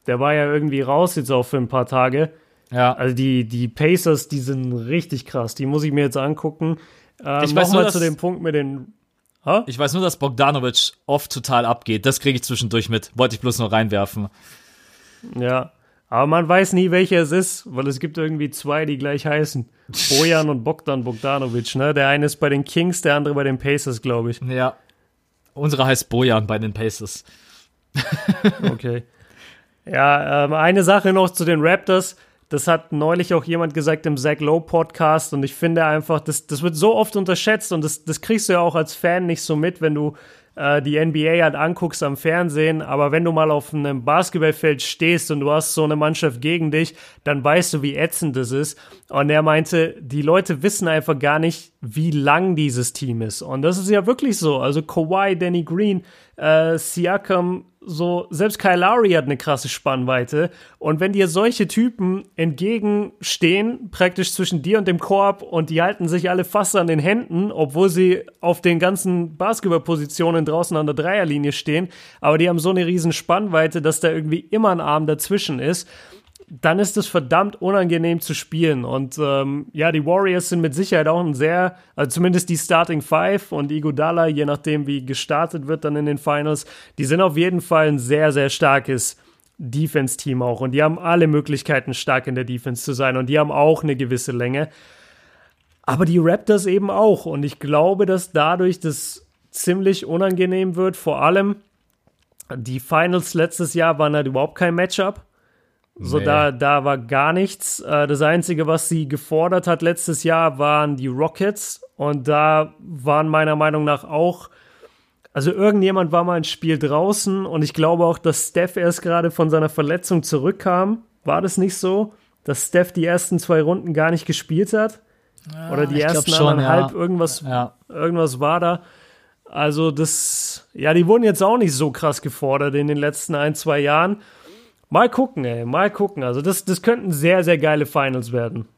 Der war ja irgendwie raus jetzt auch für ein paar Tage. Ja. Also die, die Pacers, die sind richtig krass. Die muss ich mir jetzt angucken. Ähm, ich weiß nur, zu dem Punkt mit den Ha? Ich weiß nur, dass Bogdanovic oft total abgeht. Das kriege ich zwischendurch mit. Wollte ich bloß noch reinwerfen. Ja, aber man weiß nie, welcher es ist, weil es gibt irgendwie zwei, die gleich heißen. [LAUGHS] Bojan und Bogdan Bogdanovic, ne? Der eine ist bei den Kings, der andere bei den Pacers, glaube ich. Ja. Unsere heißt Bojan bei den Pacers. [LAUGHS] okay. Ja, ähm, eine Sache noch zu den Raptors. Das hat neulich auch jemand gesagt im Zach Lowe Podcast und ich finde einfach, das, das wird so oft unterschätzt und das, das kriegst du ja auch als Fan nicht so mit, wenn du äh, die NBA halt anguckst am Fernsehen, aber wenn du mal auf einem Basketballfeld stehst und du hast so eine Mannschaft gegen dich, dann weißt du, wie ätzend das ist. Und er meinte, die Leute wissen einfach gar nicht, wie lang dieses Team ist. Und das ist ja wirklich so. Also Kawhi, Danny Green, äh, Siakam, so, selbst Kyle Lowry hat eine krasse Spannweite. Und wenn dir solche Typen entgegenstehen, praktisch zwischen dir und dem Korb, und die halten sich alle fast an den Händen, obwohl sie auf den ganzen Basketballpositionen draußen an der Dreierlinie stehen, aber die haben so eine riesen Spannweite, dass da irgendwie immer ein Arm dazwischen ist dann ist es verdammt unangenehm zu spielen. Und ähm, ja, die Warriors sind mit Sicherheit auch ein sehr, also zumindest die Starting Five und Iguodala, je nachdem wie gestartet wird dann in den Finals, die sind auf jeden Fall ein sehr, sehr starkes Defense-Team auch. Und die haben alle Möglichkeiten, stark in der Defense zu sein. Und die haben auch eine gewisse Länge. Aber die Raptors eben auch. Und ich glaube, dass dadurch das ziemlich unangenehm wird. Vor allem, die Finals letztes Jahr waren halt überhaupt kein Matchup. So, nee. da, da war gar nichts. Äh, das Einzige, was sie gefordert hat letztes Jahr, waren die Rockets. Und da waren meiner Meinung nach auch, also irgendjemand war mal ein Spiel draußen und ich glaube auch, dass Steph erst gerade von seiner Verletzung zurückkam. War das nicht so? Dass Steph die ersten zwei Runden gar nicht gespielt hat? Ja, Oder die ersten schon, anderthalb, ja. irgendwas, ja. irgendwas war da. Also das, ja, die wurden jetzt auch nicht so krass gefordert in den letzten ein, zwei Jahren. Mal gucken, ey, mal gucken. Also das, das könnten sehr, sehr geile Finals werden.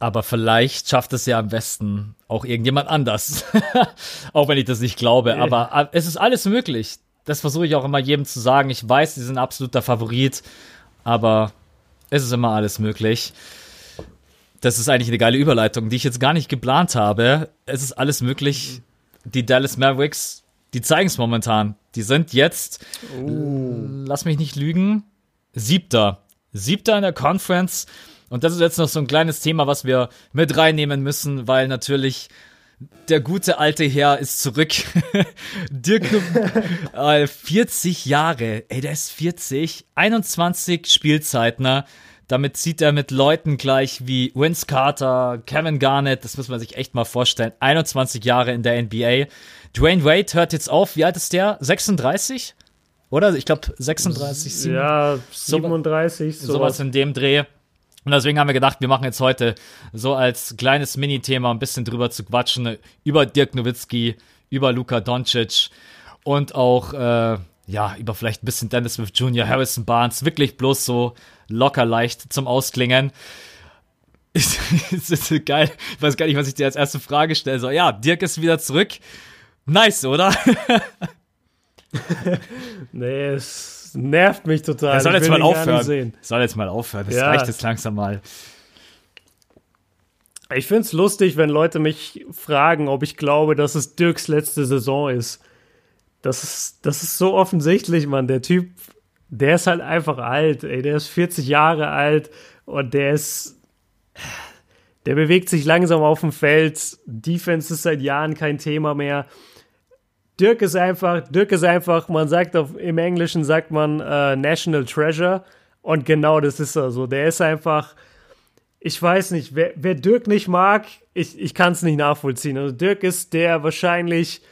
Aber vielleicht schafft es ja am besten auch irgendjemand anders. [LAUGHS] auch wenn ich das nicht glaube. Aber äh, es ist alles möglich. Das versuche ich auch immer jedem zu sagen. Ich weiß, sie sind absoluter Favorit. Aber es ist immer alles möglich. Das ist eigentlich eine geile Überleitung, die ich jetzt gar nicht geplant habe. Es ist alles möglich. Die Dallas Mavericks die zeigen es momentan. Die sind jetzt, oh. lass mich nicht lügen, siebter. Siebter in der Conference. Und das ist jetzt noch so ein kleines Thema, was wir mit reinnehmen müssen, weil natürlich der gute alte Herr ist zurück. [LAUGHS] Dirk, [LAUGHS] äh, 40 Jahre. Ey, der ist 40. 21 Spielzeiten. Ne? Damit zieht er mit Leuten gleich wie Vince Carter, Kevin Garnett. Das muss man sich echt mal vorstellen. 21 Jahre in der NBA. Dwayne Wade hört jetzt auf. Wie alt ist der? 36? Oder? Ich glaube 36, 37. Ja, 37. Sowas. sowas in dem Dreh. Und deswegen haben wir gedacht, wir machen jetzt heute so als kleines Mini-Thema ein bisschen drüber zu quatschen, über Dirk Nowitzki, über Luka Doncic und auch, äh, ja, über vielleicht ein bisschen Dennis Smith Jr., Harrison Barnes, wirklich bloß so locker leicht zum Ausklingen. [LAUGHS] Ist, ist, geil. Ich weiß gar nicht, was ich dir als erste Frage stelle. So, ja, Dirk ist wieder zurück. Nice, oder? [LAUGHS] nee, es nervt mich total. Er soll jetzt mal aufhören. Soll jetzt mal aufhören. Das ja. reicht jetzt langsam mal. Ich finde es lustig, wenn Leute mich fragen, ob ich glaube, dass es Dirks letzte Saison ist. Das ist, das ist so offensichtlich, Mann. Der Typ, der ist halt einfach alt. Ey. Der ist 40 Jahre alt und der ist Der bewegt sich langsam auf dem Feld. Defense ist seit Jahren kein Thema mehr. Dirk ist einfach, Dirk ist einfach, man sagt auf, im Englischen sagt man äh, National Treasure. Und genau das ist er so. Der ist einfach, ich weiß nicht, wer, wer Dirk nicht mag, ich, ich kann es nicht nachvollziehen. Also Dirk ist der wahrscheinlich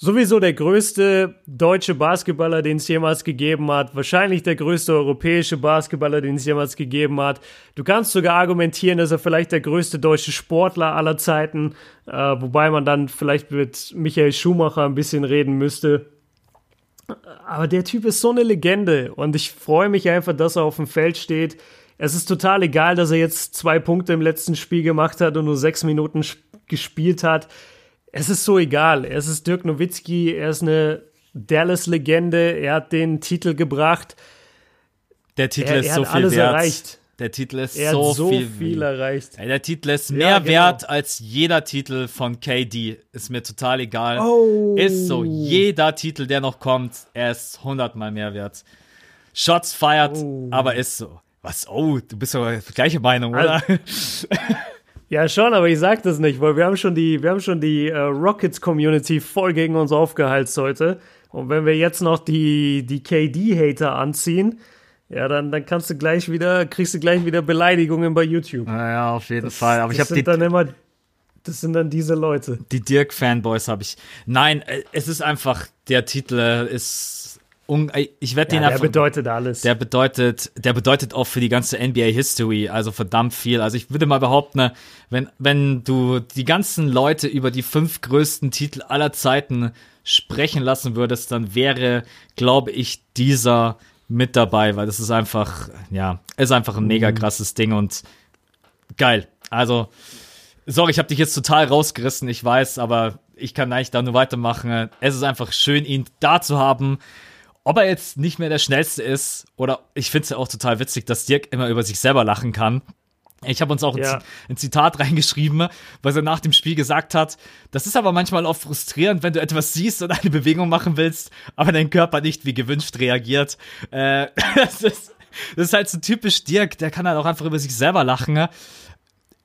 sowieso der größte deutsche Basketballer, den es jemals gegeben hat. Wahrscheinlich der größte europäische Basketballer, den es jemals gegeben hat. Du kannst sogar argumentieren, dass er vielleicht der größte deutsche Sportler aller Zeiten, äh, wobei man dann vielleicht mit Michael Schumacher ein bisschen reden müsste. Aber der Typ ist so eine Legende und ich freue mich einfach, dass er auf dem Feld steht. Es ist total egal, dass er jetzt zwei Punkte im letzten Spiel gemacht hat und nur sechs Minuten gespielt hat. Es ist so egal. Es ist Dirk Nowitzki, er ist eine Dallas-Legende, er hat den Titel gebracht. Der Titel er, ist er so hat viel alles wert. erreicht. Der Titel ist Er so, so viel, viel, erreicht. Der Titel ist Ja, mehr genau. wert als jeder Titel von KD. Ist mir total egal. Oh. Ist so. Jeder Titel, der noch kommt, er ist hundertmal mehr wert. Shots feiert, Oh. aber ist so. Was? Oh, du bist aber gleiche Meinung, oder? Also- [LAUGHS] Ja, schon, aber ich sag das nicht, weil wir haben schon die, wir haben schon die äh, Rockets-Community voll gegen uns aufgeheizt heute. Und wenn wir jetzt noch die, die KD-Hater anziehen, ja, dann, dann kannst du gleich wieder, kriegst du gleich wieder Beleidigungen bei YouTube. naja, auf jeden Fall. Aber ich das habe sind die, dann immer, das sind dann diese Leute. die Dirk-Fanboys habe ich. Nein, äh, es ist einfach, der Titel äh, ist. Un ich werde Ja, den der bedeutet alles. Der bedeutet, der bedeutet auch für die ganze NBA History, also verdammt viel. Also ich würde mal behaupten, wenn, wenn du die ganzen Leute über die fünf größten Titel aller Zeiten sprechen lassen würdest, dann wäre, glaube ich, dieser mit dabei, weil das ist einfach, ja, ist einfach ein mega krasses Ding und geil. Also, sorry, ich habe dich jetzt total rausgerissen, ich weiß, aber ich kann eigentlich da nur weitermachen. Es ist einfach schön, ihn da zu haben. Ob er jetzt nicht mehr der Schnellste ist, oder ich finde es ja auch total witzig, dass Dirk immer über sich selber lachen kann. Ich habe uns auch ein, Ja. Ein Zitat reingeschrieben, was er nach dem Spiel gesagt hat. Das ist aber manchmal auch frustrierend, wenn du etwas siehst und eine Bewegung machen willst, aber dein Körper nicht wie gewünscht reagiert. Äh, [LAUGHS] das, ist, das ist halt so typisch Dirk, der kann halt auch einfach über sich selber lachen. ne?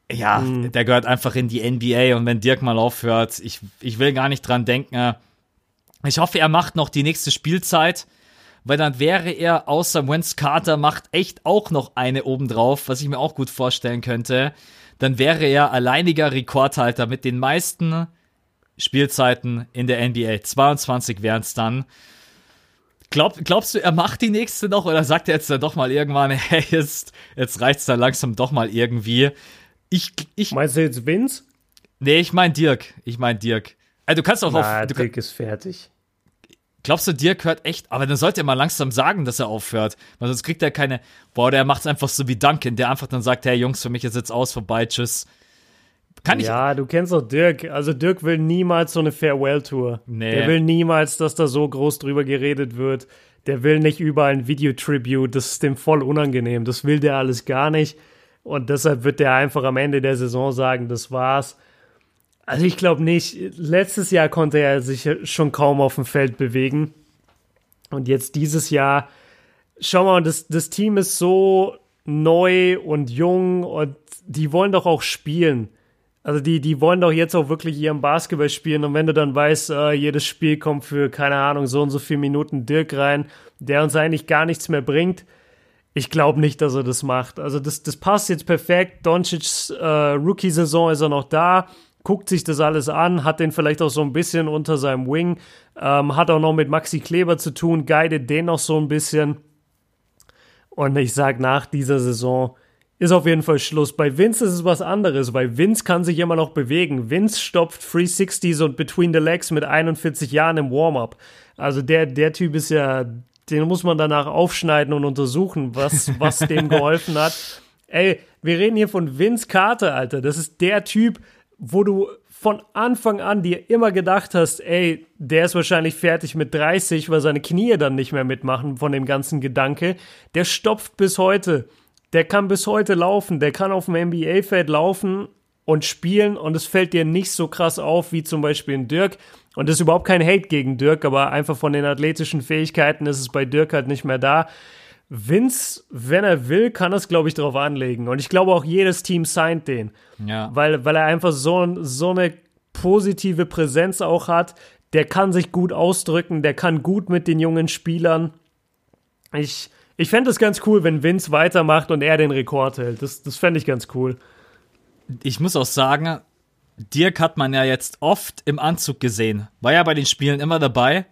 Ja, der gehört einfach in die NBA und wenn Dirk mal aufhört, ich, ich will gar nicht dran denken. Ich hoffe, er macht noch die nächste Spielzeit, weil dann wäre er außer Wentz Carter macht echt auch noch eine obendrauf, was ich mir auch gut vorstellen könnte. Dann wäre er alleiniger Rekordhalter mit den meisten Spielzeiten in der NBA. 22 wären es dann. Glaub, glaubst du, er macht die nächste noch oder sagt er jetzt dann doch mal irgendwann, [LAUGHS] hey, jetzt, jetzt reicht's dann langsam doch mal irgendwie? Ich, ich, Meinst du jetzt Vince? nee, ich mein Dirk. Ich mein Dirk. Also du kannst auch Na, auf, du, Dirk ist fertig. Glaubst du, Dirk hört echt, aber dann sollte er mal langsam sagen, dass er aufhört. Weil sonst kriegt er keine, boah, der macht's einfach so wie Duncan, der einfach dann sagt, hey Jungs, für mich ist jetzt aus, vorbei, tschüss. Kann ich, Ja, du kennst doch Dirk. Also Dirk will niemals so eine Farewell-Tour. Nee. Der will niemals, dass da so groß drüber geredet wird. Der will nicht überall ein Videotribute. Das ist dem voll unangenehm. Das will der alles gar nicht. Und deshalb wird der einfach am Ende der Saison sagen, das war's. Also ich glaube nicht. Letztes Jahr konnte er sich schon kaum auf dem Feld bewegen. Und jetzt dieses Jahr, schau mal, das, das Team ist so neu und jung und die wollen doch auch spielen. Also die, die wollen doch jetzt auch wirklich ihren Basketball spielen und wenn du dann weißt, äh, jedes Spiel kommt für, keine Ahnung, so und so viele Minuten Dirk rein, der uns eigentlich gar nichts mehr bringt, ich glaube nicht, dass er das macht. Also das, das passt jetzt perfekt. Doncic's äh, Rookie-Saison ist er noch da, guckt sich das alles an, hat den vielleicht auch so ein bisschen unter seinem Wing, ähm, hat auch noch mit Maxi Kleber zu tun, guidet den noch so ein bisschen. Und ich sag nach dieser Saison ist auf jeden Fall Schluss. Bei Vince ist es was anderes, weil Vince kann sich immer noch bewegen. Vince stopft 360s und Between the Legs mit 41 Jahren im Warm-up. Also der, der Typ ist ja, den muss man danach aufschneiden und untersuchen, was, [LAUGHS] was dem geholfen hat. Ey, wir reden hier von Vince Carter, Alter. Das ist der Typ, wo du von Anfang an dir immer gedacht hast, ey, der ist wahrscheinlich fertig mit 30, weil seine Knie dann nicht mehr mitmachen von dem ganzen Gedanke. Der stopft bis heute. Der kann bis heute laufen. Der kann auf dem NBA-Feld laufen und spielen und es fällt dir nicht so krass auf wie zum Beispiel in Dirk. Und das ist überhaupt kein Hate gegen Dirk, aber einfach von den athletischen Fähigkeiten ist es bei Dirk halt nicht mehr da. Vince, wenn er will, kann das, glaube ich, drauf anlegen. Und ich glaube auch jedes Team signed den. Ja. Weil, weil er einfach so, so eine positive Präsenz auch hat. Der kann sich gut ausdrücken, der kann gut mit den jungen Spielern. Ich, ich fände es ganz cool, wenn Vince weitermacht und er den Rekord hält. Das, das fände ich ganz cool. Ich muss auch sagen, Dirk hat man ja jetzt oft im Anzug gesehen. War ja bei den Spielen immer dabei.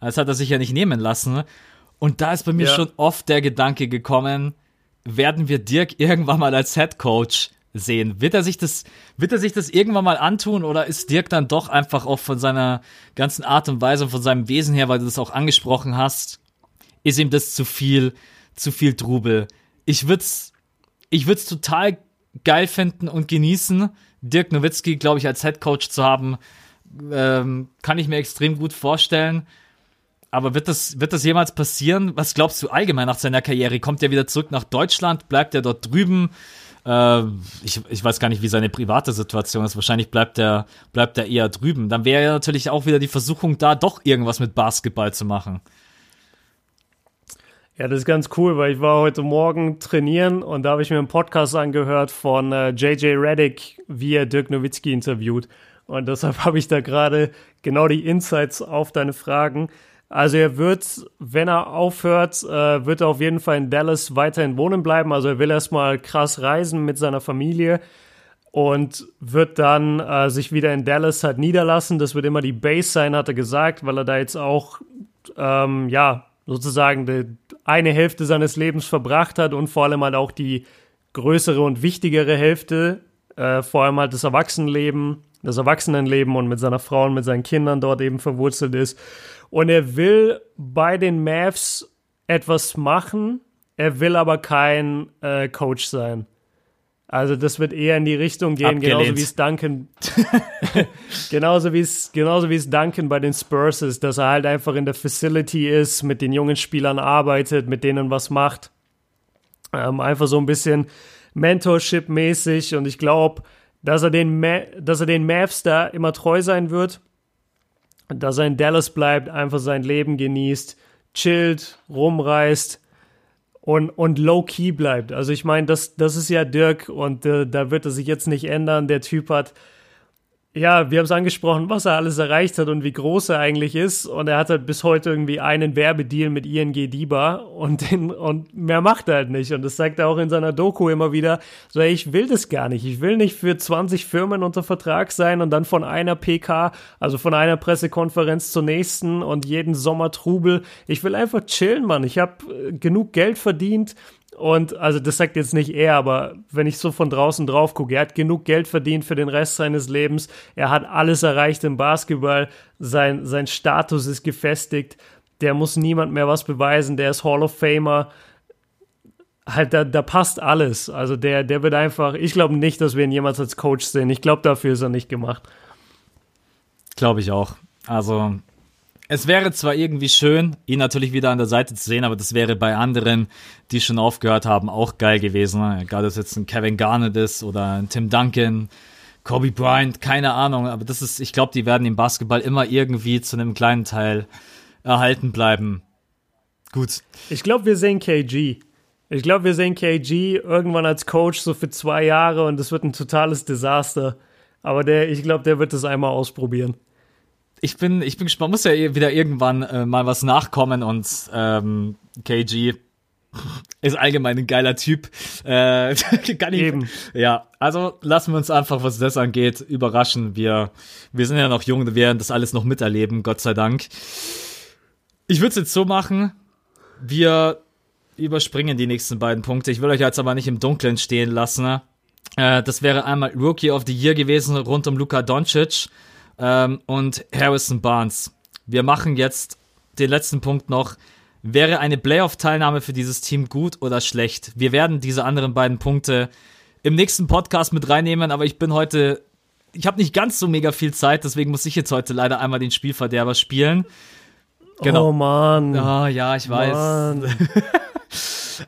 Das hat er sich ja nicht nehmen lassen. Und da ist bei mir Ja. schon oft der Gedanke gekommen, werden wir Dirk irgendwann mal als Head Coach sehen? Wird er sich das, wird er sich das irgendwann mal antun oder ist Dirk dann doch einfach auch von seiner ganzen Art und Weise und von seinem Wesen her, weil du das auch angesprochen hast, ist ihm das zu viel, zu viel Trubel? Ich würd's, ich würd's total geil finden und genießen, Dirk Nowitzki, glaube ich, als Head Coach zu haben, ähm, kann ich mir extrem gut vorstellen. Aber wird das, wird das jemals passieren? Was glaubst du allgemein nach seiner Karriere? Kommt er wieder zurück nach Deutschland? Bleibt er dort drüben? Äh, ich, ich weiß gar nicht, wie seine private Situation ist. Wahrscheinlich bleibt er, bleibt er eher drüben. Dann wäre ja natürlich auch wieder die Versuchung da, doch irgendwas mit Basketball zu machen. Ja, das ist ganz cool, weil ich war heute Morgen trainieren und da habe ich mir einen Podcast angehört von äh, JJ Reddick, wie er Dirk Nowitzki interviewt. Und deshalb [LAUGHS] habe ich da gerade genau die Insights auf deine Fragen. Also er wird, wenn er aufhört, äh, wird er auf jeden Fall in Dallas weiterhin wohnen bleiben. Also er will erstmal krass reisen mit seiner Familie und wird dann äh, sich wieder in Dallas halt niederlassen. Das wird immer die Base sein, hat er gesagt, weil er da jetzt auch, ähm, ja, sozusagen die, eine Hälfte seines Lebens verbracht hat und vor allem halt auch die größere und wichtigere Hälfte, äh, vor allem halt das Erwachsenenleben, das Erwachsenenleben und mit seiner Frau und mit seinen Kindern dort eben verwurzelt ist. Und er will bei den Mavs etwas machen, er will aber kein äh, Coach sein. Also das wird eher in die Richtung gehen, genauso Abgelehnt. wie es Duncan, [LAUGHS] genauso wie es, genauso wie es Duncan bei den Spurs ist, dass er halt einfach in der Facility ist, mit den jungen Spielern arbeitet, mit denen was macht. Ähm, einfach so ein bisschen Mentorship-mäßig und ich glaube, dass er den, Ma dass er den Mavs da immer treu sein wird, dass er in Dallas bleibt, einfach sein Leben genießt, chillt, rumreist und, und low-key bleibt. Also ich meine, das, das ist ja Dirk und äh, da wird er sich jetzt nicht ändern. Der Typ hat, ja, wir haben es angesprochen, was er alles erreicht hat und wie groß er eigentlich ist. Und er hat halt bis heute irgendwie einen Werbedeal mit ING DIBA und, den, und mehr macht er halt nicht. Und das zeigt er auch in seiner Doku immer wieder. So, ey, ich will das gar nicht. Ich will nicht für 20 Firmen unter Vertrag sein und dann von einer PK, also von einer Pressekonferenz zur nächsten und jeden Sommer Trubel. Ich will einfach chillen, Mann. Ich habe äh, genug Geld verdient. Und also das sagt jetzt nicht er, aber wenn ich so von draußen drauf gucke, er hat genug Geld verdient für den Rest seines Lebens. Er hat alles erreicht im Basketball. Sein, sein Status ist gefestigt. Der muss niemand mehr was beweisen. Der ist Hall of Famer. Halt, da, da passt alles. Also der, der wird einfach, ich glaube nicht, dass wir ihn jemals als Coach sehen. Ich glaube, dafür ist er nicht gemacht. Glaube ich auch. Also, es wäre zwar irgendwie schön, ihn natürlich wieder an der Seite zu sehen, aber das wäre bei anderen, die schon aufgehört haben, auch geil gewesen. ne? Egal, ob es jetzt ein Kevin Garnett ist oder ein Tim Duncan, Kobe Bryant, keine Ahnung. Aber das ist, ich glaube, die werden im Basketball immer irgendwie zu einem kleinen Teil erhalten bleiben. Gut. Ich glaube, wir sehen KG. Ich glaube, wir sehen KG irgendwann als Coach so für zwei Jahre und das wird ein totales Desaster. Aber der, ich glaube, der wird das einmal ausprobieren. Ich bin, ich bin gespannt, muss ja eh wieder irgendwann äh, mal was nachkommen und ähm, KG ist allgemein ein geiler Typ. Äh, [LAUGHS] kann ich, Eben. Ja, also lassen wir uns einfach, was das angeht, überraschen. Wir, wir sind ja noch jung, wir werden das alles noch miterleben, Gott sei Dank. Ich würde es jetzt so machen, wir überspringen die nächsten beiden Punkte. Ich will euch jetzt aber nicht im Dunkeln stehen lassen. Äh, das wäre einmal Rookie of the Year gewesen rund um Luka Doncic ähm, und Harrison Barnes. Wir machen jetzt den letzten Punkt noch. Wäre eine Playoff-Teilnahme für dieses Team gut oder schlecht? Wir werden diese anderen beiden Punkte im nächsten Podcast mit reinnehmen, aber ich bin heute, ich habe nicht ganz so mega viel Zeit, deswegen muss ich jetzt heute leider einmal den Spielverderber spielen. Genau. Oh Mann. Ah, ja, ich weiß. Mann. [LAUGHS]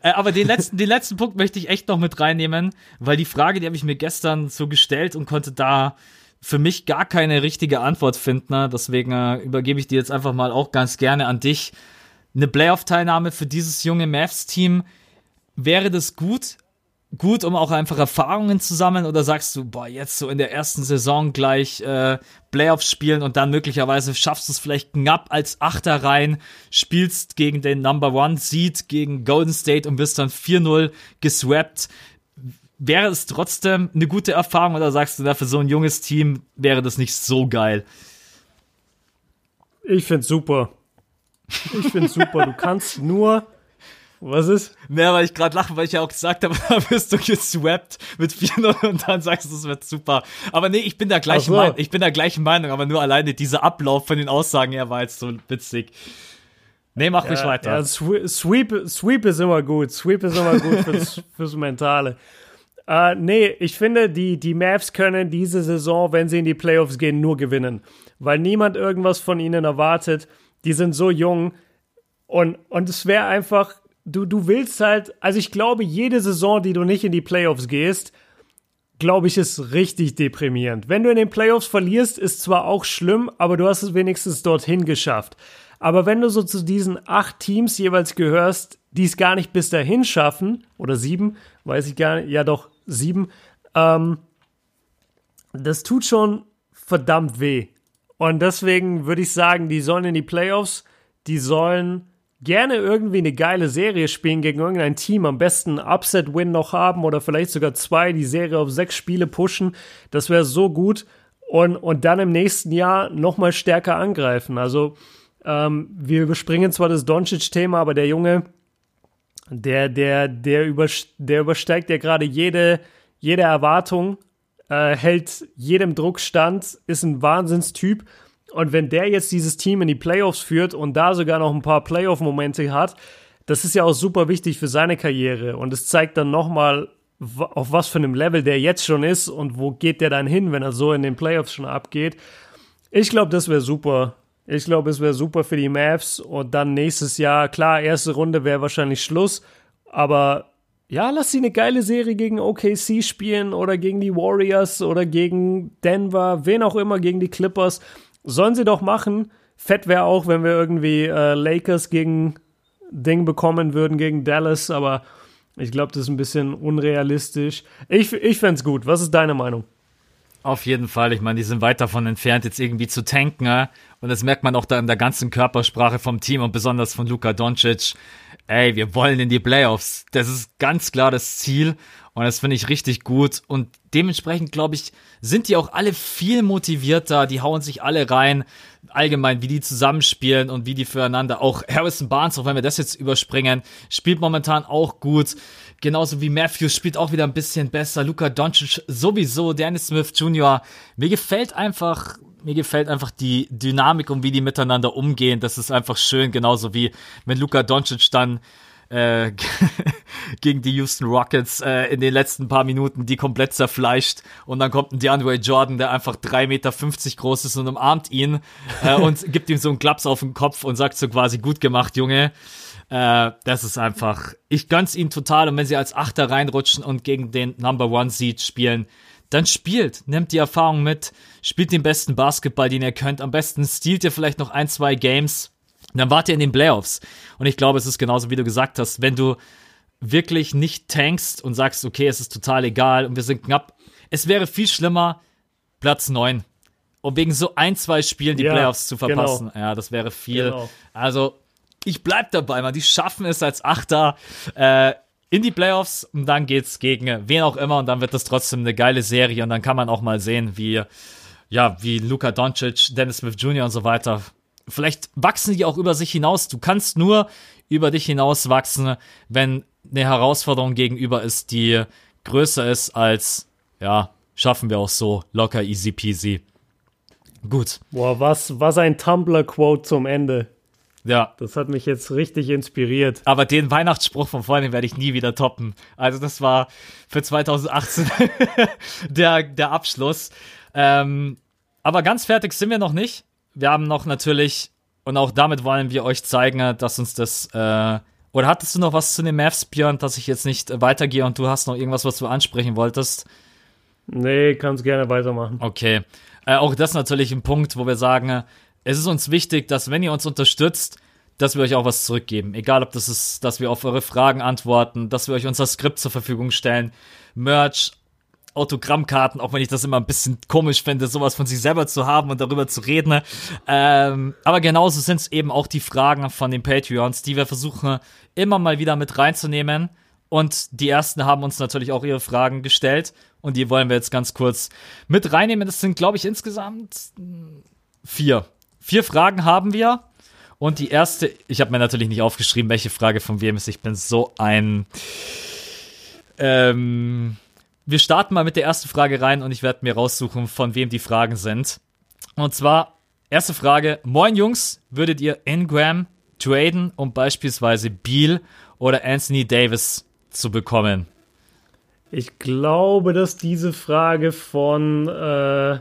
Äh, aber den letzten, den letzten Punkt möchte ich echt noch mit reinnehmen, weil die Frage, die habe ich mir gestern so gestellt und konnte da für mich gar keine richtige Antwort finden. Ne? Deswegen äh, übergebe ich die jetzt einfach mal auch ganz gerne an dich. eine Playoff-Teilnahme für dieses junge Mavs-Team, wäre das gut? Gut, um auch einfach Erfahrungen zu sammeln? Oder sagst du, boah, jetzt so in der ersten Saison gleich äh, Playoffs spielen und dann möglicherweise schaffst du es vielleicht knapp als Achter rein, spielst gegen den Number One Seed, gegen Golden State und wirst dann 4-0 geswappt? Wäre es trotzdem eine gute Erfahrung oder sagst du, da für so ein junges Team wäre das nicht so geil? Ich find's super. Ich find's super. Du kannst nur. Was ist? Mehr, weil ich gerade lache, weil ich ja auch gesagt habe, [LAUGHS] da wirst du geswappt mit 4-0 und dann sagst du, es wird super. Aber nee, ich bin der gleichen, so. Meinung, ich bin der gleichen Meinung, aber nur alleine dieser Ablauf von den Aussagen her war jetzt so witzig. Nee, mach ruhig weiter. Ja, Sweep, Sweep ist immer gut. Sweep ist immer gut fürs, fürs Mentale. Uh, nee, ich finde, die, die Mavs können diese Saison, wenn sie in die Playoffs gehen, nur gewinnen. Weil niemand irgendwas von ihnen erwartet. Die sind so jung. Und, und es wäre einfach, du, du willst halt, also ich glaube, jede Saison, die du nicht in die Playoffs gehst, glaube ich, ist richtig deprimierend. Wenn du in den Playoffs verlierst, ist zwar auch schlimm, aber du hast es wenigstens dorthin geschafft. Aber wenn du so zu diesen acht Teams jeweils gehörst, die es gar nicht bis dahin schaffen, oder sieben, weiß ich gar nicht, ja doch, sieben, ähm, das tut schon verdammt weh. Und deswegen würde ich sagen, die sollen in die Playoffs, die sollen gerne irgendwie eine geile Serie spielen gegen irgendein Team, am besten Upset-Win noch haben oder vielleicht sogar zwei, die Serie auf sechs Spiele pushen. Das wäre so gut. Und, und dann im nächsten Jahr nochmal stärker angreifen. Also, ähm, wir überspringen zwar das Doncic-Thema, aber der Junge, der, der, der, überst der übersteigt ja gerade jede, jede Erwartung, äh, hält jedem Druck stand, ist ein Wahnsinnstyp. Und wenn der jetzt dieses Team in die Playoffs führt und da sogar noch ein paar Playoff-Momente hat, das ist ja auch super wichtig für seine Karriere. Und es zeigt dann nochmal, auf was für einem Level der jetzt schon ist und wo geht der dann hin, wenn er so in den Playoffs schon abgeht. Ich glaube, das wäre super. Ich glaube, es wäre super für die Mavs und dann nächstes Jahr, klar, erste Runde wäre wahrscheinlich Schluss, aber ja, lass sie eine geile Serie gegen OKC spielen oder gegen die Warriors oder gegen Denver, wen auch immer, gegen die Clippers. Sollen sie doch machen. Fett wäre auch, wenn wir irgendwie äh, Lakers gegen Ding bekommen würden, gegen Dallas, aber ich glaube, das ist ein bisschen unrealistisch. Ich, ich fände es gut. Was ist deine Meinung? Auf jeden Fall. Ich meine, die sind weit davon entfernt, jetzt irgendwie zu tanken. Ja? Und das merkt man auch da in der ganzen Körpersprache vom Team und besonders von Luka Doncic. Ey, wir wollen in die Playoffs. Das ist ganz klar das Ziel. Und das finde ich richtig gut. Und dementsprechend, glaube ich, sind die auch alle viel motivierter. Die hauen sich alle rein. Allgemein, wie die zusammenspielen und wie die füreinander. Auch Harrison Barnes, auch wenn wir das jetzt überspringen, spielt momentan auch gut. Genauso wie Matthews spielt auch wieder ein bisschen besser. Luca Doncic sowieso. Dennis Smith Jr. Mir gefällt einfach, mir gefällt einfach die Dynamik und wie die miteinander umgehen. Das ist einfach schön. Genauso wie wenn Luca Doncic dann äh, [LAUGHS] gegen die Houston Rockets äh, in den letzten paar Minuten die komplett zerfleischt und dann kommt ein DeAndre Jordan, der einfach 3,50 Meter groß ist und umarmt ihn äh, und [LAUGHS] gibt ihm so einen Klaps auf den Kopf und sagt so quasi gut gemacht, Junge. Äh, das ist einfach, ich gönn's ihnen total. Und wenn sie als Achter reinrutschen und gegen den Number One Seed spielen, dann spielt, nehmt die Erfahrung mit, spielt den besten Basketball, den ihr könnt. Am besten stiehlt ihr vielleicht noch ein, zwei Games. Dann wart ihr in den Playoffs. Und ich glaube, es ist genauso, wie du gesagt hast, wenn du wirklich nicht tankst und sagst, okay, es ist total egal und wir sind knapp. Es wäre viel schlimmer, Platz 9. Um wegen so ein, zwei Spielen die ja, Playoffs zu verpassen. Genau. Ja, das wäre viel. Genau. Also, ich bleib dabei, man. Die schaffen es als Achter äh, in die Playoffs und dann geht's gegen wen auch immer und dann wird das trotzdem eine geile Serie und dann kann man auch mal sehen, wie ja, wie Luka Doncic, Dennis Smith Jr. und so weiter. Vielleicht wachsen die auch über sich hinaus. Du kannst nur über dich hinaus wachsen, wenn eine Herausforderung gegenüber ist, die größer ist als, ja, schaffen wir auch so, locker, easy peasy. Gut. Boah, was, was ein Tumblr-Quote zum Ende. Ja. Das hat mich jetzt richtig inspiriert. Aber den Weihnachtsspruch von vorhin werde ich nie wieder toppen. Also das war für 2018 [LAUGHS] der, der Abschluss. Ähm, aber ganz fertig sind wir noch nicht. Wir haben noch natürlich, und auch damit wollen wir euch zeigen, dass uns das, äh, oder hattest du noch was zu den Mavs, Björn, dass ich jetzt nicht weitergehe und du hast noch irgendwas, was du ansprechen wolltest? Nee, kannst gerne weitermachen. Okay. Äh, auch das natürlich ein Punkt, wo wir sagen, es ist uns wichtig, dass wenn ihr uns unterstützt, dass wir euch auch was zurückgeben. Egal, ob das ist, dass wir auf eure Fragen antworten, dass wir euch unser Skript zur Verfügung stellen, Merch, Autogrammkarten, auch wenn ich das immer ein bisschen komisch finde, sowas von sich selber zu haben und darüber zu reden. Ähm, aber genauso sind es eben auch die Fragen von den Patreons, die wir versuchen immer mal wieder mit reinzunehmen. Und die ersten haben uns natürlich auch ihre Fragen gestellt und die wollen wir jetzt ganz kurz mit reinnehmen. Das sind, glaube ich, insgesamt vier. Vier Fragen haben wir. Und die erste, ich habe mir natürlich nicht aufgeschrieben, welche Frage von wem ist. Ich bin so ein. Ähm, wir starten mal mit der ersten Frage rein und ich werde mir raussuchen, von wem die Fragen sind. Und zwar, erste Frage: Moin Jungs, würdet ihr Ingram traden, um beispielsweise Beal oder Anthony Davis zu bekommen? Ich glaube, dass diese Frage von äh,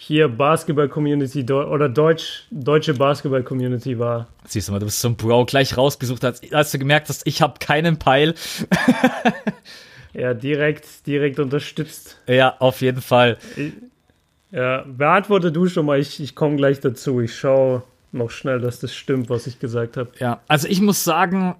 hier Basketball-Community oder Deutsch, deutsche Basketball-Community war. Siehst du mal, du bist so ein Bro gleich rausgesucht, als, als du gemerkt hast, ich habe keinen Peil. [LAUGHS] ja, direkt, direkt unterstützt. Ja, auf jeden Fall. ja, beantworte du schon mal, ich, ich komme gleich dazu. Ich schaue noch schnell, dass das stimmt, was ich gesagt habe. Ja, also ich muss sagen,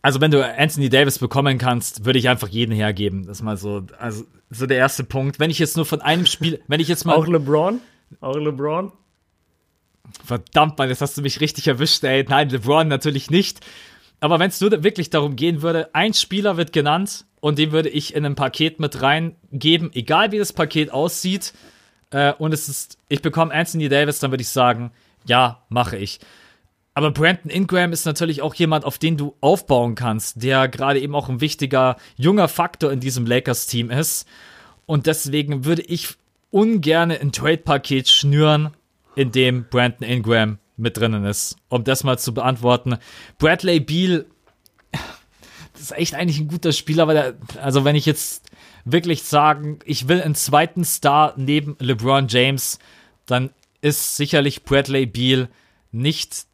also wenn du Anthony Davis bekommen kannst, würde ich einfach jeden hergeben. Das mal so, also so der erste Punkt. Wenn ich jetzt nur von einem Spiel, wenn ich jetzt mal. Auch LeBron? Auch LeBron? Verdammt, Mann, jetzt hast du mich richtig erwischt, ey. Nein, LeBron natürlich nicht. Aber wenn es nur wirklich darum gehen würde, ein Spieler wird genannt und den würde ich in ein Paket mit reingeben, egal wie das Paket aussieht. Äh, und es ist, ich bekomme Anthony Davis, dann würde ich sagen, ja, mache ich. Aber Brandon Ingram ist natürlich auch jemand, auf den du aufbauen kannst, der gerade eben auch ein wichtiger junger Faktor in diesem Lakers-Team ist. Und deswegen würde ich ungern ein Trade-Paket schnüren, in dem Brandon Ingram mit drinnen ist. Um das mal zu beantworten. Bradley Beal, das ist echt eigentlich ein guter Spieler, weil er, also wenn ich jetzt wirklich sagen, ich will einen zweiten Star neben LeBron James, dann ist sicherlich Bradley Beal nicht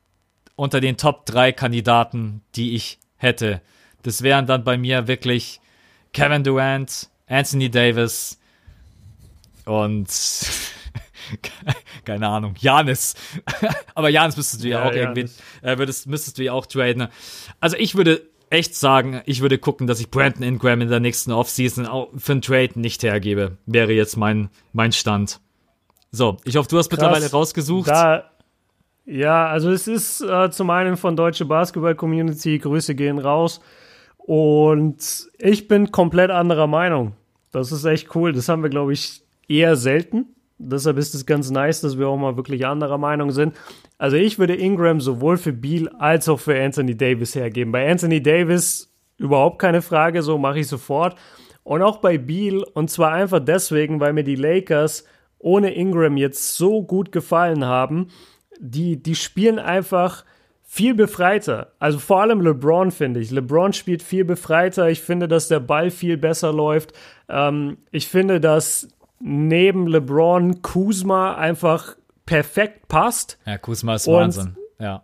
unter den Top 3 Kandidaten, die ich hätte. Das wären dann bei mir wirklich Kevin Durant, Anthony Davis und [LAUGHS] keine Ahnung, Janis. [LAUGHS] Aber Janis müsstest du ja, ja auch irgendwie, äh, würdest, müsstest du ja auch traden. Also ich würde echt sagen, ich würde gucken, dass ich Brandon Ingram in der nächsten Offseason für einen Trade nicht hergebe. Wäre jetzt mein, mein Stand. So, ich hoffe, du hast Krass. mittlerweile rausgesucht. Da, ja, also es ist äh, zum einen von Deutsche Basketball Community, Grüße gehen raus. Und ich bin komplett anderer Meinung. Das ist echt cool. Das haben wir, glaube ich, eher selten. Deshalb ist es ganz nice, dass wir auch mal wirklich anderer Meinung sind. Also ich würde Ingram sowohl für Beal als auch für Anthony Davis hergeben. Bei Anthony Davis überhaupt keine Frage, so mache ich sofort. Und auch bei Beal, und zwar einfach deswegen, weil mir die Lakers ohne Ingram jetzt so gut gefallen haben die, die spielen einfach viel befreiter. Also vor allem LeBron finde ich. LeBron spielt viel befreiter. Ich finde, dass der Ball viel besser läuft. Ähm, ich finde, dass neben LeBron Kuzma einfach perfekt passt. Ja, Kuzma ist und Wahnsinn. Ja.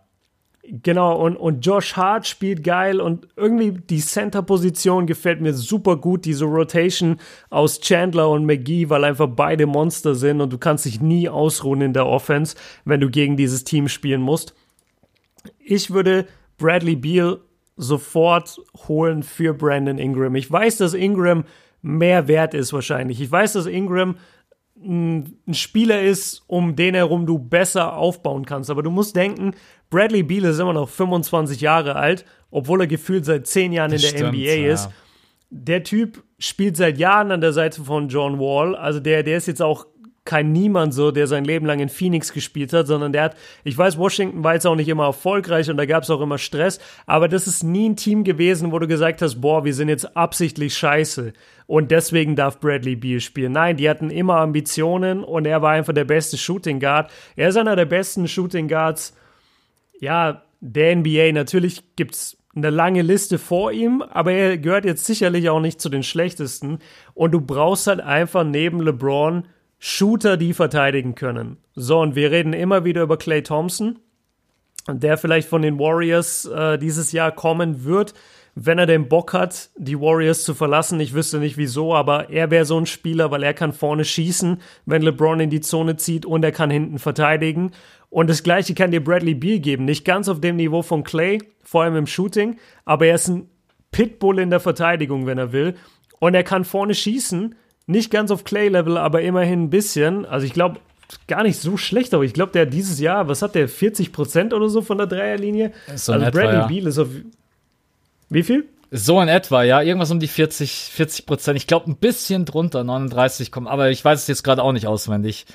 Genau, und, und Josh Hart spielt geil und irgendwie die Center-Position gefällt mir super gut, diese Rotation aus Chandler und McGee, weil einfach beide Monster sind und du kannst dich nie ausruhen in der Offense, wenn du gegen dieses Team spielen musst. Ich würde Bradley Beal sofort holen für Brandon Ingram. Ich weiß, dass Ingram mehr wert ist wahrscheinlich. Ich weiß, dass Ingram ein Spieler ist, um den herum du besser aufbauen kannst. Aber du musst denken, Bradley Beal ist immer noch 25 Jahre alt, obwohl er gefühlt seit 10 Jahren das in der stimmt, NBA ja. ist. Der Typ spielt seit Jahren an der Seite von John Wall. Also der, der ist jetzt auch kein Niemand so, der sein Leben lang in Phoenix gespielt hat, sondern der hat, ich weiß, Washington war jetzt auch nicht immer erfolgreich und da gab es auch immer Stress, aber das ist nie ein Team gewesen, wo du gesagt hast, boah, wir sind jetzt absichtlich scheiße und deswegen darf Bradley Beal spielen. Nein, die hatten immer Ambitionen und er war einfach der beste Shooting Guard. Er ist einer der besten Shooting Guards ja, der NBA, natürlich gibt es eine lange Liste vor ihm, aber er gehört jetzt sicherlich auch nicht zu den schlechtesten. Und du brauchst halt einfach neben LeBron Shooter, die verteidigen können. So, und wir reden immer wieder über Clay Thompson, der vielleicht von den Warriors äh, dieses Jahr kommen wird, wenn er den Bock hat, die Warriors zu verlassen. Ich wüsste nicht wieso, aber er wäre so ein Spieler, weil er kann vorne schießen, wenn LeBron in die Zone zieht und er kann hinten verteidigen. Und das gleiche kann dir Bradley Beal geben. Nicht ganz auf dem Niveau von Clay, vor allem im Shooting, aber er ist ein Pitbull in der Verteidigung, wenn er will. Und er kann vorne schießen. Nicht ganz auf Clay-Level, aber immerhin ein bisschen. Also ich glaube, gar nicht so schlecht, aber ich glaube, der dieses Jahr, was hat der, 40 Prozent oder so von der Dreierlinie? So also etwa, Bradley ja. Beal ist auf. Wie viel? So in etwa, ja. Irgendwas um die 40, 40 Prozent. Ich glaube, ein bisschen drunter, 39 kommen. Aber ich weiß es jetzt gerade auch nicht auswendig.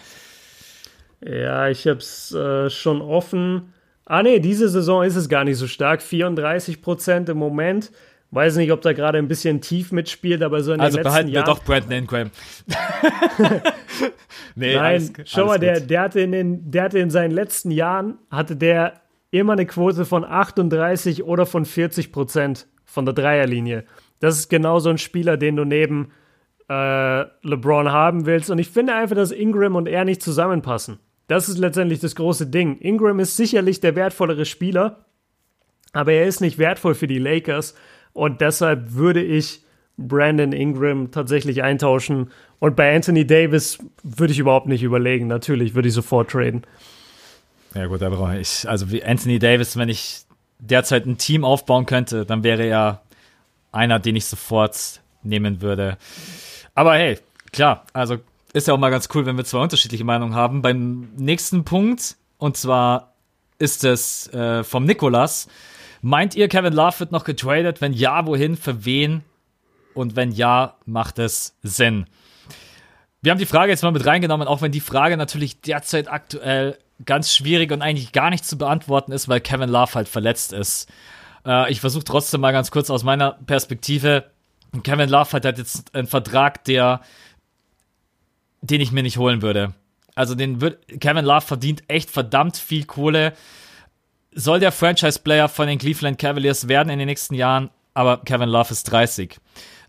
Ja, ich hab's äh, schon offen. Ah, nee, diese Saison ist es gar nicht so stark. 34 Prozent im Moment. Weiß nicht, ob da gerade ein bisschen tief mitspielt, aber so in Also den letzten behalten wir Jahren. doch Brandon Ingram. [LAUGHS] nee, Nein, alles- schau mal, der, der, hatte in den, der hatte in seinen letzten Jahren, hatte der immer eine Quote von 38 oder von 40 Prozent von der Dreierlinie. Das ist genau so ein Spieler, den du neben äh, LeBron haben willst. Und ich finde einfach, dass Ingram und er nicht zusammenpassen. Das ist letztendlich das große Ding. Ingram ist sicherlich der wertvollere Spieler, aber er ist nicht wertvoll für die Lakers. Und deshalb würde ich Brandon Ingram tatsächlich eintauschen. Und bei Anthony Davis würde ich überhaupt nicht überlegen. Natürlich würde ich sofort traden. Ja gut, aber ich, also wie Anthony Davis, wenn ich derzeit ein Team aufbauen könnte, dann wäre er einer, den ich sofort nehmen würde. Aber hey, klar, also ist ja auch mal ganz cool, wenn wir zwei unterschiedliche Meinungen haben. Beim nächsten Punkt, und zwar ist es äh, vom Nikolas. Meint ihr, Kevin Love wird noch getradet? Wenn ja, wohin, für wen? Und wenn ja, macht es Sinn? Wir haben die Frage jetzt mal mit reingenommen, auch wenn die Frage natürlich derzeit aktuell ganz schwierig und eigentlich gar nicht zu beantworten ist, weil Kevin Love halt verletzt ist. Äh, ich versuche trotzdem mal ganz kurz aus meiner Perspektive. Kevin Love hat halt jetzt einen Vertrag, der, den ich mir nicht holen würde. Also den wird, Kevin Love verdient echt verdammt viel Kohle. Soll der Franchise-Player von den Cleveland Cavaliers werden in den nächsten Jahren, aber Kevin Love ist 30.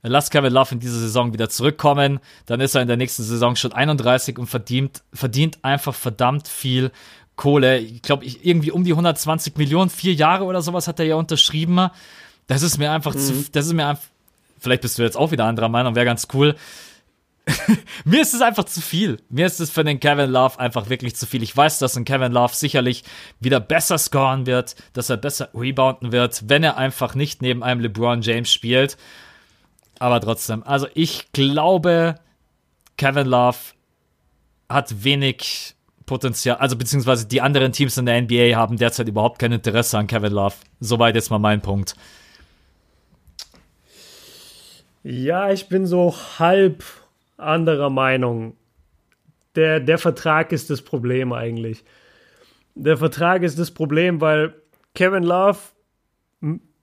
Lass Kevin Love in diese Saison wieder zurückkommen, dann ist er in der nächsten Saison schon 31 und verdient, verdient einfach verdammt viel Kohle. Ich glaube, irgendwie um die 120 Millionen, vier Jahre oder sowas hat er ja unterschrieben. Das ist mir einfach zu, das ist mir einfach, vielleicht bist du jetzt auch wieder anderer Meinung, wäre ganz cool. [LAUGHS] Mir ist es einfach zu viel. Mir ist es für den Kevin Love einfach wirklich zu viel. Ich weiß, dass ein Kevin Love sicherlich wieder besser scoren wird, dass er besser rebounden wird, wenn er einfach nicht neben einem LeBron James spielt. Aber trotzdem, also ich glaube, Kevin Love hat wenig Potenzial, also beziehungsweise die anderen Teams in der NBA haben derzeit überhaupt kein Interesse an Kevin Love. Soweit jetzt mal mein Punkt. Ja, ich bin so halb anderer Meinung. Der, der Vertrag ist das Problem eigentlich. Der Vertrag ist das Problem, weil Kevin Love,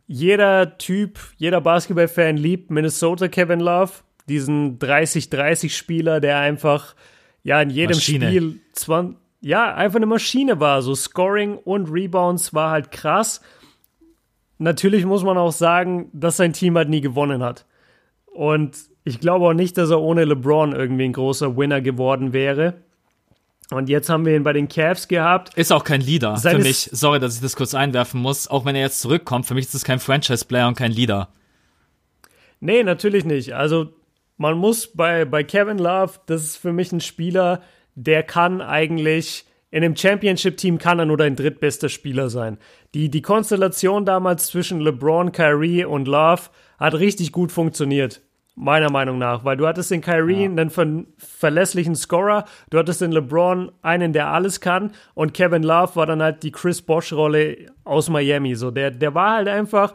jeder Typ, jeder Basketballfan liebt Minnesota Kevin Love, diesen 30-30-Spieler, der einfach ja in jedem Maschine. Spiel 20, ja, einfach eine Maschine war. So Scoring und Rebounds war halt krass. Natürlich muss man auch sagen, dass sein Team halt nie gewonnen hat. Und ich glaube auch nicht, dass er ohne LeBron irgendwie ein großer Winner geworden wäre. Und jetzt haben wir ihn bei den Cavs gehabt. Ist auch kein Leader für Seines- mich. Sorry, dass ich das kurz einwerfen muss. Auch wenn er jetzt zurückkommt, für mich ist es kein Franchise-Player und kein Leader. Nee, natürlich nicht. Also man muss bei, bei Kevin Love, das ist für mich ein Spieler, der kann eigentlich, in einem Championship-Team kann er nur dein drittbester Spieler sein. Die, die Konstellation damals zwischen LeBron, Kyrie und Love hat richtig gut funktioniert. Meiner Meinung nach, weil du hattest in Kyrie einen ver verlässlichen Scorer, du hattest in LeBron einen, der alles kann und Kevin Love war dann halt die Chris Bosch-Rolle aus Miami. So, der, der war halt einfach,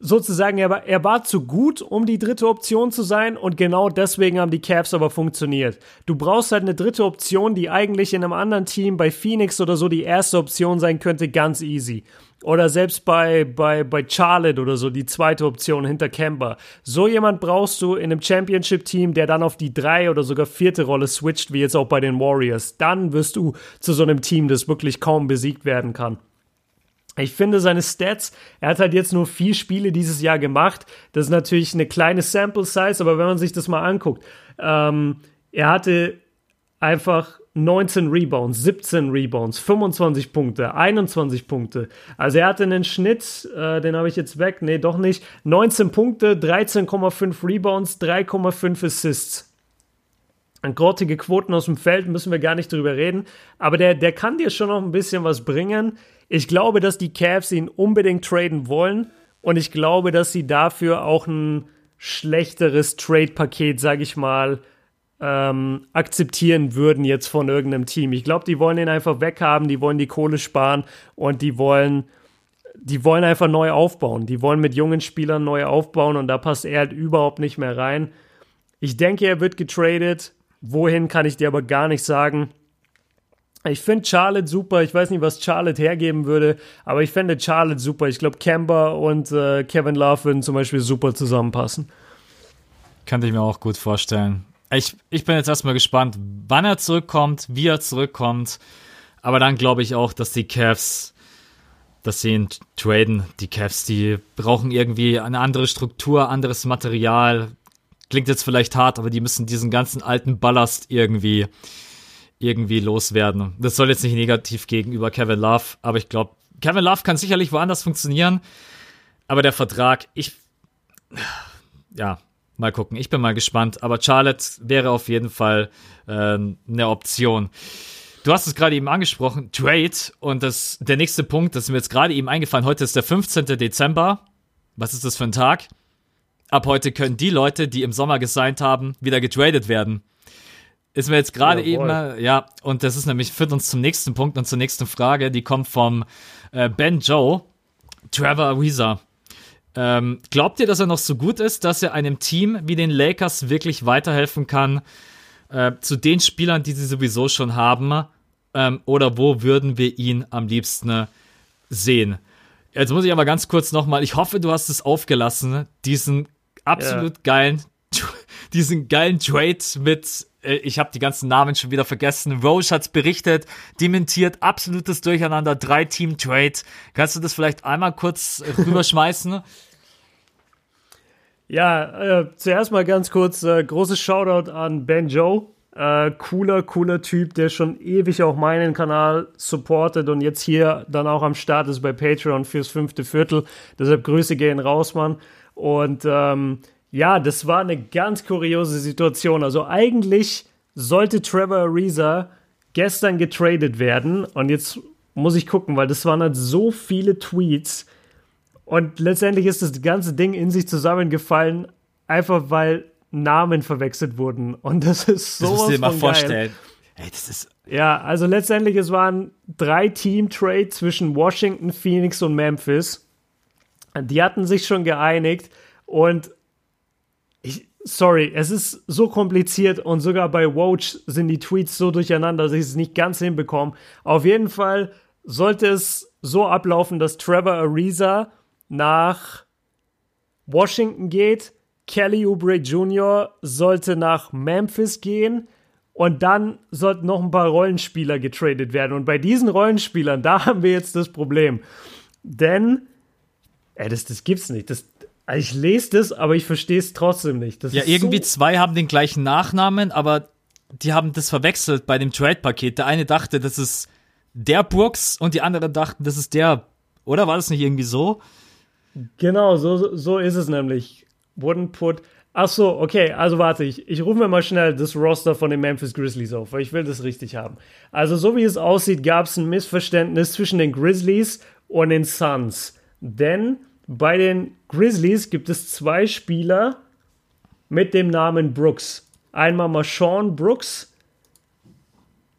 sozusagen, er war, er war zu gut, um die dritte Option zu sein und genau deswegen haben die Cavs aber funktioniert. Du brauchst halt eine dritte Option, die eigentlich in einem anderen Team bei Phoenix oder so die erste Option sein könnte, ganz easy. Oder selbst bei, bei, bei Charlotte oder so die zweite Option hinter Kemba. So jemand brauchst du in einem Championship-Team, der dann auf die drei oder sogar vierte Rolle switcht, wie jetzt auch bei den Warriors. Dann wirst du zu so einem Team, das wirklich kaum besiegt werden kann. Ich finde seine Stats, er hat halt jetzt nur vier Spiele dieses Jahr gemacht. Das ist natürlich eine kleine Sample Size, aber wenn man sich das mal anguckt, ähm, er hatte einfach 19 Rebounds, 17 Rebounds, 25 Punkte, 21 Punkte. Also er hatte einen Schnitt, äh, den habe ich jetzt weg, nee, doch nicht. 19 Punkte, 13,5 Rebounds, 3,5 Assists. Grottige Quoten aus dem Feld, müssen wir gar nicht drüber reden. Aber der, der kann dir schon noch ein bisschen was bringen. Ich glaube, dass die Cavs ihn unbedingt traden wollen. Und ich glaube, dass sie dafür auch ein schlechteres Trade-Paket, sage ich mal, ähm, akzeptieren würden jetzt von irgendeinem Team. Ich glaube, die wollen ihn einfach weghaben, die wollen die Kohle sparen und die wollen, die wollen einfach neu aufbauen. Die wollen mit jungen Spielern neu aufbauen und da passt er halt überhaupt nicht mehr rein. Ich denke, er wird getradet. Wohin kann ich dir aber gar nicht sagen. Ich finde Charlotte super. Ich weiß nicht, was Charlotte hergeben würde, aber ich fände Charlotte super. Ich glaube, Kemba und äh, Kevin Love würden zum Beispiel super zusammenpassen. Könnte ich mir auch gut vorstellen. Ich, ich bin jetzt erstmal gespannt, wann er zurückkommt, wie er zurückkommt. Aber dann glaube ich auch, dass die Cavs, dass sie ihn traden. Die Cavs, die brauchen irgendwie eine andere Struktur, anderes Material. Klingt jetzt vielleicht hart, aber die müssen diesen ganzen alten Ballast irgendwie, irgendwie loswerden. Das soll jetzt nicht negativ gegenüber Kevin Love, aber ich glaube, Kevin Love kann sicherlich woanders funktionieren. Aber der Vertrag, ich, ja, Mal gucken, ich bin mal gespannt. Aber Charlotte wäre auf jeden Fall äh, eine Option. Du hast es gerade eben angesprochen, Trade. Und das, der nächste Punkt, das ist mir jetzt gerade eben eingefallen. Heute ist der 15. Dezember. Was ist das für ein Tag? Ab heute können die Leute, die im Sommer gesigned haben, wieder getradet werden. Ist mir jetzt gerade eben, äh, ja, und das ist nämlich, führt uns zum nächsten Punkt und zur nächsten Frage. Die kommt vom äh, Ben Joe. Trevor Ariza. Ähm, glaubt ihr, dass er noch so gut ist, dass er einem Team wie den Lakers wirklich weiterhelfen kann? Äh, zu den Spielern, die sie sowieso schon haben? Ähm, oder wo würden wir ihn am liebsten sehen? Jetzt muss ich aber ganz kurz nochmal, ich hoffe, du hast es aufgelassen, diesen absolut ja. geilen, diesen geilen Trade mit äh, ich habe die ganzen Namen schon wieder vergessen. Roche hat's berichtet, dementiert, absolutes Durcheinander, drei Team Trade. Kannst du das vielleicht einmal kurz rüberschmeißen? [LAUGHS] Ja, äh, zuerst mal ganz kurz äh, großes Shoutout an Ben Joe. Äh, cooler, cooler Typ, der schon ewig auch meinen Kanal supportet und jetzt hier dann auch am Start ist bei Patreon fürs fünfte Viertel. Deshalb Grüße gehen raus, Mann. Und ähm, ja, das war eine ganz kuriose Situation. Also eigentlich sollte Trevor Ariza gestern getradet werden und jetzt muss ich gucken, weil das waren halt so viele Tweets und letztendlich ist das ganze Ding in sich zusammengefallen, einfach weil Namen verwechselt wurden und das ist so. Das musst du dir mal vorstellen. Ey, das ist ja, also letztendlich es waren drei Team-Trade zwischen Washington, Phoenix und Memphis. Die hatten sich schon geeinigt und sorry, es ist so kompliziert und sogar bei Woj sind die Tweets so durcheinander, dass ich es nicht ganz hinbekomme. Auf jeden Fall sollte es so ablaufen, dass Trevor Ariza nach Washington geht, Kelly Oubre Jr. sollte nach Memphis gehen und dann sollten noch ein paar Rollenspieler getradet werden. Und bei diesen Rollenspielern, da [LAUGHS] haben wir jetzt das Problem. Denn, ey, das, das gibt's nicht. Das, ich lese das, aber ich verstehe es trotzdem nicht. Das ja, irgendwie so zwei haben den gleichen Nachnamen, aber die haben das verwechselt bei dem Trade-Paket. Der eine dachte, das ist der Brooks und die andere dachten, das ist der. Oder war das nicht irgendwie so? Genau, so, so ist es nämlich. Wouldn't put. Ach so, okay, also warte, ich, ich rufe mir mal schnell das Roster von den Memphis Grizzlies auf, weil ich will das richtig haben. Also so wie es aussieht, gab es ein Missverständnis zwischen den Grizzlies und den Suns. Denn bei den Grizzlies gibt es zwei Spieler mit dem Namen Brooks. Einmal mal Sean Brooks.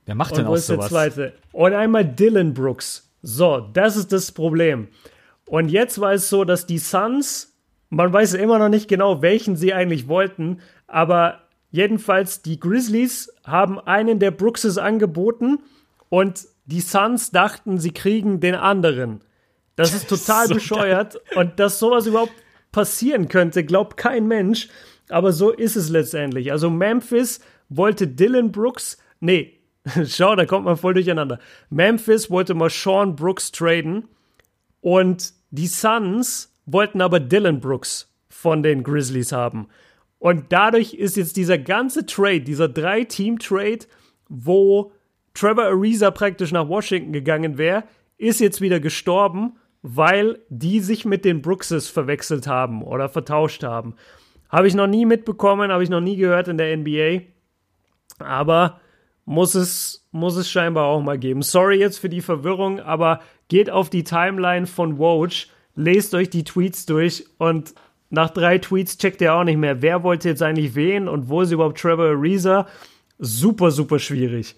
Wer macht denn auch sowas? Der zweite? Und einmal Dylan Brooks. So, das ist das Problem. Und jetzt war es so, dass die Suns, man weiß immer noch nicht genau, welchen sie eigentlich wollten, aber jedenfalls die Grizzlies haben einen der Brookses angeboten und die Suns dachten, sie kriegen den anderen. Das ist [LAUGHS] total so bescheuert. Geil. Und dass sowas überhaupt passieren könnte, glaubt kein Mensch. Aber so ist es letztendlich. Also Memphis wollte Dylan Brooks, nee, [LAUGHS] schau, da kommt man voll durcheinander. Memphis wollte mal Sean Brooks traden und die Suns wollten aber Dylan Brooks von den Grizzlies haben. Und dadurch ist jetzt dieser ganze Trade, dieser Drei-Team-Trade, wo Trevor Ariza praktisch nach Washington gegangen wäre, ist jetzt wieder gestorben, weil die sich mit den Brookses verwechselt haben oder vertauscht haben. Habe ich noch nie mitbekommen, habe ich noch nie gehört in der NBA. Aber muss es, muss es scheinbar auch mal geben. Sorry jetzt für die Verwirrung, aber geht auf die Timeline von Woj, lest euch die Tweets durch und nach drei Tweets checkt ihr auch nicht mehr, wer wollte jetzt eigentlich wen und wo ist überhaupt Trevor Ariza. Super, super schwierig.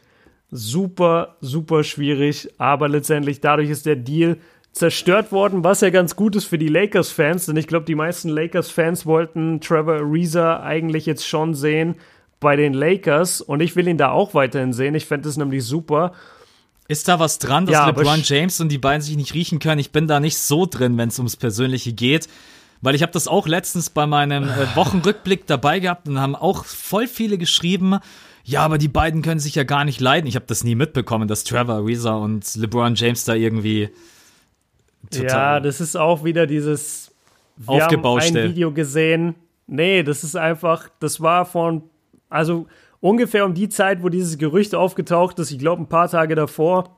Super, super schwierig. Aber letztendlich dadurch ist der Deal zerstört worden, was ja ganz gut ist für die Lakers-Fans, denn ich glaube, die meisten Lakers-Fans wollten Trevor Ariza eigentlich jetzt schon sehen bei den Lakers und ich will ihn da auch weiterhin sehen. Ich fände es nämlich super. Ist da was dran, dass ja, LeBron James und die beiden sich nicht riechen können? Ich bin da nicht so drin, wenn es ums Persönliche geht. Weil ich habe das auch letztens bei meinem äh, [SIGHS] Wochenrückblick dabei gehabt und haben auch voll viele geschrieben, ja, aber die beiden können sich ja gar nicht leiden. Ich habe das nie mitbekommen, dass Trevor Ariza und LeBron James da irgendwie Ja, das ist auch wieder dieses wir haben ein Video gesehen. Nee, das ist einfach, das war von also ungefähr um die Zeit, wo dieses Gerücht aufgetaucht ist, ich glaube ein paar Tage davor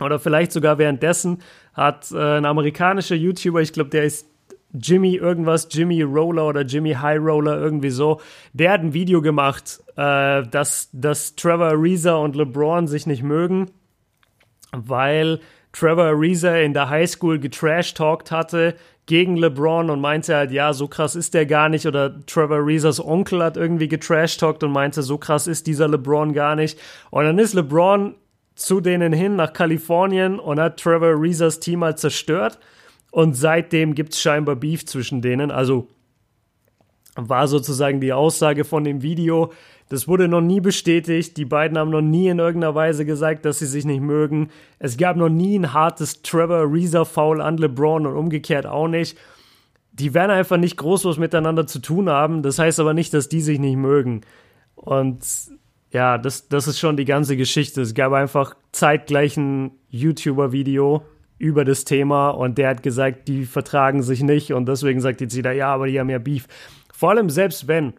oder vielleicht sogar währenddessen, hat äh, ein amerikanischer YouTuber, ich glaube, der ist Jimmy irgendwas, Jimmy Roller oder Jimmy High Roller, irgendwie so, der hat ein Video gemacht, äh, dass, dass Trevor Ariza und LeBron sich nicht mögen, weil Trevor Ariza in der Highschool getrash-talkt hatte gegen LeBron und meinte halt, ja, so krass ist der gar nicht. Oder Trevor Arizas Onkel hat irgendwie getrash-talkt und meinte, so krass ist dieser LeBron gar nicht. Und dann ist LeBron zu denen hin nach Kalifornien und hat Trevor Arizas Team halt zerstört. Und seitdem gibt es scheinbar Beef zwischen denen. Also war sozusagen die Aussage von dem Video. Das wurde noch nie bestätigt. Die beiden haben noch nie in irgendeiner Weise gesagt, dass sie sich nicht mögen. Es gab noch nie ein hartes Trevor Ariza Foul an LeBron und umgekehrt auch nicht. Die werden einfach nicht groß was miteinander zu tun haben. Das heißt aber nicht, dass die sich nicht mögen. Und ja, das, das ist schon die ganze Geschichte. Es gab einfach zeitgleich ein YouTuber-Video über das Thema und der hat gesagt, die vertragen sich nicht und deswegen sagt jetzt jeder, ja, aber die haben ja Beef. Vor allem selbst wenn,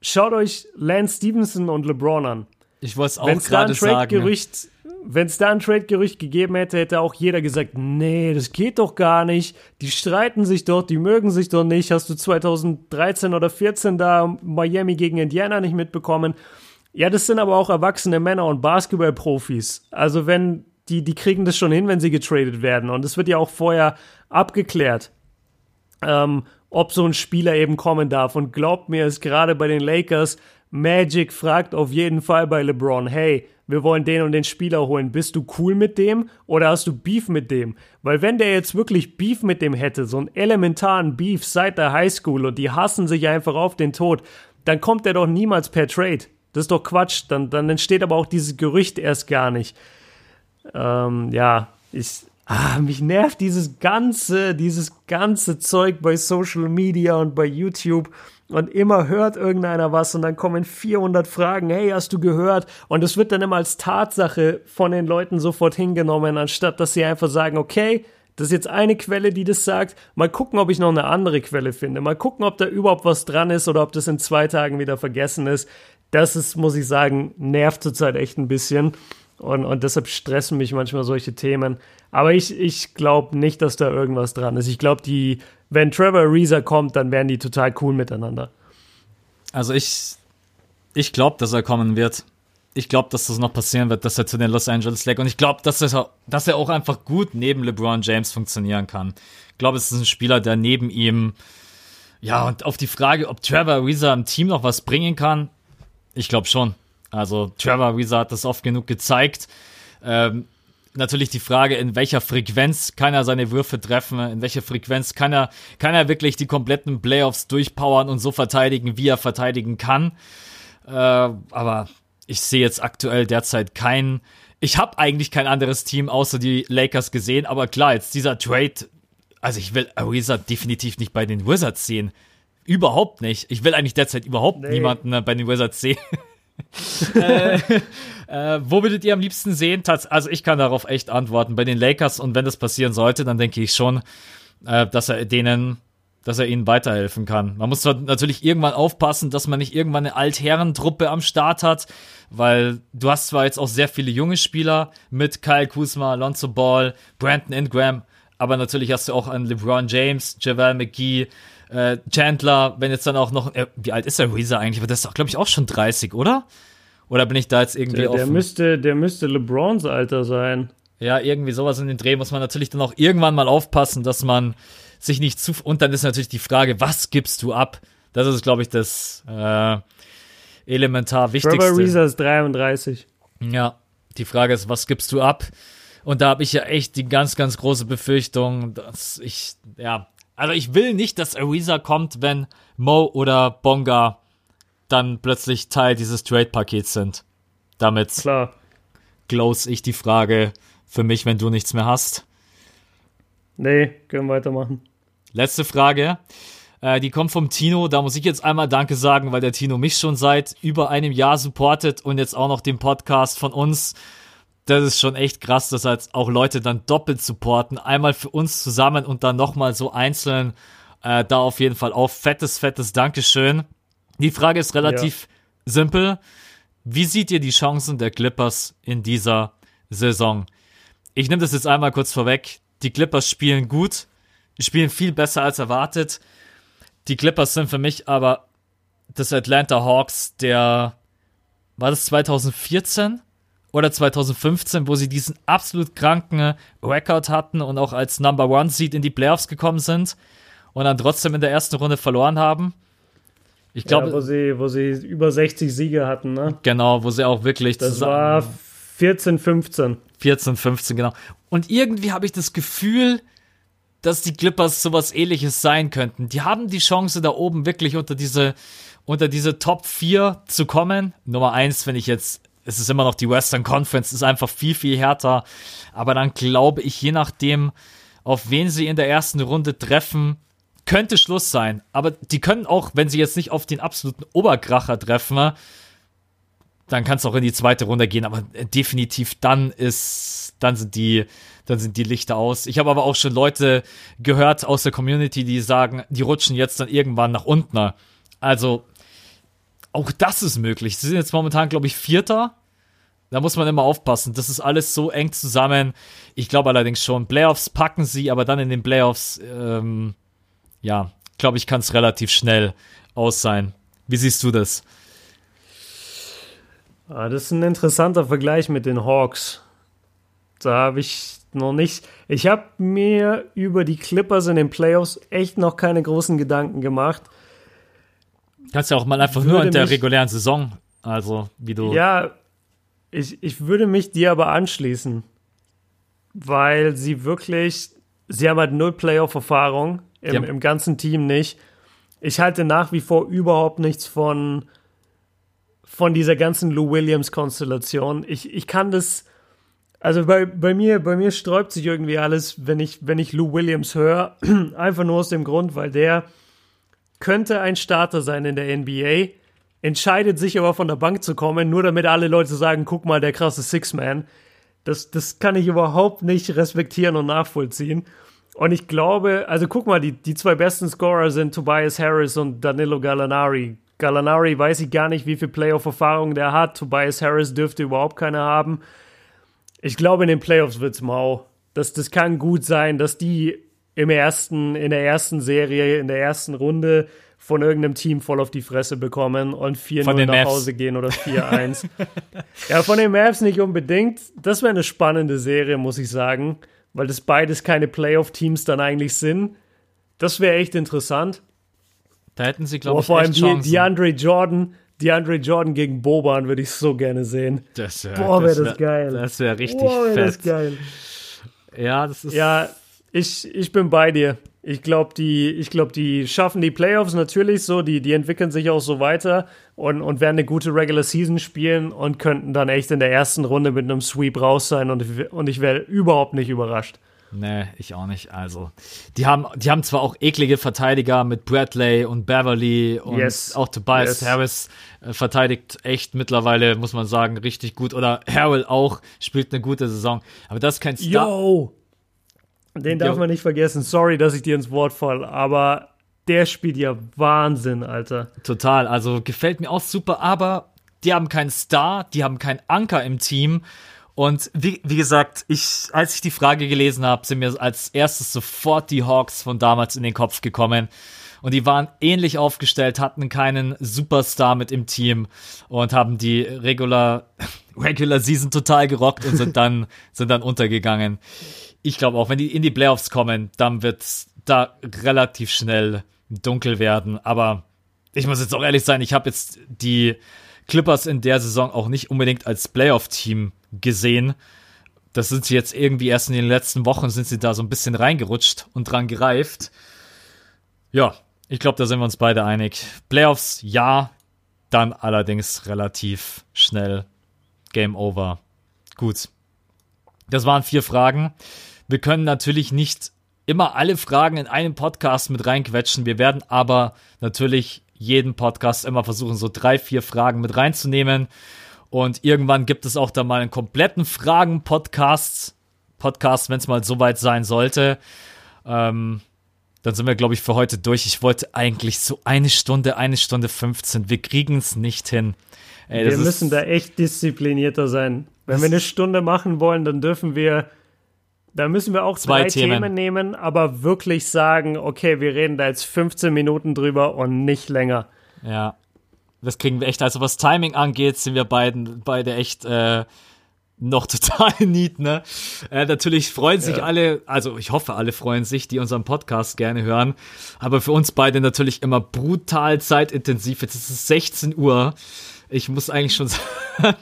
schaut euch Lance Stevenson und LeBron an. Ich wollte es auch gerade sagen. Gerücht, wenn es da ein Trade-Gerücht gegeben hätte, hätte auch jeder gesagt, nee, das geht doch gar nicht. Die streiten sich doch, die mögen sich doch nicht. Hast du 2013 oder 14 da Miami gegen Indiana nicht mitbekommen? Ja, das sind aber auch erwachsene Männer und Basketball-Profis. Also wenn die, die kriegen das schon hin, wenn sie getradet werden. Und es wird ja auch vorher abgeklärt, ähm, ob so ein Spieler eben kommen darf. Und glaubt mir, ist gerade bei den Lakers, Magic fragt auf jeden Fall bei LeBron, hey, wir wollen den und den Spieler holen. Bist du cool mit dem oder hast du Beef mit dem? Weil wenn der jetzt wirklich Beef mit dem hätte, so einen elementaren Beef seit der Highschool und die hassen sich einfach auf den Tod, dann kommt er doch niemals per Trade. Das ist doch Quatsch. Dann, dann entsteht aber auch dieses Gerücht erst gar nicht. Ähm, ja, ich, ah, mich nervt dieses ganze, dieses ganze Zeug bei Social Media und bei YouTube. Und immer hört irgendeiner was und dann kommen 400 Fragen. Hey, hast du gehört? Und es wird dann immer als Tatsache von den Leuten sofort hingenommen, anstatt dass sie einfach sagen, okay, das ist jetzt eine Quelle, die das sagt. Mal gucken, ob ich noch eine andere Quelle finde. Mal gucken, ob da überhaupt was dran ist oder ob das in zwei Tagen wieder vergessen ist. Das ist, muss ich sagen, nervt zurzeit echt ein bisschen. Und, und deshalb stressen mich manchmal solche Themen. Aber ich, ich glaube nicht, dass da irgendwas dran ist. Ich glaube, die, wenn Trevor Ariza kommt, dann werden die total cool miteinander. Also ich, ich glaube, dass er kommen wird. Ich glaube, dass das noch passieren wird, dass er zu den Los Angeles Lakers. Und ich glaube, dass, er, dass er auch einfach gut neben LeBron James funktionieren kann. Ich glaube, es ist ein Spieler, der neben ihm, ja, und auf die Frage, ob Trevor Ariza im Team noch was bringen kann, ich glaube schon. Also Trevor Ariza hat das oft genug gezeigt. Ähm, natürlich die Frage, in welcher Frequenz kann er seine Würfe treffen, in welcher Frequenz kann er, kann er wirklich die kompletten Playoffs durchpowern und so verteidigen, wie er verteidigen kann. Äh, aber ich sehe jetzt aktuell derzeit kein, ich habe eigentlich kein anderes Team außer die Lakers gesehen, aber klar, jetzt dieser Trade, also ich will Ariza definitiv nicht bei den Wizards sehen. Überhaupt nicht. Ich will eigentlich derzeit überhaupt nee. niemanden äh, bei den Wizards sehen. [LAUGHS] [LAUGHS] äh, äh, wo würdet ihr am liebsten sehen? Also ich kann darauf echt antworten. Bei den Lakers und wenn das passieren sollte, dann denke ich schon, äh, dass er denen, dass er ihnen weiterhelfen kann. Man muss natürlich irgendwann aufpassen, dass man nicht irgendwann eine Altherrentruppe am Start hat, weil du hast zwar jetzt auch sehr viele junge Spieler mit Kyle Kuzma, Alonso Ball, Brandon Ingram, aber natürlich hast du auch einen LeBron James, JaVale McGee, äh, Chandler, wenn jetzt dann auch noch, äh, wie alt ist der Reeser eigentlich? Aber das ist doch, glaube ich, auch schon 30, oder? Oder bin ich da jetzt irgendwie Der, der, offen? müsste, der müsste LeBrons Alter sein. Ja, irgendwie sowas in den Dreh muss man natürlich dann auch irgendwann mal aufpassen, dass man sich nicht zu. Und dann ist natürlich die Frage, was gibst du ab? Das ist, glaube ich, das äh, elementar Trevor Wichtigste. Reeser ist 33. Ja, die Frage ist, was gibst du ab? Und da habe ich ja echt die ganz, ganz große Befürchtung, dass ich, ja, also ich will nicht, dass Ariza kommt, wenn Mo oder Bonga dann plötzlich Teil dieses Trade-Pakets sind. Damit Klar. close ich die Frage für mich, wenn du nichts mehr hast. Nee, können weitermachen. Letzte Frage. Äh, die kommt vom Tino. Da muss ich jetzt einmal Danke sagen, weil der Tino mich schon seit über einem Jahr supportet und jetzt auch noch den Podcast von uns. Das ist schon echt krass, dass jetzt auch Leute dann doppelt supporten. Einmal für uns zusammen und dann nochmal so einzeln. Äh, da auf jeden Fall auch fettes, fettes Dankeschön. Die Frage ist relativ simpel. Wie seht ihr die Chancen der Clippers in dieser Saison? Ich nehme das jetzt einmal kurz vorweg. Die Clippers spielen gut, spielen viel besser als erwartet. Die Clippers sind für mich aber das Atlanta Hawks der, war das 2014 oder 2015, wo sie diesen absolut kranken Rekord hatten und auch als Number One Seed in die Playoffs gekommen sind und dann trotzdem in der ersten Runde verloren haben. Ich glaube, ja, wo, sie, wo sie über 60 Siege hatten, ne? genau, wo sie auch wirklich Das war 14, 15. 14, 15, genau. Und irgendwie habe ich das Gefühl, dass die Clippers sowas ähnliches sein könnten. Die haben die Chance, da oben wirklich unter diese, unter diese Top 4 zu kommen. Nummer 1, wenn ich jetzt, es ist immer noch die Western Conference, ist einfach viel, viel härter. Aber dann glaube ich, je nachdem, auf wen sie in der ersten Runde treffen, könnte Schluss sein. Aber die können auch, wenn sie jetzt nicht auf den absoluten Oberkracher treffen, dann kann es auch in die zweite Runde gehen, aber äh, definitiv dann ist, dann sind die, dann sind die Lichter aus. Ich habe aber auch schon Leute gehört aus der Community, die sagen, die rutschen jetzt dann irgendwann nach unten. Also, auch das ist möglich. Sie sind jetzt momentan, glaube ich, Vierter. Da muss man immer aufpassen. Das ist alles so eng zusammen. Ich glaube allerdings schon, Playoffs packen sie, aber dann in den Playoffs, ähm, ja, glaube ich, kann es relativ schnell aus sein. Wie siehst du das? Ah, das ist ein interessanter Vergleich mit den Hawks. Da habe ich noch nicht. Ich habe mir über die Clippers in den Playoffs echt noch keine großen Gedanken gemacht. Kannst ja auch mal einfach Würde nur in der regulären Saison, also wie du. Ja, ich, ich würde mich dir aber anschließen, weil sie wirklich, sie haben halt null Playoff-Erfahrung im, Ja. im ganzen Team nicht. Ich halte nach wie vor überhaupt nichts von, von dieser ganzen Lou Williams-Konstellation. Ich, ich kann das, also bei, bei mir, bei mir sträubt sich irgendwie alles, wenn ich, wenn ich Lou Williams höre, [CLEARS THROAT] einfach nur aus dem Grund, weil der könnte ein Starter sein in der NBA, entscheidet sich aber von der Bank zu kommen, nur damit alle Leute sagen, guck mal, der krasse Six-Man. Das, das kann ich überhaupt nicht respektieren und nachvollziehen. Und ich glaube, also guck mal, die, die zwei besten Scorer sind Tobias Harris und Danilo Gallinari. Gallinari weiß ich gar nicht, wie viel Playoff-Erfahrung der hat. Tobias Harris dürfte überhaupt keine haben. Ich glaube, in den Playoffs wird's mau. Das, das kann gut sein, dass die im ersten, in der ersten Serie, in der ersten Runde von irgendeinem Team voll auf die Fresse bekommen und 4-0 Von den nach Mavs. Hause gehen oder 4-1. ja, von den Mavs nicht unbedingt. Das wäre eine spannende Serie, muss ich sagen, weil das beides keine Playoff-Teams dann eigentlich sind. Das wäre echt interessant. Da hätten sie, glaube ich, vor allem echt die, Chancen. DeAndre Jordan, DeAndre Jordan gegen Boban würde ich so gerne sehen. das wär, Boah, wär das wär- geil. Das wäre richtig Boah, wär das fett. geil. Ja, das ist. Ja, ich, ich bin bei dir. Ich glaube, die, ich glaub, die schaffen die Playoffs natürlich so, die, die entwickeln sich auch so weiter und, und werden eine gute Regular Season spielen und könnten dann echt in der ersten Runde mit einem Sweep raus sein und, ich- und ich wäre überhaupt nicht überrascht. Nee, ich auch nicht. Also, die haben, die haben zwar auch eklige Verteidiger mit Bradley und Beverly und Yes. auch Tobias Yes. Harris äh, verteidigt echt mittlerweile, muss man sagen, richtig gut. Oder Harrell auch spielt eine gute Saison. Aber das ist kein Star. Yo! Den darf Jo. man nicht vergessen. Sorry, dass ich dir ins Wort fall, aber der spielt ja Wahnsinn, Alter. Total, also gefällt mir auch super, aber die haben keinen Star, die haben keinen Anker im Team. Und wie, wie gesagt, ich, als ich die Frage gelesen habe, sind mir als erstes sofort die Hawks von damals in den Kopf gekommen. Und die waren ähnlich aufgestellt, hatten keinen Superstar mit im Team und haben die Regular, [LAUGHS] Regular Season total gerockt und sind dann, [LAUGHS] sind dann untergegangen. Ich glaube auch, wenn die in die Playoffs kommen, dann wird da relativ schnell dunkel werden. Aber ich muss jetzt auch ehrlich sein, ich habe jetzt die Clippers in der Saison auch nicht unbedingt als Playoff-Team gesehen. Das sind sie jetzt irgendwie erst in den letzten Wochen sind sie da so ein bisschen reingerutscht und dran gereift. Ja, ich glaube, da sind wir uns beide einig. Playoffs, ja, dann allerdings relativ schnell Game Over. Gut. Das waren vier Fragen. Wir können natürlich nicht immer alle Fragen in einem Podcast mit reinquetschen. Wir werden aber natürlich jeden Podcast immer versuchen, so drei, vier Fragen mit reinzunehmen. Und irgendwann gibt es auch da mal einen kompletten Fragen-Podcast, Podcast, wenn es mal soweit sein sollte. Ähm, dann sind wir, glaube ich, für heute durch. Ich wollte eigentlich so eine Stunde, eine Stunde 15. Wir kriegen es nicht hin. Ey, wir müssen da echt disziplinierter sein. Wenn wir eine Stunde machen wollen, dann dürfen wir da müssen wir auch zwei Themen. Themen. nehmen, aber wirklich sagen, okay, wir reden da jetzt 15 Minuten drüber und nicht länger. Ja, das kriegen wir echt. Also was Timing angeht, sind wir beiden beide echt äh, noch [LAUGHS] total neat, ne? Äh, natürlich freuen sich ja. alle, also ich hoffe, alle freuen sich, die unseren Podcast gerne hören. Aber für uns beide natürlich immer brutal zeitintensiv. Jetzt ist es 16 Uhr. Ich muss eigentlich schon [LAUGHS] sagen,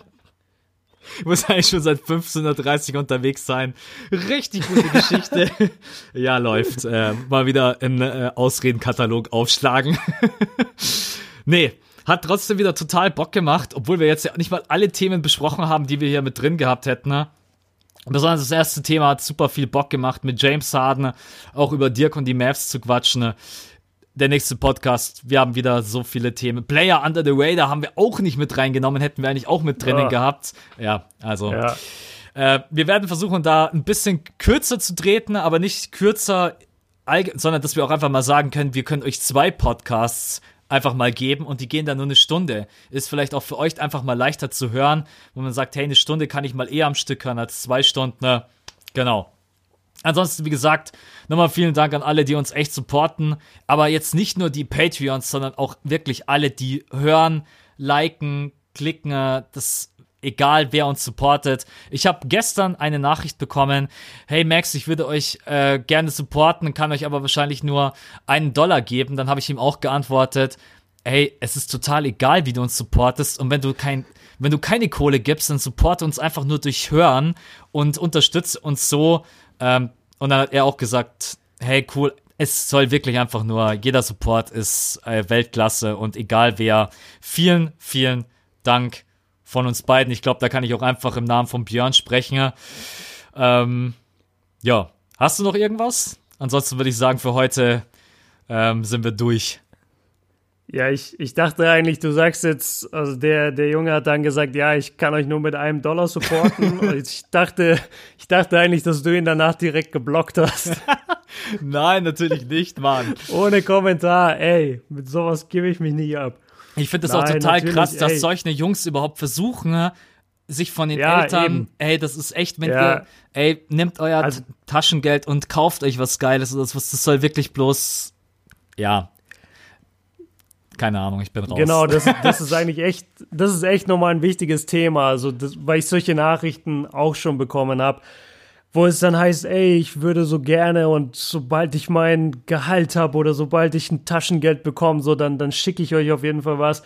[LAUGHS] muss eigentlich schon seit 1530 unterwegs sein. Richtig gute Geschichte. [LAUGHS] ja, läuft. Äh, mal wieder einen äh, Ausredenkatalog aufschlagen. [LAUGHS] nee, hat trotzdem wieder total Bock gemacht, obwohl wir jetzt ja nicht mal alle Themen besprochen haben, die wir hier mit drin gehabt hätten. Ne? Besonders das erste Thema hat super viel Bock gemacht, mit James Harden auch über Dirk und die Mavs zu quatschen. Ne? der nächste Podcast. Wir haben wieder so viele Themen. Player Under the Radar haben wir auch nicht mit reingenommen, hätten wir eigentlich auch mit drinnen ja. gehabt. Ja, also. Ja. Äh, wir werden versuchen, da ein bisschen kürzer zu treten, aber nicht kürzer, sondern dass wir auch einfach mal sagen können, wir können euch zwei Podcasts einfach mal geben und die gehen dann nur eine Stunde. Ist vielleicht auch für euch einfach mal leichter zu hören, wo man sagt, hey, eine Stunde kann ich mal eher am Stück hören als zwei Stunden. Genau. Ansonsten, wie gesagt, nochmal vielen Dank an alle, die uns echt supporten. Aber jetzt nicht nur die Patreons, sondern auch wirklich alle, die hören, liken, klicken. Das egal wer uns supportet. Ich habe gestern eine Nachricht bekommen, hey Max, ich würde euch äh, gerne supporten, kann euch aber wahrscheinlich nur einen Dollar geben. Dann habe ich ihm auch geantwortet, hey, es ist total egal, wie du uns supportest und wenn du kein wenn du keine Kohle gibst, dann supporte uns einfach nur durch Hören und unterstütze uns so, ähm, und dann hat er auch gesagt, hey, cool, es soll wirklich einfach nur, jeder Support ist äh, Weltklasse und egal wer, vielen, vielen Dank von uns beiden. Ich glaube, da kann ich auch einfach im Namen von Björn sprechen. Ähm, ja, hast du noch irgendwas? Ansonsten würde ich sagen, für heute ähm, sind wir durch. Ja, ich, ich dachte eigentlich, du sagst jetzt, also der, der Junge hat dann gesagt, ja, ich kann euch nur mit einem Dollar supporten. [LAUGHS] ich dachte, ich dachte eigentlich, dass du ihn danach direkt geblockt hast. [LAUGHS] Nein, natürlich nicht, Mann. Ohne Kommentar, ey, mit sowas gebe ich mich nicht ab. Ich finde das Nein, auch total krass, dass ey. solche Jungs überhaupt versuchen, sich von den ja, Eltern, eben. ey, das ist echt, wenn ja. ihr, ey, nehmt euer also, Taschengeld und kauft euch was Geiles, das, das soll wirklich bloß, ja, keine Ahnung, ich bin raus. Genau, das, [LAUGHS] das ist eigentlich echt, das ist echt nochmal ein wichtiges Thema, also das, weil ich solche Nachrichten auch schon bekommen habe, wo es dann heißt, ey, ich würde so gerne und sobald ich mein Gehalt habe oder sobald ich ein Taschengeld bekomme, so dann, dann schicke ich euch auf jeden Fall was.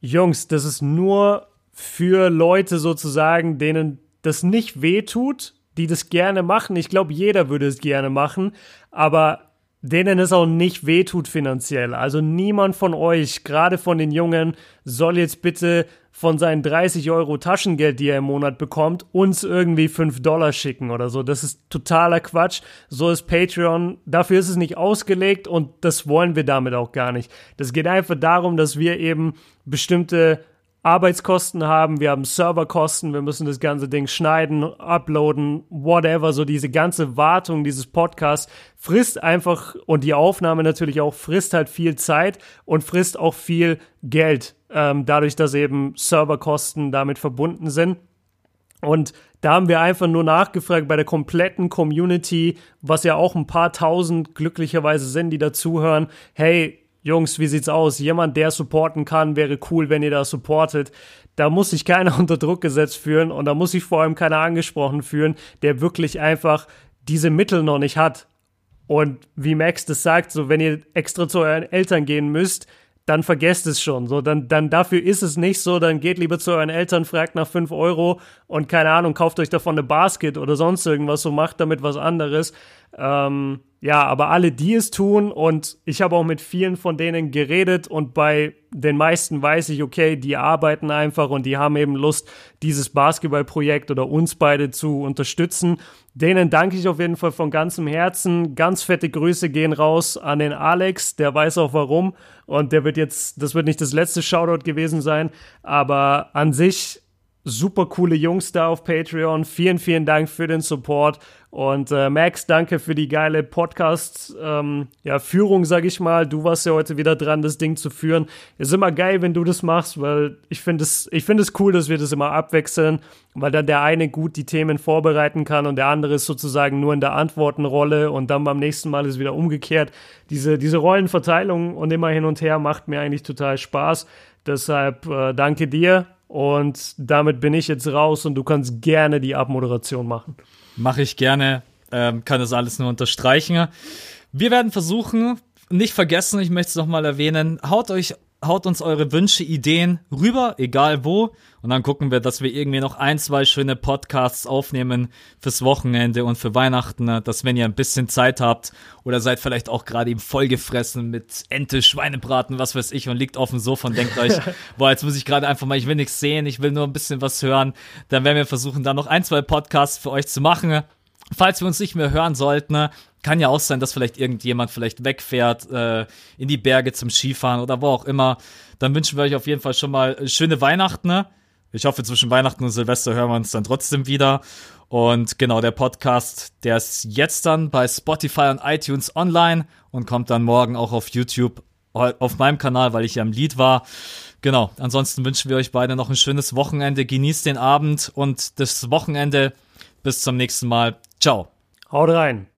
Jungs, das ist nur für Leute sozusagen, denen das nicht wehtut, die das gerne machen. Ich glaube, jeder würde es gerne machen, aber denen es auch nicht wehtut finanziell. Also niemand von euch, gerade von den Jungen, soll jetzt bitte von seinen 30 Euro Taschengeld, die er im Monat bekommt, uns irgendwie 5 Dollar schicken oder so. Das ist totaler Quatsch. So ist Patreon. Dafür ist es nicht ausgelegt und das wollen wir damit auch gar nicht. Das geht einfach darum, dass wir eben bestimmte Arbeitskosten haben, wir haben Serverkosten, wir müssen das ganze Ding schneiden, uploaden, whatever, so diese ganze Wartung dieses Podcasts frisst einfach und die Aufnahme natürlich auch frisst halt viel Zeit und frisst auch viel Geld, ähm, dadurch, dass eben Serverkosten damit verbunden sind. Und da haben wir einfach nur nachgefragt bei der kompletten Community, was ja auch ein paar tausend glücklicherweise sind, die dazuhören. Hey, Jungs, wie sieht's aus? Jemand, der supporten kann, wäre cool, wenn ihr da supportet. Da muss sich keiner [LAUGHS] unter Druck gesetzt fühlen und da muss sich vor allem keiner angesprochen fühlen, der wirklich einfach diese Mittel noch nicht hat. Und wie Max das sagt, so wenn ihr extra zu euren Eltern gehen müsst, dann vergesst es schon. So, dann, dann dafür ist es nicht so. Dann geht lieber zu euren Eltern, fragt nach fünf Euro und keine Ahnung, kauft euch davon eine Basket oder sonst irgendwas. So macht damit was anderes. Ähm, ja, aber alle, die es tun und ich habe auch mit vielen von denen geredet und bei den meisten weiß ich, okay, die arbeiten einfach und die haben eben Lust, dieses Basketballprojekt oder uns beide zu unterstützen. Denen danke ich auf jeden Fall von ganzem Herzen. Ganz fette Grüße gehen raus an den Alex, der weiß auch warum und der wird jetzt, das wird nicht das letzte Shoutout gewesen sein, aber an sich super coole Jungs da auf Patreon. Vielen, vielen Dank für den Support. Und äh, Max, danke für die geile Podcast-Führung, ähm, ja, sag ich mal. Du warst ja heute wieder dran, das Ding zu führen. Ist immer geil, wenn du das machst, weil ich finde es, es cool, dass wir das immer abwechseln, weil dann der eine gut die Themen vorbereiten kann und der andere ist sozusagen nur in der Antwortenrolle und dann beim nächsten Mal ist wieder umgekehrt. Diese, diese Rollenverteilung und immer hin und her macht mir eigentlich total Spaß. Deshalb äh, danke dir und damit bin ich jetzt raus und du kannst gerne die Abmoderation machen. Mache ich gerne, ähm, kann das alles nur unterstreichen. Wir werden versuchen, nicht vergessen, ich möchte es nochmal erwähnen, haut euch haut uns eure Wünsche, Ideen rüber, egal wo. Und dann gucken wir, dass wir irgendwie noch ein, zwei schöne Podcasts aufnehmen fürs Wochenende und für Weihnachten, dass wenn ihr ein bisschen Zeit habt oder seid vielleicht auch gerade eben vollgefressen mit Ente, Schweinebraten, was weiß ich und liegt auf dem Sofa und denkt euch, [LAUGHS] boah, jetzt muss ich gerade einfach mal, ich will nichts sehen, ich will nur ein bisschen was hören. Dann werden wir versuchen, da noch ein, zwei Podcasts für euch zu machen. Falls wir uns nicht mehr hören sollten, kann ja auch sein, dass vielleicht irgendjemand vielleicht wegfährt äh, in die Berge zum Skifahren oder wo auch immer. Dann wünschen wir euch auf jeden Fall schon mal schöne Weihnachten. Ne? Ich hoffe, zwischen Weihnachten und Silvester hören wir uns dann trotzdem wieder. Und genau, der Podcast, der ist jetzt dann bei Spotify und iTunes online und kommt dann morgen auch auf YouTube auf meinem Kanal, weil ich ja im Lied war. Genau, ansonsten wünschen wir euch beide noch ein schönes Wochenende. Genießt den Abend und das Wochenende. Bis zum nächsten Mal. Ciao. Haut rein.